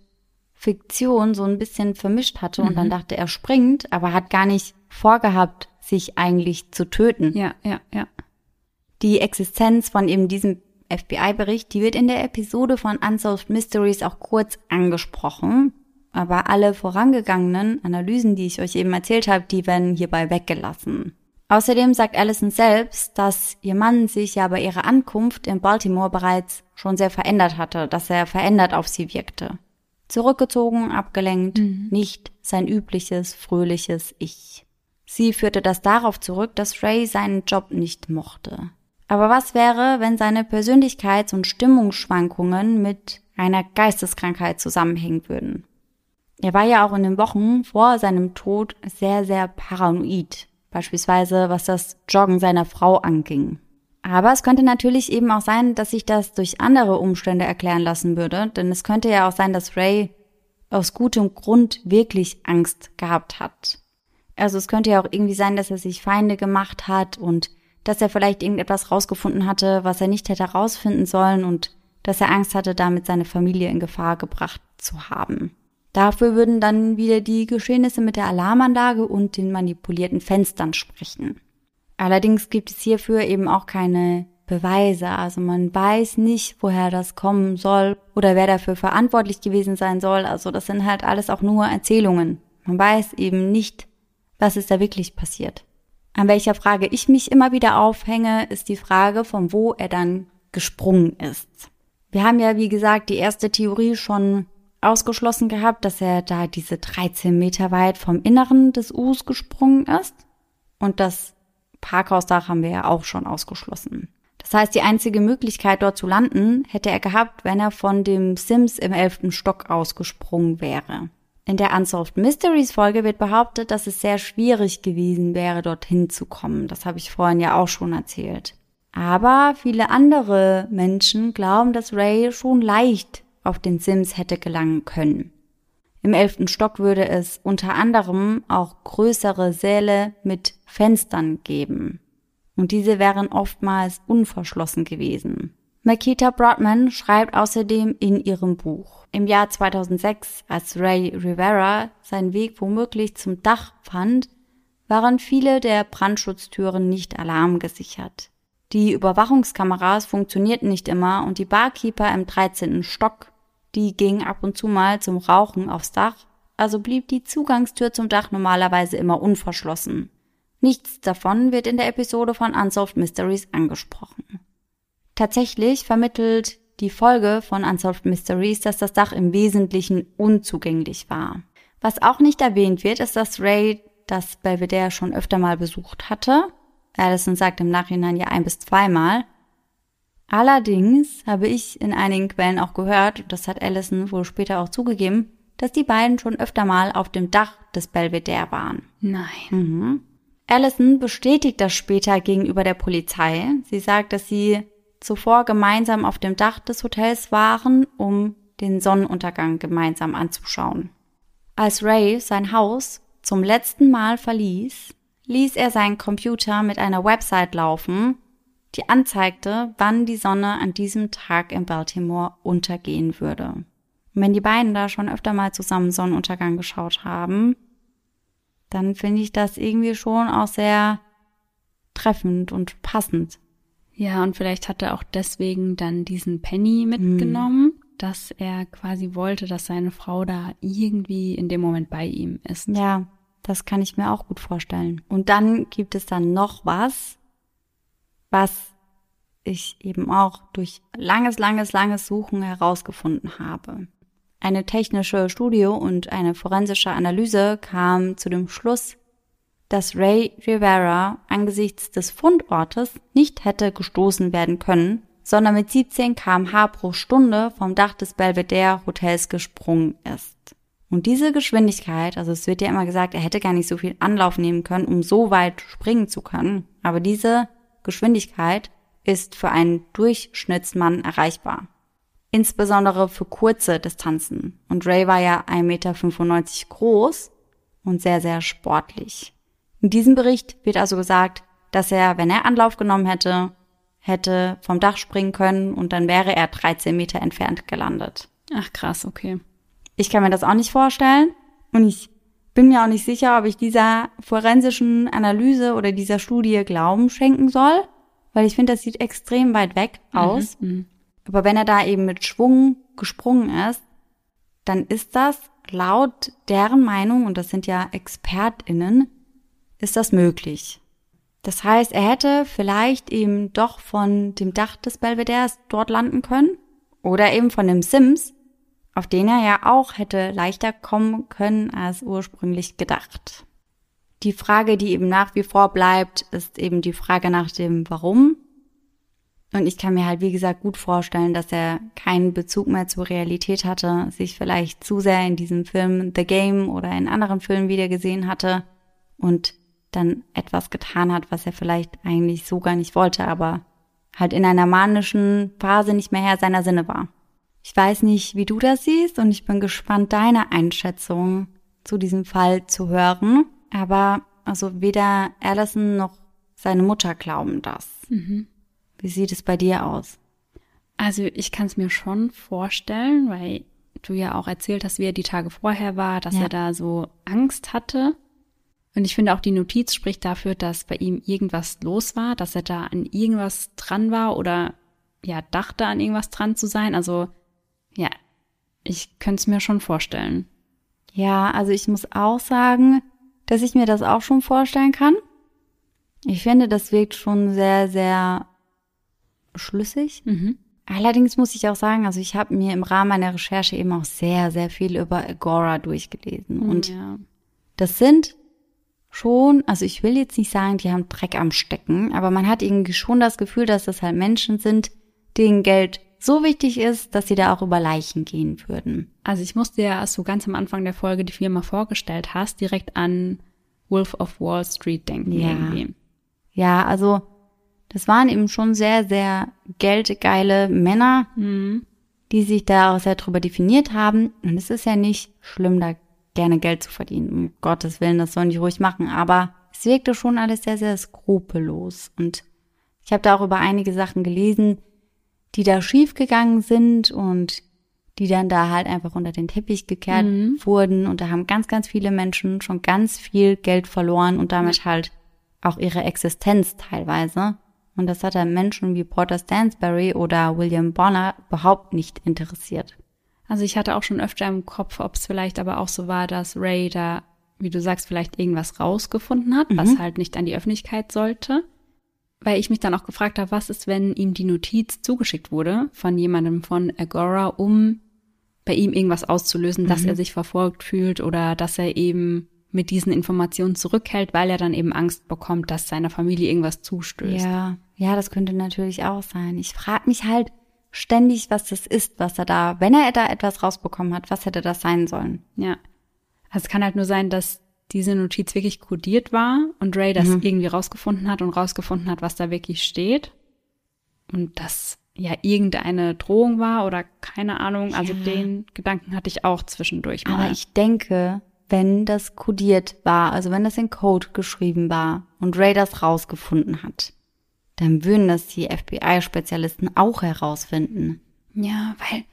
[SPEAKER 1] Fiktion so ein bisschen vermischt hatte und dann dachte, er springt, aber hat gar nicht vorgehabt, sich eigentlich zu töten.
[SPEAKER 2] Ja, ja, ja.
[SPEAKER 1] Die Existenz von eben diesem FBI-Bericht, die wird in der Episode von Unsolved Mysteries auch kurz angesprochen. Aber alle vorangegangenen Analysen, die ich euch eben erzählt habe, die werden hierbei weggelassen. Außerdem sagt Allison selbst, dass ihr Mann sich ja bei ihrer Ankunft in Baltimore bereits schon sehr verändert hatte, dass er verändert auf sie wirkte. Zurückgezogen, abgelenkt, mhm. nicht sein übliches, fröhliches Ich. Sie führte das darauf zurück, dass Ray seinen Job nicht mochte. Aber was wäre, wenn seine Persönlichkeits- und Stimmungsschwankungen mit einer Geisteskrankheit zusammenhängen würden? Er war ja auch in den Wochen vor seinem Tod sehr, sehr paranoid, beispielsweise was das Joggen seiner Frau anging. Aber es könnte natürlich eben auch sein, dass sich das durch andere Umstände erklären lassen würde, denn es könnte ja auch sein, dass Ray aus gutem Grund wirklich Angst gehabt hat. Also es könnte ja auch irgendwie sein, dass er sich Feinde gemacht hat und dass er vielleicht irgendetwas rausgefunden hatte, was er nicht hätte rausfinden sollen und dass er Angst hatte, damit seine Familie in Gefahr gebracht zu haben. Dafür würden dann wieder die Geschehnisse mit der Alarmanlage und den manipulierten Fenstern sprechen. Allerdings gibt es hierfür eben auch keine Beweise, also man weiß nicht, woher das kommen soll oder wer dafür verantwortlich gewesen sein soll. Also das sind halt alles auch nur Erzählungen. Man weiß eben nicht, was ist da wirklich passiert. An welcher Frage ich mich immer wieder aufhänge, ist die Frage, von wo er dann gesprungen ist. Wir haben ja, wie gesagt, die erste Theorie schon ausgeschlossen gehabt, dass er da diese 13 Meter weit vom Inneren des Us gesprungen ist. Und das Parkhausdach haben wir ja auch schon ausgeschlossen. Das heißt, die einzige Möglichkeit, dort zu landen, hätte er gehabt, wenn er von dem Sims im elften Stock ausgesprungen wäre. In der Unsolved Mysteries Folge wird behauptet, dass es sehr schwierig gewesen wäre, dorthin zu kommen. Das habe ich vorhin ja auch schon erzählt. Aber viele andere Menschen glauben, dass Ray schon leicht auf den Sims hätte gelangen können. Im elften Stock würde es unter anderem auch größere Säle mit Fenstern geben. Und diese wären oftmals unverschlossen gewesen. Makita Broadman schreibt außerdem in ihrem Buch. Im Jahr 2006, als Ray Rivera seinen Weg womöglich zum Dach fand, waren viele der Brandschutztüren nicht alarmgesichert. Die Überwachungskameras funktionierten nicht immer und die Barkeeper im 13. Stock die ging ab und zu mal zum Rauchen aufs Dach, also blieb die Zugangstür zum Dach normalerweise immer unverschlossen. Nichts davon wird in der Episode von Unsolved Mysteries angesprochen. Tatsächlich vermittelt die Folge von Unsolved Mysteries, dass das Dach im Wesentlichen unzugänglich war. Was auch nicht erwähnt wird, ist, dass Ray das Belvedere schon öfter mal besucht hatte. Allison sagt im Nachhinein ja ein bis zweimal. Allerdings habe ich in einigen Quellen auch gehört, das hat Allison wohl später auch zugegeben, dass die beiden schon öfter mal auf dem Dach des Belvedere waren.
[SPEAKER 2] Nein.
[SPEAKER 1] Mhm. Allison bestätigt das später gegenüber der Polizei. Sie sagt, dass sie zuvor gemeinsam auf dem Dach des Hotels waren, um den Sonnenuntergang gemeinsam anzuschauen. Als Ray sein Haus zum letzten Mal verließ, ließ er seinen Computer mit einer Website laufen, die anzeigte, wann die Sonne an diesem Tag in Baltimore untergehen würde. Und wenn die beiden da schon öfter mal zusammen Sonnenuntergang geschaut haben, dann finde ich das irgendwie schon auch sehr treffend und passend.
[SPEAKER 2] Ja, und vielleicht hat er auch deswegen dann diesen Penny mitgenommen, hm. dass er quasi wollte, dass seine Frau da irgendwie in dem Moment bei ihm ist.
[SPEAKER 1] Ja, das kann ich mir auch gut vorstellen. Und dann gibt es dann noch was, was ich eben auch durch langes, langes, langes Suchen herausgefunden habe. Eine technische Studie und eine forensische Analyse kam zu dem Schluss, dass Ray Rivera angesichts des Fundortes nicht hätte gestoßen werden können, sondern mit 17 kmh pro Stunde vom Dach des Belvedere Hotels gesprungen ist. Und diese Geschwindigkeit, also es wird ja immer gesagt, er hätte gar nicht so viel Anlauf nehmen können, um so weit springen zu können, aber diese Geschwindigkeit ist für einen Durchschnittsmann erreichbar. Insbesondere für kurze Distanzen. Und Ray war ja 1,95 Meter groß und sehr, sehr sportlich. In diesem Bericht wird also gesagt, dass er, wenn er Anlauf genommen hätte, hätte vom Dach springen können und dann wäre er 13 Meter entfernt gelandet.
[SPEAKER 2] Ach krass, okay.
[SPEAKER 1] Ich kann mir das auch nicht vorstellen und ich bin mir auch nicht sicher, ob ich dieser forensischen Analyse oder dieser Studie Glauben schenken soll, weil ich finde, das sieht extrem weit weg aus. Mhm. Aber wenn er da eben mit Schwung gesprungen ist, dann ist das laut deren Meinung, und das sind ja ExpertInnen, ist das möglich. Das heißt, er hätte vielleicht eben doch von dem Dach des Belvederes dort landen können oder eben von dem Sims, auf den er ja auch hätte leichter kommen können als ursprünglich gedacht. Die Frage, die eben nach wie vor bleibt, ist eben die Frage nach dem Warum. Und ich kann mir halt, wie gesagt, gut vorstellen, dass er keinen Bezug mehr zur Realität hatte, sich vielleicht zu sehr in diesem Film The Game oder in anderen Filmen wiedergesehen hatte und dann etwas getan hat, was er vielleicht eigentlich so gar nicht wollte, aber halt in einer manischen Phase nicht mehr Herr seiner Sinne war. Ich weiß nicht, wie du das siehst und ich bin gespannt, deine Einschätzung zu diesem Fall zu hören. Aber also weder Allison noch seine Mutter glauben das. Mhm. Wie sieht es bei dir aus?
[SPEAKER 2] Also ich kann es mir schon vorstellen, weil du ja auch erzählt hast, wie er die Tage vorher war, dass ja. er da so Angst hatte. Und ich finde auch die Notiz spricht dafür, dass bei ihm irgendwas los war, dass er da an irgendwas dran war oder ja dachte an irgendwas dran zu sein. Also ich könnte es mir schon vorstellen.
[SPEAKER 1] Ja, also ich muss auch sagen, dass ich mir das auch schon vorstellen kann. Ich finde, das wirkt schon sehr, sehr schlüssig. Mhm. Allerdings muss ich auch sagen, also ich habe mir im Rahmen meiner Recherche eben auch sehr, sehr viel über Agora durchgelesen. Und ja. das sind schon, also ich will jetzt nicht sagen, die haben Dreck am Stecken, aber man hat irgendwie schon das Gefühl, dass das halt Menschen sind, denen Geld so wichtig ist, dass sie da auch über Leichen gehen würden.
[SPEAKER 2] Also ich musste ja, als du ganz am Anfang der Folge die Firma vorgestellt hast, direkt an Wolf of Wall Street denken
[SPEAKER 1] ja. irgendwie. Ja, also das waren eben schon sehr, sehr geldgeile Männer, mhm. die sich da auch sehr drüber definiert haben. Und es ist ja nicht schlimm, da gerne Geld zu verdienen. Um Gottes Willen, das sollen die ruhig machen. Aber es wirkte schon alles sehr, sehr skrupellos. Und ich habe darüber einige Sachen gelesen, die da schiefgegangen sind und die dann da halt einfach unter den Teppich gekehrt mhm. wurden. Und da haben ganz, ganz viele Menschen schon ganz viel Geld verloren und damit halt auch ihre Existenz teilweise. Und das hat dann Menschen wie Porter Stansbury oder William Bonner überhaupt nicht interessiert.
[SPEAKER 2] Also ich hatte auch schon öfter im Kopf, ob es vielleicht aber auch so war, dass Ray da, wie du sagst, vielleicht irgendwas rausgefunden hat, mhm. was halt nicht an die Öffentlichkeit sollte. Weil ich mich dann auch gefragt habe, was ist, wenn ihm die Notiz zugeschickt wurde von jemandem von Agora, um bei ihm irgendwas auszulösen, mhm. dass er sich verfolgt fühlt oder dass er eben mit diesen Informationen zurückhält, weil er dann eben Angst bekommt, dass seiner Familie irgendwas zustößt.
[SPEAKER 1] Ja, ja, das könnte natürlich auch sein. Ich frage mich halt, ständig, was das ist, was er da, wenn er da etwas rausbekommen hat, was hätte das sein sollen?
[SPEAKER 2] Ja. Also es kann halt nur sein, dass diese Notiz wirklich kodiert war und Ray das mhm. irgendwie rausgefunden hat und rausgefunden hat, was da wirklich steht. Und das ja irgendeine Drohung war oder keine Ahnung. Also ja. den Gedanken hatte ich auch zwischendurch
[SPEAKER 1] mal. Aber ich denke, wenn das kodiert war, also wenn das in Code geschrieben war und Ray das rausgefunden hat, dann würden das die FBI-Spezialisten auch herausfinden.
[SPEAKER 2] Ja, weil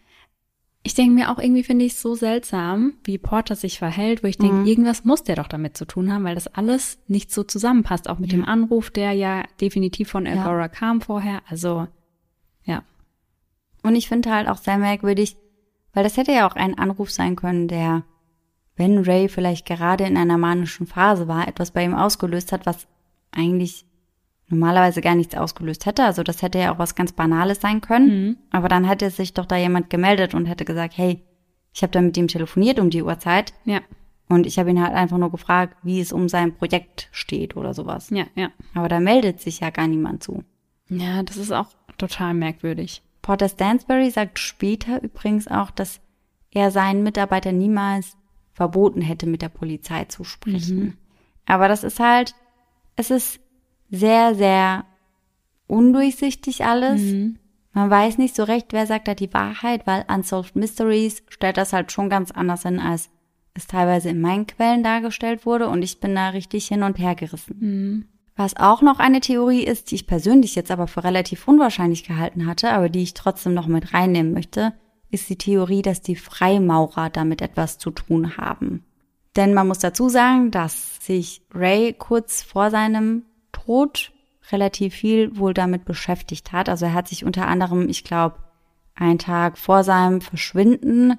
[SPEAKER 2] ich denke mir auch irgendwie finde ich es so seltsam, wie Porter sich verhält, wo ich denke, mhm. irgendwas muss der doch damit zu tun haben, weil das alles nicht so zusammenpasst. Auch mit ja. dem Anruf, der ja definitiv von Agora ja. kam vorher. Also, ja.
[SPEAKER 1] Und ich finde halt auch sehr merkwürdig, weil das hätte ja auch ein Anruf sein können, der, wenn Ray vielleicht gerade in einer manischen Phase war, etwas bei ihm ausgelöst hat, was eigentlich normalerweise gar nichts ausgelöst hätte. Also das hätte ja auch was ganz Banales sein können. Mhm. Aber dann hätte sich doch da jemand gemeldet und hätte gesagt, hey, ich habe da mit ihm telefoniert um die Uhrzeit.
[SPEAKER 2] Ja.
[SPEAKER 1] Und ich habe ihn halt einfach nur gefragt, wie es um sein Projekt steht oder sowas.
[SPEAKER 2] Ja, ja.
[SPEAKER 1] Aber da meldet sich ja gar niemand zu.
[SPEAKER 2] Ja, das ist auch total merkwürdig.
[SPEAKER 1] Porter Stansbury sagt später übrigens auch, dass er seinen Mitarbeiter niemals verboten hätte, mit der Polizei zu sprechen. Mhm. Aber das ist halt, es ist sehr, sehr undurchsichtig alles. Mhm. Man weiß nicht so recht, wer sagt da die Wahrheit, weil Unsolved Mysteries stellt das halt schon ganz anders hin, als es teilweise in meinen Quellen dargestellt wurde und ich bin da richtig hin und her gerissen. Mhm. Was auch noch eine Theorie ist, die ich persönlich jetzt aber für relativ unwahrscheinlich gehalten hatte, aber die ich trotzdem noch mit reinnehmen möchte, ist die Theorie, dass die Freimaurer damit etwas zu tun haben. Denn man muss dazu sagen, dass sich Ray kurz vor seinem Tod relativ viel wohl damit beschäftigt hat. Also er hat sich unter anderem, ich glaube, einen Tag vor seinem Verschwinden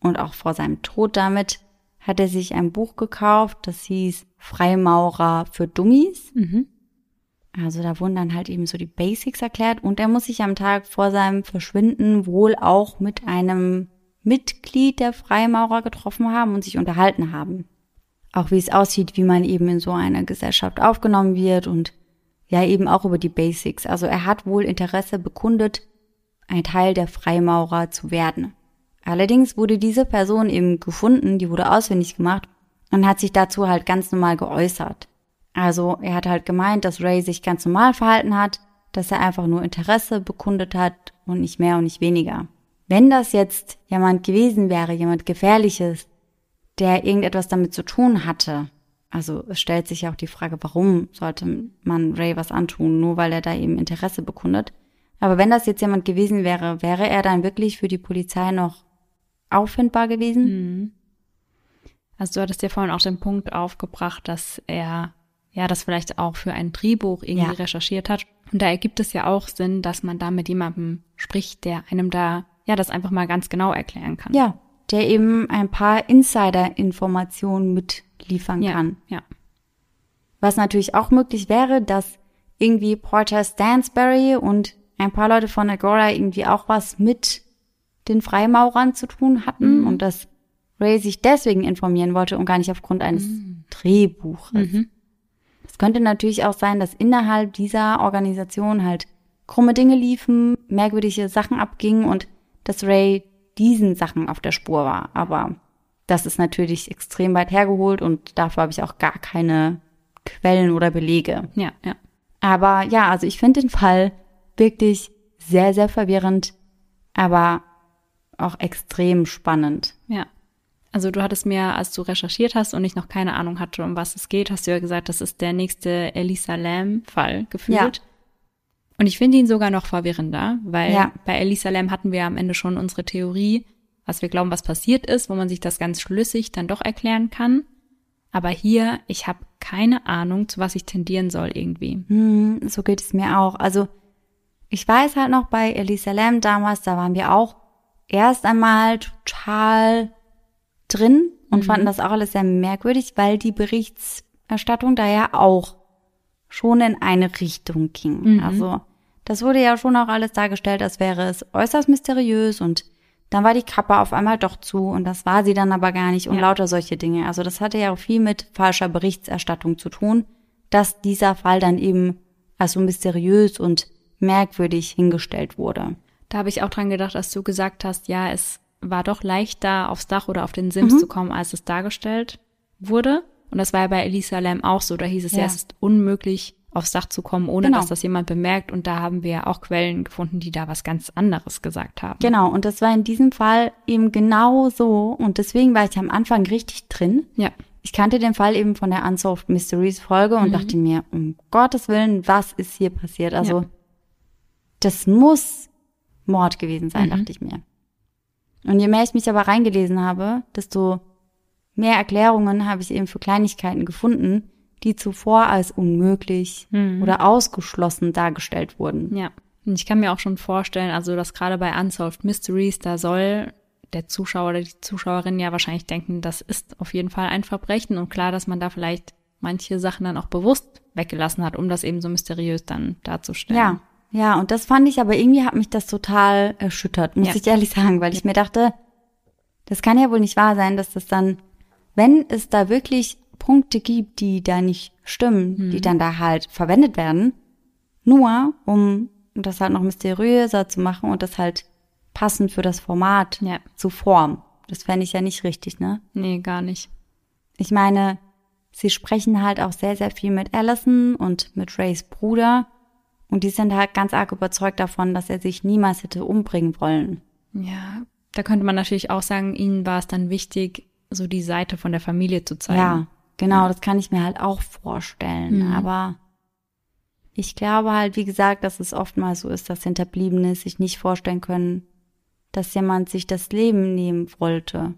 [SPEAKER 1] und auch vor seinem Tod damit, hat er sich ein Buch gekauft, das hieß Freimaurer für Dummies.
[SPEAKER 2] Mhm.
[SPEAKER 1] Also da wurden dann halt eben so die Basics erklärt und er muss sich am Tag vor seinem Verschwinden wohl auch mit einem Mitglied der Freimaurer getroffen haben und sich unterhalten haben. Auch wie es aussieht, wie man eben in so eine Gesellschaft aufgenommen wird und ja eben auch über die Basics. Also er hat wohl Interesse bekundet, ein Teil der Freimaurer zu werden. Allerdings wurde diese Person eben gefunden, die wurde auswendig gemacht und hat sich dazu halt ganz normal geäußert. Also er hat halt gemeint, dass Ray sich ganz normal verhalten hat, dass er einfach nur Interesse bekundet hat und nicht mehr und nicht weniger. Wenn das jetzt jemand gewesen wäre, jemand Gefährliches, der irgendetwas damit zu tun hatte, also es stellt sich ja auch die Frage, warum sollte man Ray was antun, nur weil er da eben Interesse bekundet. Aber wenn das jetzt jemand gewesen wäre, wäre er dann wirklich für die Polizei noch auffindbar gewesen?
[SPEAKER 2] Mhm. Also du hattest ja vorhin auch den Punkt aufgebracht, dass er ja das vielleicht auch für ein Drehbuch irgendwie ja. recherchiert hat. Und da ergibt es ja auch Sinn, dass man da mit jemandem spricht, der einem da ja das einfach mal ganz genau erklären kann.
[SPEAKER 1] Ja, der eben ein paar Insider-Informationen mitliefern
[SPEAKER 2] ja,
[SPEAKER 1] kann.
[SPEAKER 2] Ja.
[SPEAKER 1] Was natürlich auch möglich wäre, dass irgendwie Porter Stansberry und ein paar Leute von Agora irgendwie auch was mit den Freimaurern zu tun hatten
[SPEAKER 2] mhm.
[SPEAKER 1] und dass Ray sich deswegen informieren wollte und gar nicht aufgrund eines mhm. Drehbuches.
[SPEAKER 2] Mhm.
[SPEAKER 1] Es könnte natürlich auch sein, dass innerhalb dieser Organisation halt krumme Dinge liefen, merkwürdige Sachen abgingen und dass Ray diesen Sachen auf der Spur war. Aber das ist natürlich extrem weit hergeholt und dafür habe ich auch gar keine Quellen oder Belege.
[SPEAKER 2] Ja, ja.
[SPEAKER 1] Aber ja, also ich finde den Fall wirklich sehr, sehr verwirrend, aber auch extrem spannend.
[SPEAKER 2] Ja. Also du hattest mir, als du recherchiert hast und ich noch keine Ahnung hatte, um was es geht, hast du ja gesagt, das ist der nächste Elisa Lam-Fall gefühlt. Ja. Und ich finde ihn sogar noch verwirrender, weil
[SPEAKER 1] ja.
[SPEAKER 2] bei Elisa Lam hatten wir am Ende schon unsere Theorie, was wir glauben, was passiert ist, wo man sich das ganz schlüssig dann doch erklären kann. Aber hier, ich habe keine Ahnung, zu was ich tendieren soll irgendwie.
[SPEAKER 1] Hm, so geht es mir auch. Also ich weiß halt noch bei Elisa Lam damals, da waren wir auch erst einmal total drin und mhm. fanden das auch alles sehr merkwürdig, weil die Berichterstattung da ja auch schon in eine Richtung ging.
[SPEAKER 2] Mhm.
[SPEAKER 1] Also das wurde ja schon auch alles dargestellt, als wäre es äußerst mysteriös und dann war die Kappe auf einmal doch zu und das war sie dann aber gar nicht und
[SPEAKER 2] ja.
[SPEAKER 1] lauter solche Dinge. Also das hatte ja auch viel mit falscher Berichterstattung zu tun, dass dieser Fall dann eben als so mysteriös und merkwürdig hingestellt wurde.
[SPEAKER 2] Da habe ich auch dran gedacht, dass du gesagt hast, ja, es war doch leichter aufs Dach oder auf den Sims
[SPEAKER 1] Mhm.
[SPEAKER 2] zu kommen, als es dargestellt wurde. Und das war ja bei Elisa Lam auch so. Da hieß es ja,
[SPEAKER 1] Ja.
[SPEAKER 2] es ist unmöglich, aufs Dach zu kommen, ohne
[SPEAKER 1] Genau.
[SPEAKER 2] dass das jemand bemerkt. Und da haben wir ja auch Quellen gefunden, die da was ganz anderes gesagt haben.
[SPEAKER 1] Genau, und das war in diesem Fall eben genau so. Und deswegen war ich am Anfang richtig drin.
[SPEAKER 2] Ja.
[SPEAKER 1] Ich kannte den Fall eben von der Unsolved Mysteries Folge und
[SPEAKER 2] Mhm.
[SPEAKER 1] dachte mir, um Gottes Willen, was ist hier passiert? Also,
[SPEAKER 2] Ja.
[SPEAKER 1] das muss Mord gewesen sein,
[SPEAKER 2] Mhm.
[SPEAKER 1] dachte ich mir. Und je mehr ich mich aber reingelesen habe, desto mehr Erklärungen habe ich eben für Kleinigkeiten gefunden, die zuvor als unmöglich
[SPEAKER 2] Mhm.
[SPEAKER 1] oder ausgeschlossen dargestellt wurden.
[SPEAKER 2] Ja. Und ich kann mir auch schon vorstellen, also dass gerade bei Unsolved Mysteries, da soll der Zuschauer oder die Zuschauerin ja wahrscheinlich denken, das ist auf jeden Fall ein Verbrechen und klar, dass man da vielleicht manche Sachen dann auch bewusst weggelassen hat, um das eben so mysteriös dann darzustellen.
[SPEAKER 1] Ja, ja, und das fand ich, aber irgendwie hat mich das total erschüttert, muss
[SPEAKER 2] Ja.
[SPEAKER 1] ich ehrlich sagen, weil ich mir dachte, das kann ja wohl nicht wahr sein, dass das dann, wenn es da wirklich Punkte gibt, die da nicht stimmen, die dann da halt verwendet werden, nur um das halt noch mysteriöser zu machen und das halt passend für das Format
[SPEAKER 2] Ja.
[SPEAKER 1] zu formen. Das fände ich ja nicht richtig, ne?
[SPEAKER 2] Nee, gar nicht.
[SPEAKER 1] Ich meine, sie sprechen halt auch sehr, sehr viel mit Allison und mit Rays Bruder. Und die sind halt ganz arg überzeugt davon, dass er sich niemals hätte umbringen wollen.
[SPEAKER 2] Ja, da könnte man natürlich auch sagen, ihnen war es dann wichtig, so die Seite von der Familie zu zeigen.
[SPEAKER 1] Ja, genau, das kann ich mir halt auch vorstellen.
[SPEAKER 2] Mhm.
[SPEAKER 1] Aber ich glaube halt, wie gesagt, dass es oftmals so ist, dass Hinterbliebene sich nicht vorstellen können, dass jemand sich das Leben nehmen wollte.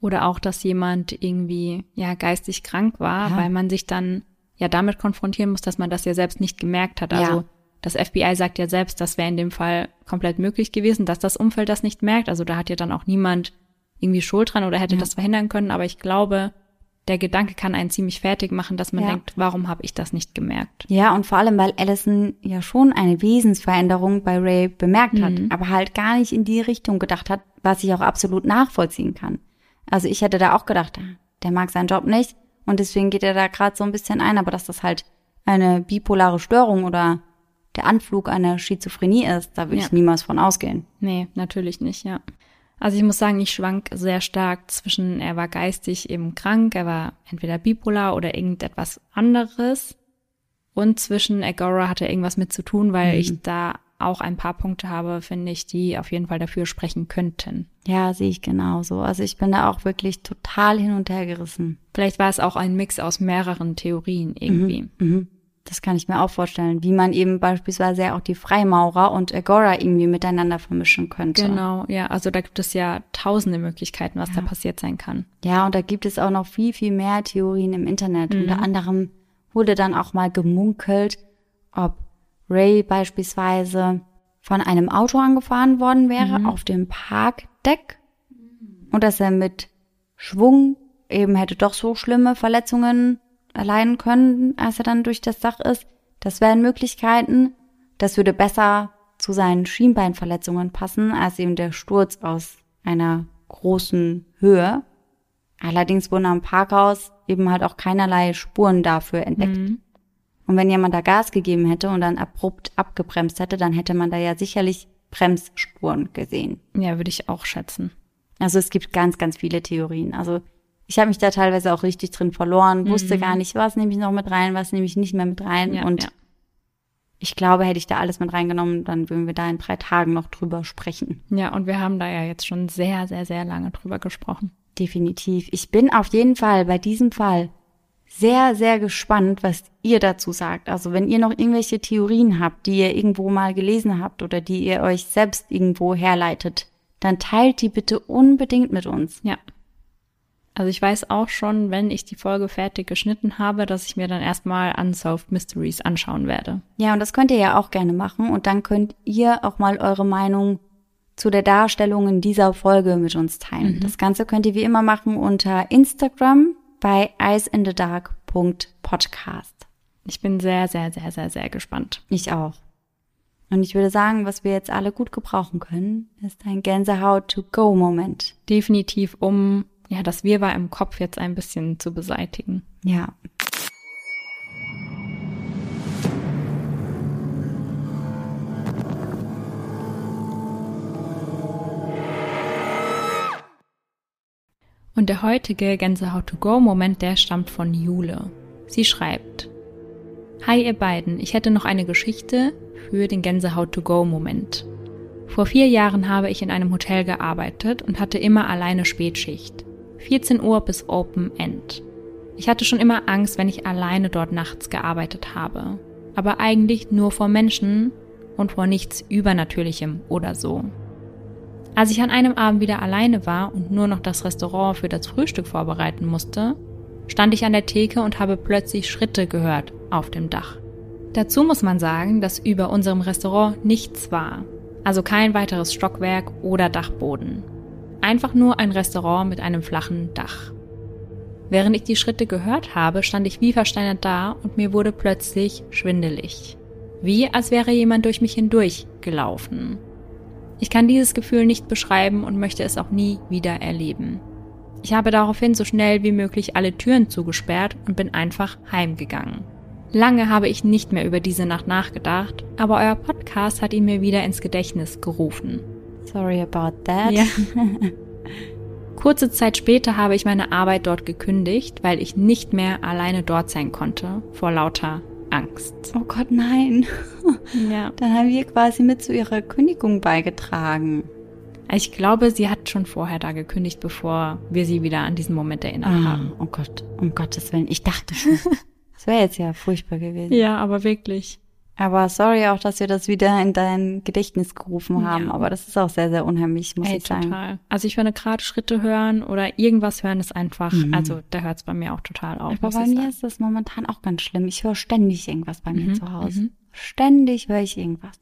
[SPEAKER 2] Oder auch, dass jemand irgendwie, ja, geistig krank war,
[SPEAKER 1] Ja.
[SPEAKER 2] weil man sich dann ja damit konfrontieren muss, dass man das ja selbst nicht gemerkt hat. Also
[SPEAKER 1] Ja.
[SPEAKER 2] das FBI sagt ja selbst, das wäre in dem Fall komplett möglich gewesen, dass das Umfeld das nicht merkt. Also da hat ja dann auch niemand irgendwie Schuld dran oder hätte
[SPEAKER 1] Ja.
[SPEAKER 2] das verhindern können. Aber ich glaube, der Gedanke kann einen ziemlich fertig machen, dass man
[SPEAKER 1] Ja.
[SPEAKER 2] denkt, warum habe ich das nicht gemerkt?
[SPEAKER 1] Ja, und vor allem, weil Allison ja schon eine Wesensveränderung bei Ray bemerkt hat, aber halt gar nicht in die Richtung gedacht hat, was ich auch absolut nachvollziehen kann. Also ich hätte da auch gedacht, ah, der mag seinen Job nicht und deswegen geht er da gerade so ein bisschen ein, aber dass das halt eine bipolare Störung oder der Anflug einer Schizophrenie ist, da würde
[SPEAKER 2] Ja.
[SPEAKER 1] ich niemals von ausgehen.
[SPEAKER 2] Nee, natürlich nicht, ja. Also ich muss sagen, ich schwank sehr stark zwischen, er war geistig eben krank, er war entweder bipolar oder irgendetwas anderes. Und zwischen Agora hatte irgendwas mit zu tun, weil ich da auch ein paar Punkte habe, finde ich, die auf jeden Fall dafür sprechen könnten.
[SPEAKER 1] Ja, sehe ich genauso. Also ich bin da auch wirklich total hin und her gerissen.
[SPEAKER 2] Vielleicht war es auch ein Mix aus mehreren Theorien irgendwie.
[SPEAKER 1] Mhm. Das kann ich mir auch vorstellen, wie man eben beispielsweise ja auch die Freimaurer und Agora irgendwie miteinander vermischen könnte.
[SPEAKER 2] Genau, ja, also da gibt es ja tausende Möglichkeiten, was da passiert sein kann.
[SPEAKER 1] Ja, und da gibt es auch noch viel, viel mehr Theorien im Internet. Unter anderem wurde dann auch mal gemunkelt, ob Ray beispielsweise von einem Auto angefahren worden wäre auf dem Parkdeck und dass er mit Schwung eben hätte doch so schlimme Verletzungen erleiden können, als er dann durch das Dach ist. Das wären Möglichkeiten. Das würde besser zu seinen Schienbeinverletzungen passen, als eben der Sturz aus einer großen Höhe. Allerdings wurden am Parkhaus eben halt auch keinerlei Spuren dafür entdeckt. Und wenn jemand da Gas gegeben hätte und dann abrupt abgebremst hätte, dann hätte man da ja sicherlich Bremsspuren gesehen.
[SPEAKER 2] Ja, würde ich auch schätzen.
[SPEAKER 1] Also es gibt ganz, ganz viele Theorien. Also ich habe mich da teilweise auch richtig drin verloren, wusste gar nicht, was nehme ich noch mit rein, was nehme ich nicht mehr mit rein.
[SPEAKER 2] Ja,
[SPEAKER 1] und
[SPEAKER 2] ja.
[SPEAKER 1] ich glaube, hätte ich da alles mit reingenommen, dann würden wir da in drei Tagen noch drüber sprechen.
[SPEAKER 2] Ja, und wir haben da ja jetzt schon sehr, sehr, sehr lange drüber gesprochen.
[SPEAKER 1] Definitiv. Ich bin auf jeden Fall bei diesem Fall sehr, sehr gespannt, was ihr dazu sagt. Also wenn ihr noch irgendwelche Theorien habt, die ihr irgendwo mal gelesen habt oder die ihr euch selbst irgendwo herleitet, dann teilt die bitte unbedingt mit uns.
[SPEAKER 2] Ja. Also ich weiß auch schon, wenn ich die Folge fertig geschnitten habe, dass ich mir dann erstmal Unsolved Mysteries anschauen werde.
[SPEAKER 1] Ja, und das könnt ihr ja auch gerne machen und dann könnt ihr auch mal eure Meinung zu der Darstellung in dieser Folge mit uns teilen. Das Ganze könnt ihr wie immer machen unter Instagram bei eyeinthedark.podcast.
[SPEAKER 2] Ich bin sehr, sehr, sehr, sehr, sehr gespannt.
[SPEAKER 1] Ich auch. Und ich würde sagen, was wir jetzt alle gut gebrauchen können, ist ein Gänsehaut-to-go-Moment.
[SPEAKER 2] Definitiv, um ja das Wirrwarr im Kopf jetzt ein bisschen zu beseitigen.
[SPEAKER 1] Ja.
[SPEAKER 2] Und der heutige Gänsehaut-to-go-Moment, der stammt von Jule. Sie schreibt, Hi ihr beiden, ich hätte noch eine Geschichte für den Gänsehaut-to-go-Moment. Vor vier Jahren habe ich in einem Hotel gearbeitet und hatte immer alleine Spätschicht. 14 Uhr bis Open End. Ich hatte schon immer Angst, wenn ich alleine dort nachts gearbeitet habe. Aber eigentlich nur vor Menschen und vor nichts Übernatürlichem oder so. Als ich an einem Abend wieder alleine war und nur noch das Restaurant für das Frühstück vorbereiten musste, stand ich an der Theke und habe plötzlich Schritte gehört auf dem Dach. Dazu muss man sagen, dass über unserem Restaurant nichts war, also kein weiteres Stockwerk oder Dachboden. Einfach nur ein Restaurant mit einem flachen Dach. Während ich die Schritte gehört habe, stand ich wie versteinert da und mir wurde plötzlich schwindelig. Wie als wäre jemand durch mich hindurch gelaufen. Ich kann dieses Gefühl nicht beschreiben und möchte es auch nie wieder erleben. Ich habe daraufhin so schnell wie möglich alle Türen zugesperrt und bin einfach heimgegangen. Lange habe ich nicht mehr über diese Nacht nachgedacht, aber euer Podcast hat ihn mir wieder ins Gedächtnis gerufen.
[SPEAKER 1] Sorry about that.
[SPEAKER 2] Ja. Kurze Zeit später habe ich meine Arbeit dort gekündigt, weil ich nicht mehr alleine dort sein konnte, vor lauter Angst.
[SPEAKER 1] Oh Gott, nein.
[SPEAKER 2] Ja.
[SPEAKER 1] Dann haben wir quasi mit zu ihrer Kündigung beigetragen.
[SPEAKER 2] Ich glaube, sie hat schon vorher da gekündigt, bevor wir sie wieder an diesen Moment erinnert
[SPEAKER 1] Ah,
[SPEAKER 2] haben.
[SPEAKER 1] oh Gott, um Gottes Willen. Ich dachte schon. Das wäre jetzt ja furchtbar gewesen.
[SPEAKER 2] Ja, aber wirklich.
[SPEAKER 1] Aber sorry auch, dass wir das wieder in dein Gedächtnis gerufen haben.
[SPEAKER 2] Ja.
[SPEAKER 1] Aber das ist auch sehr, sehr unheimlich, muss
[SPEAKER 2] Ey,
[SPEAKER 1] ich sagen.
[SPEAKER 2] total. Also ich finde gerade Schritte hören oder irgendwas hören ist einfach,
[SPEAKER 1] Mhm.
[SPEAKER 2] also da hört es bei mir auch total auf.
[SPEAKER 1] Aber bei mir ist das momentan auch ganz schlimm. Ich höre ständig irgendwas bei mir
[SPEAKER 2] Mhm,
[SPEAKER 1] zu Hause.
[SPEAKER 2] mhm.
[SPEAKER 1] Ständig höre ich irgendwas.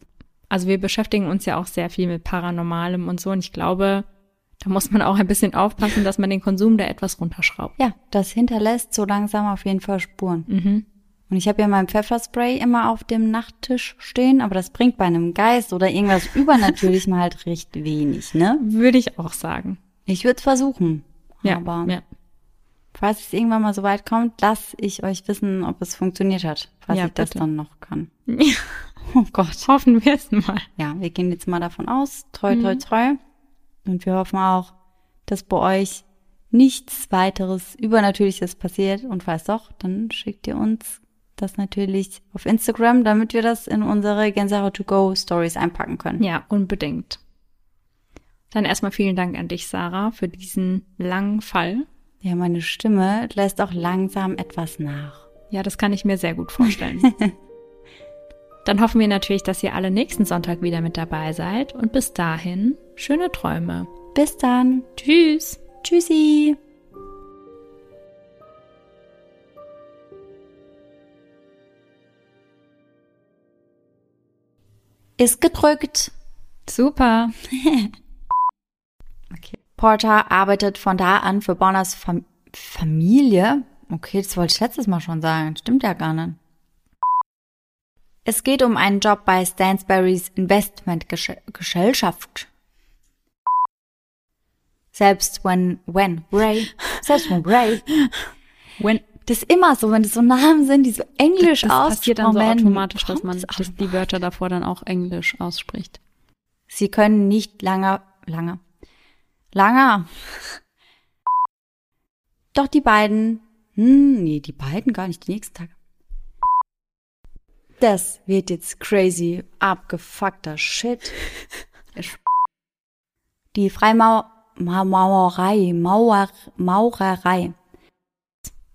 [SPEAKER 2] Also wir beschäftigen uns ja auch sehr viel mit Paranormalem und so und ich glaube, da muss man auch ein bisschen aufpassen, dass man den Konsum da etwas runterschraubt.
[SPEAKER 1] Ja, das hinterlässt so langsam auf jeden Fall Spuren.
[SPEAKER 2] Mhm.
[SPEAKER 1] Und ich habe ja mein Pfefferspray immer auf dem Nachttisch stehen, aber das bringt bei einem Geist oder irgendwas Übernatürlichem halt recht wenig, ne?
[SPEAKER 2] Würde ich auch sagen.
[SPEAKER 1] Ich würde es versuchen.
[SPEAKER 2] Ja,
[SPEAKER 1] aber
[SPEAKER 2] ja.
[SPEAKER 1] falls es irgendwann mal so weit kommt, lass ich euch wissen, ob es funktioniert hat. Falls
[SPEAKER 2] Ja,
[SPEAKER 1] ich das
[SPEAKER 2] bitte.
[SPEAKER 1] dann noch kann. Oh Gott.
[SPEAKER 2] Hoffen wir es mal.
[SPEAKER 1] Ja, wir gehen jetzt mal davon aus. Treu, treu,
[SPEAKER 2] Mhm.
[SPEAKER 1] treu. Und wir hoffen auch, dass bei euch nichts weiteres Übernatürliches passiert. Und falls doch, dann schickt ihr uns das natürlich auf Instagram, damit wir das in unsere Gänsehaut to go Stories einpacken können.
[SPEAKER 2] Ja, unbedingt. Dann erstmal vielen Dank an dich, Sarah, für diesen langen Fall.
[SPEAKER 1] Ja, meine Stimme lässt auch langsam etwas nach.
[SPEAKER 2] Ja, das kann ich mir sehr gut vorstellen. Dann hoffen wir natürlich, dass ihr alle nächsten Sonntag wieder mit dabei seid und bis dahin schöne Träume.
[SPEAKER 1] Bis dann.
[SPEAKER 2] Tschüss.
[SPEAKER 1] Tschüssi. Ist gedrückt.
[SPEAKER 2] Super.
[SPEAKER 1] Okay. Porter arbeitet von da an für Bonners Fam Familie. Okay, das wollte ich letztes Mal schon sagen. Stimmt ja gar nicht. Es geht um einen Job bei Stansberrys Investmentgesellschaft. Selbst wenn, when, Ray, selbst wenn Ray.
[SPEAKER 2] When,
[SPEAKER 1] Das ist immer so, wenn das so Namen sind, die so englisch
[SPEAKER 2] das passiert dann so
[SPEAKER 1] aussprechen.
[SPEAKER 2] automatisch, dass man
[SPEAKER 1] das
[SPEAKER 2] dass die Wörter davor dann auch Englisch ausspricht.
[SPEAKER 1] Sie können nicht lange, lange, langer. Doch die beiden, hm, nee, die beiden gar nicht, die nächsten Tage. Das wird jetzt crazy, abgefuckter Shit. Die Freimaurerei, Mauer, Maurerei.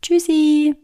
[SPEAKER 1] Tschüssi.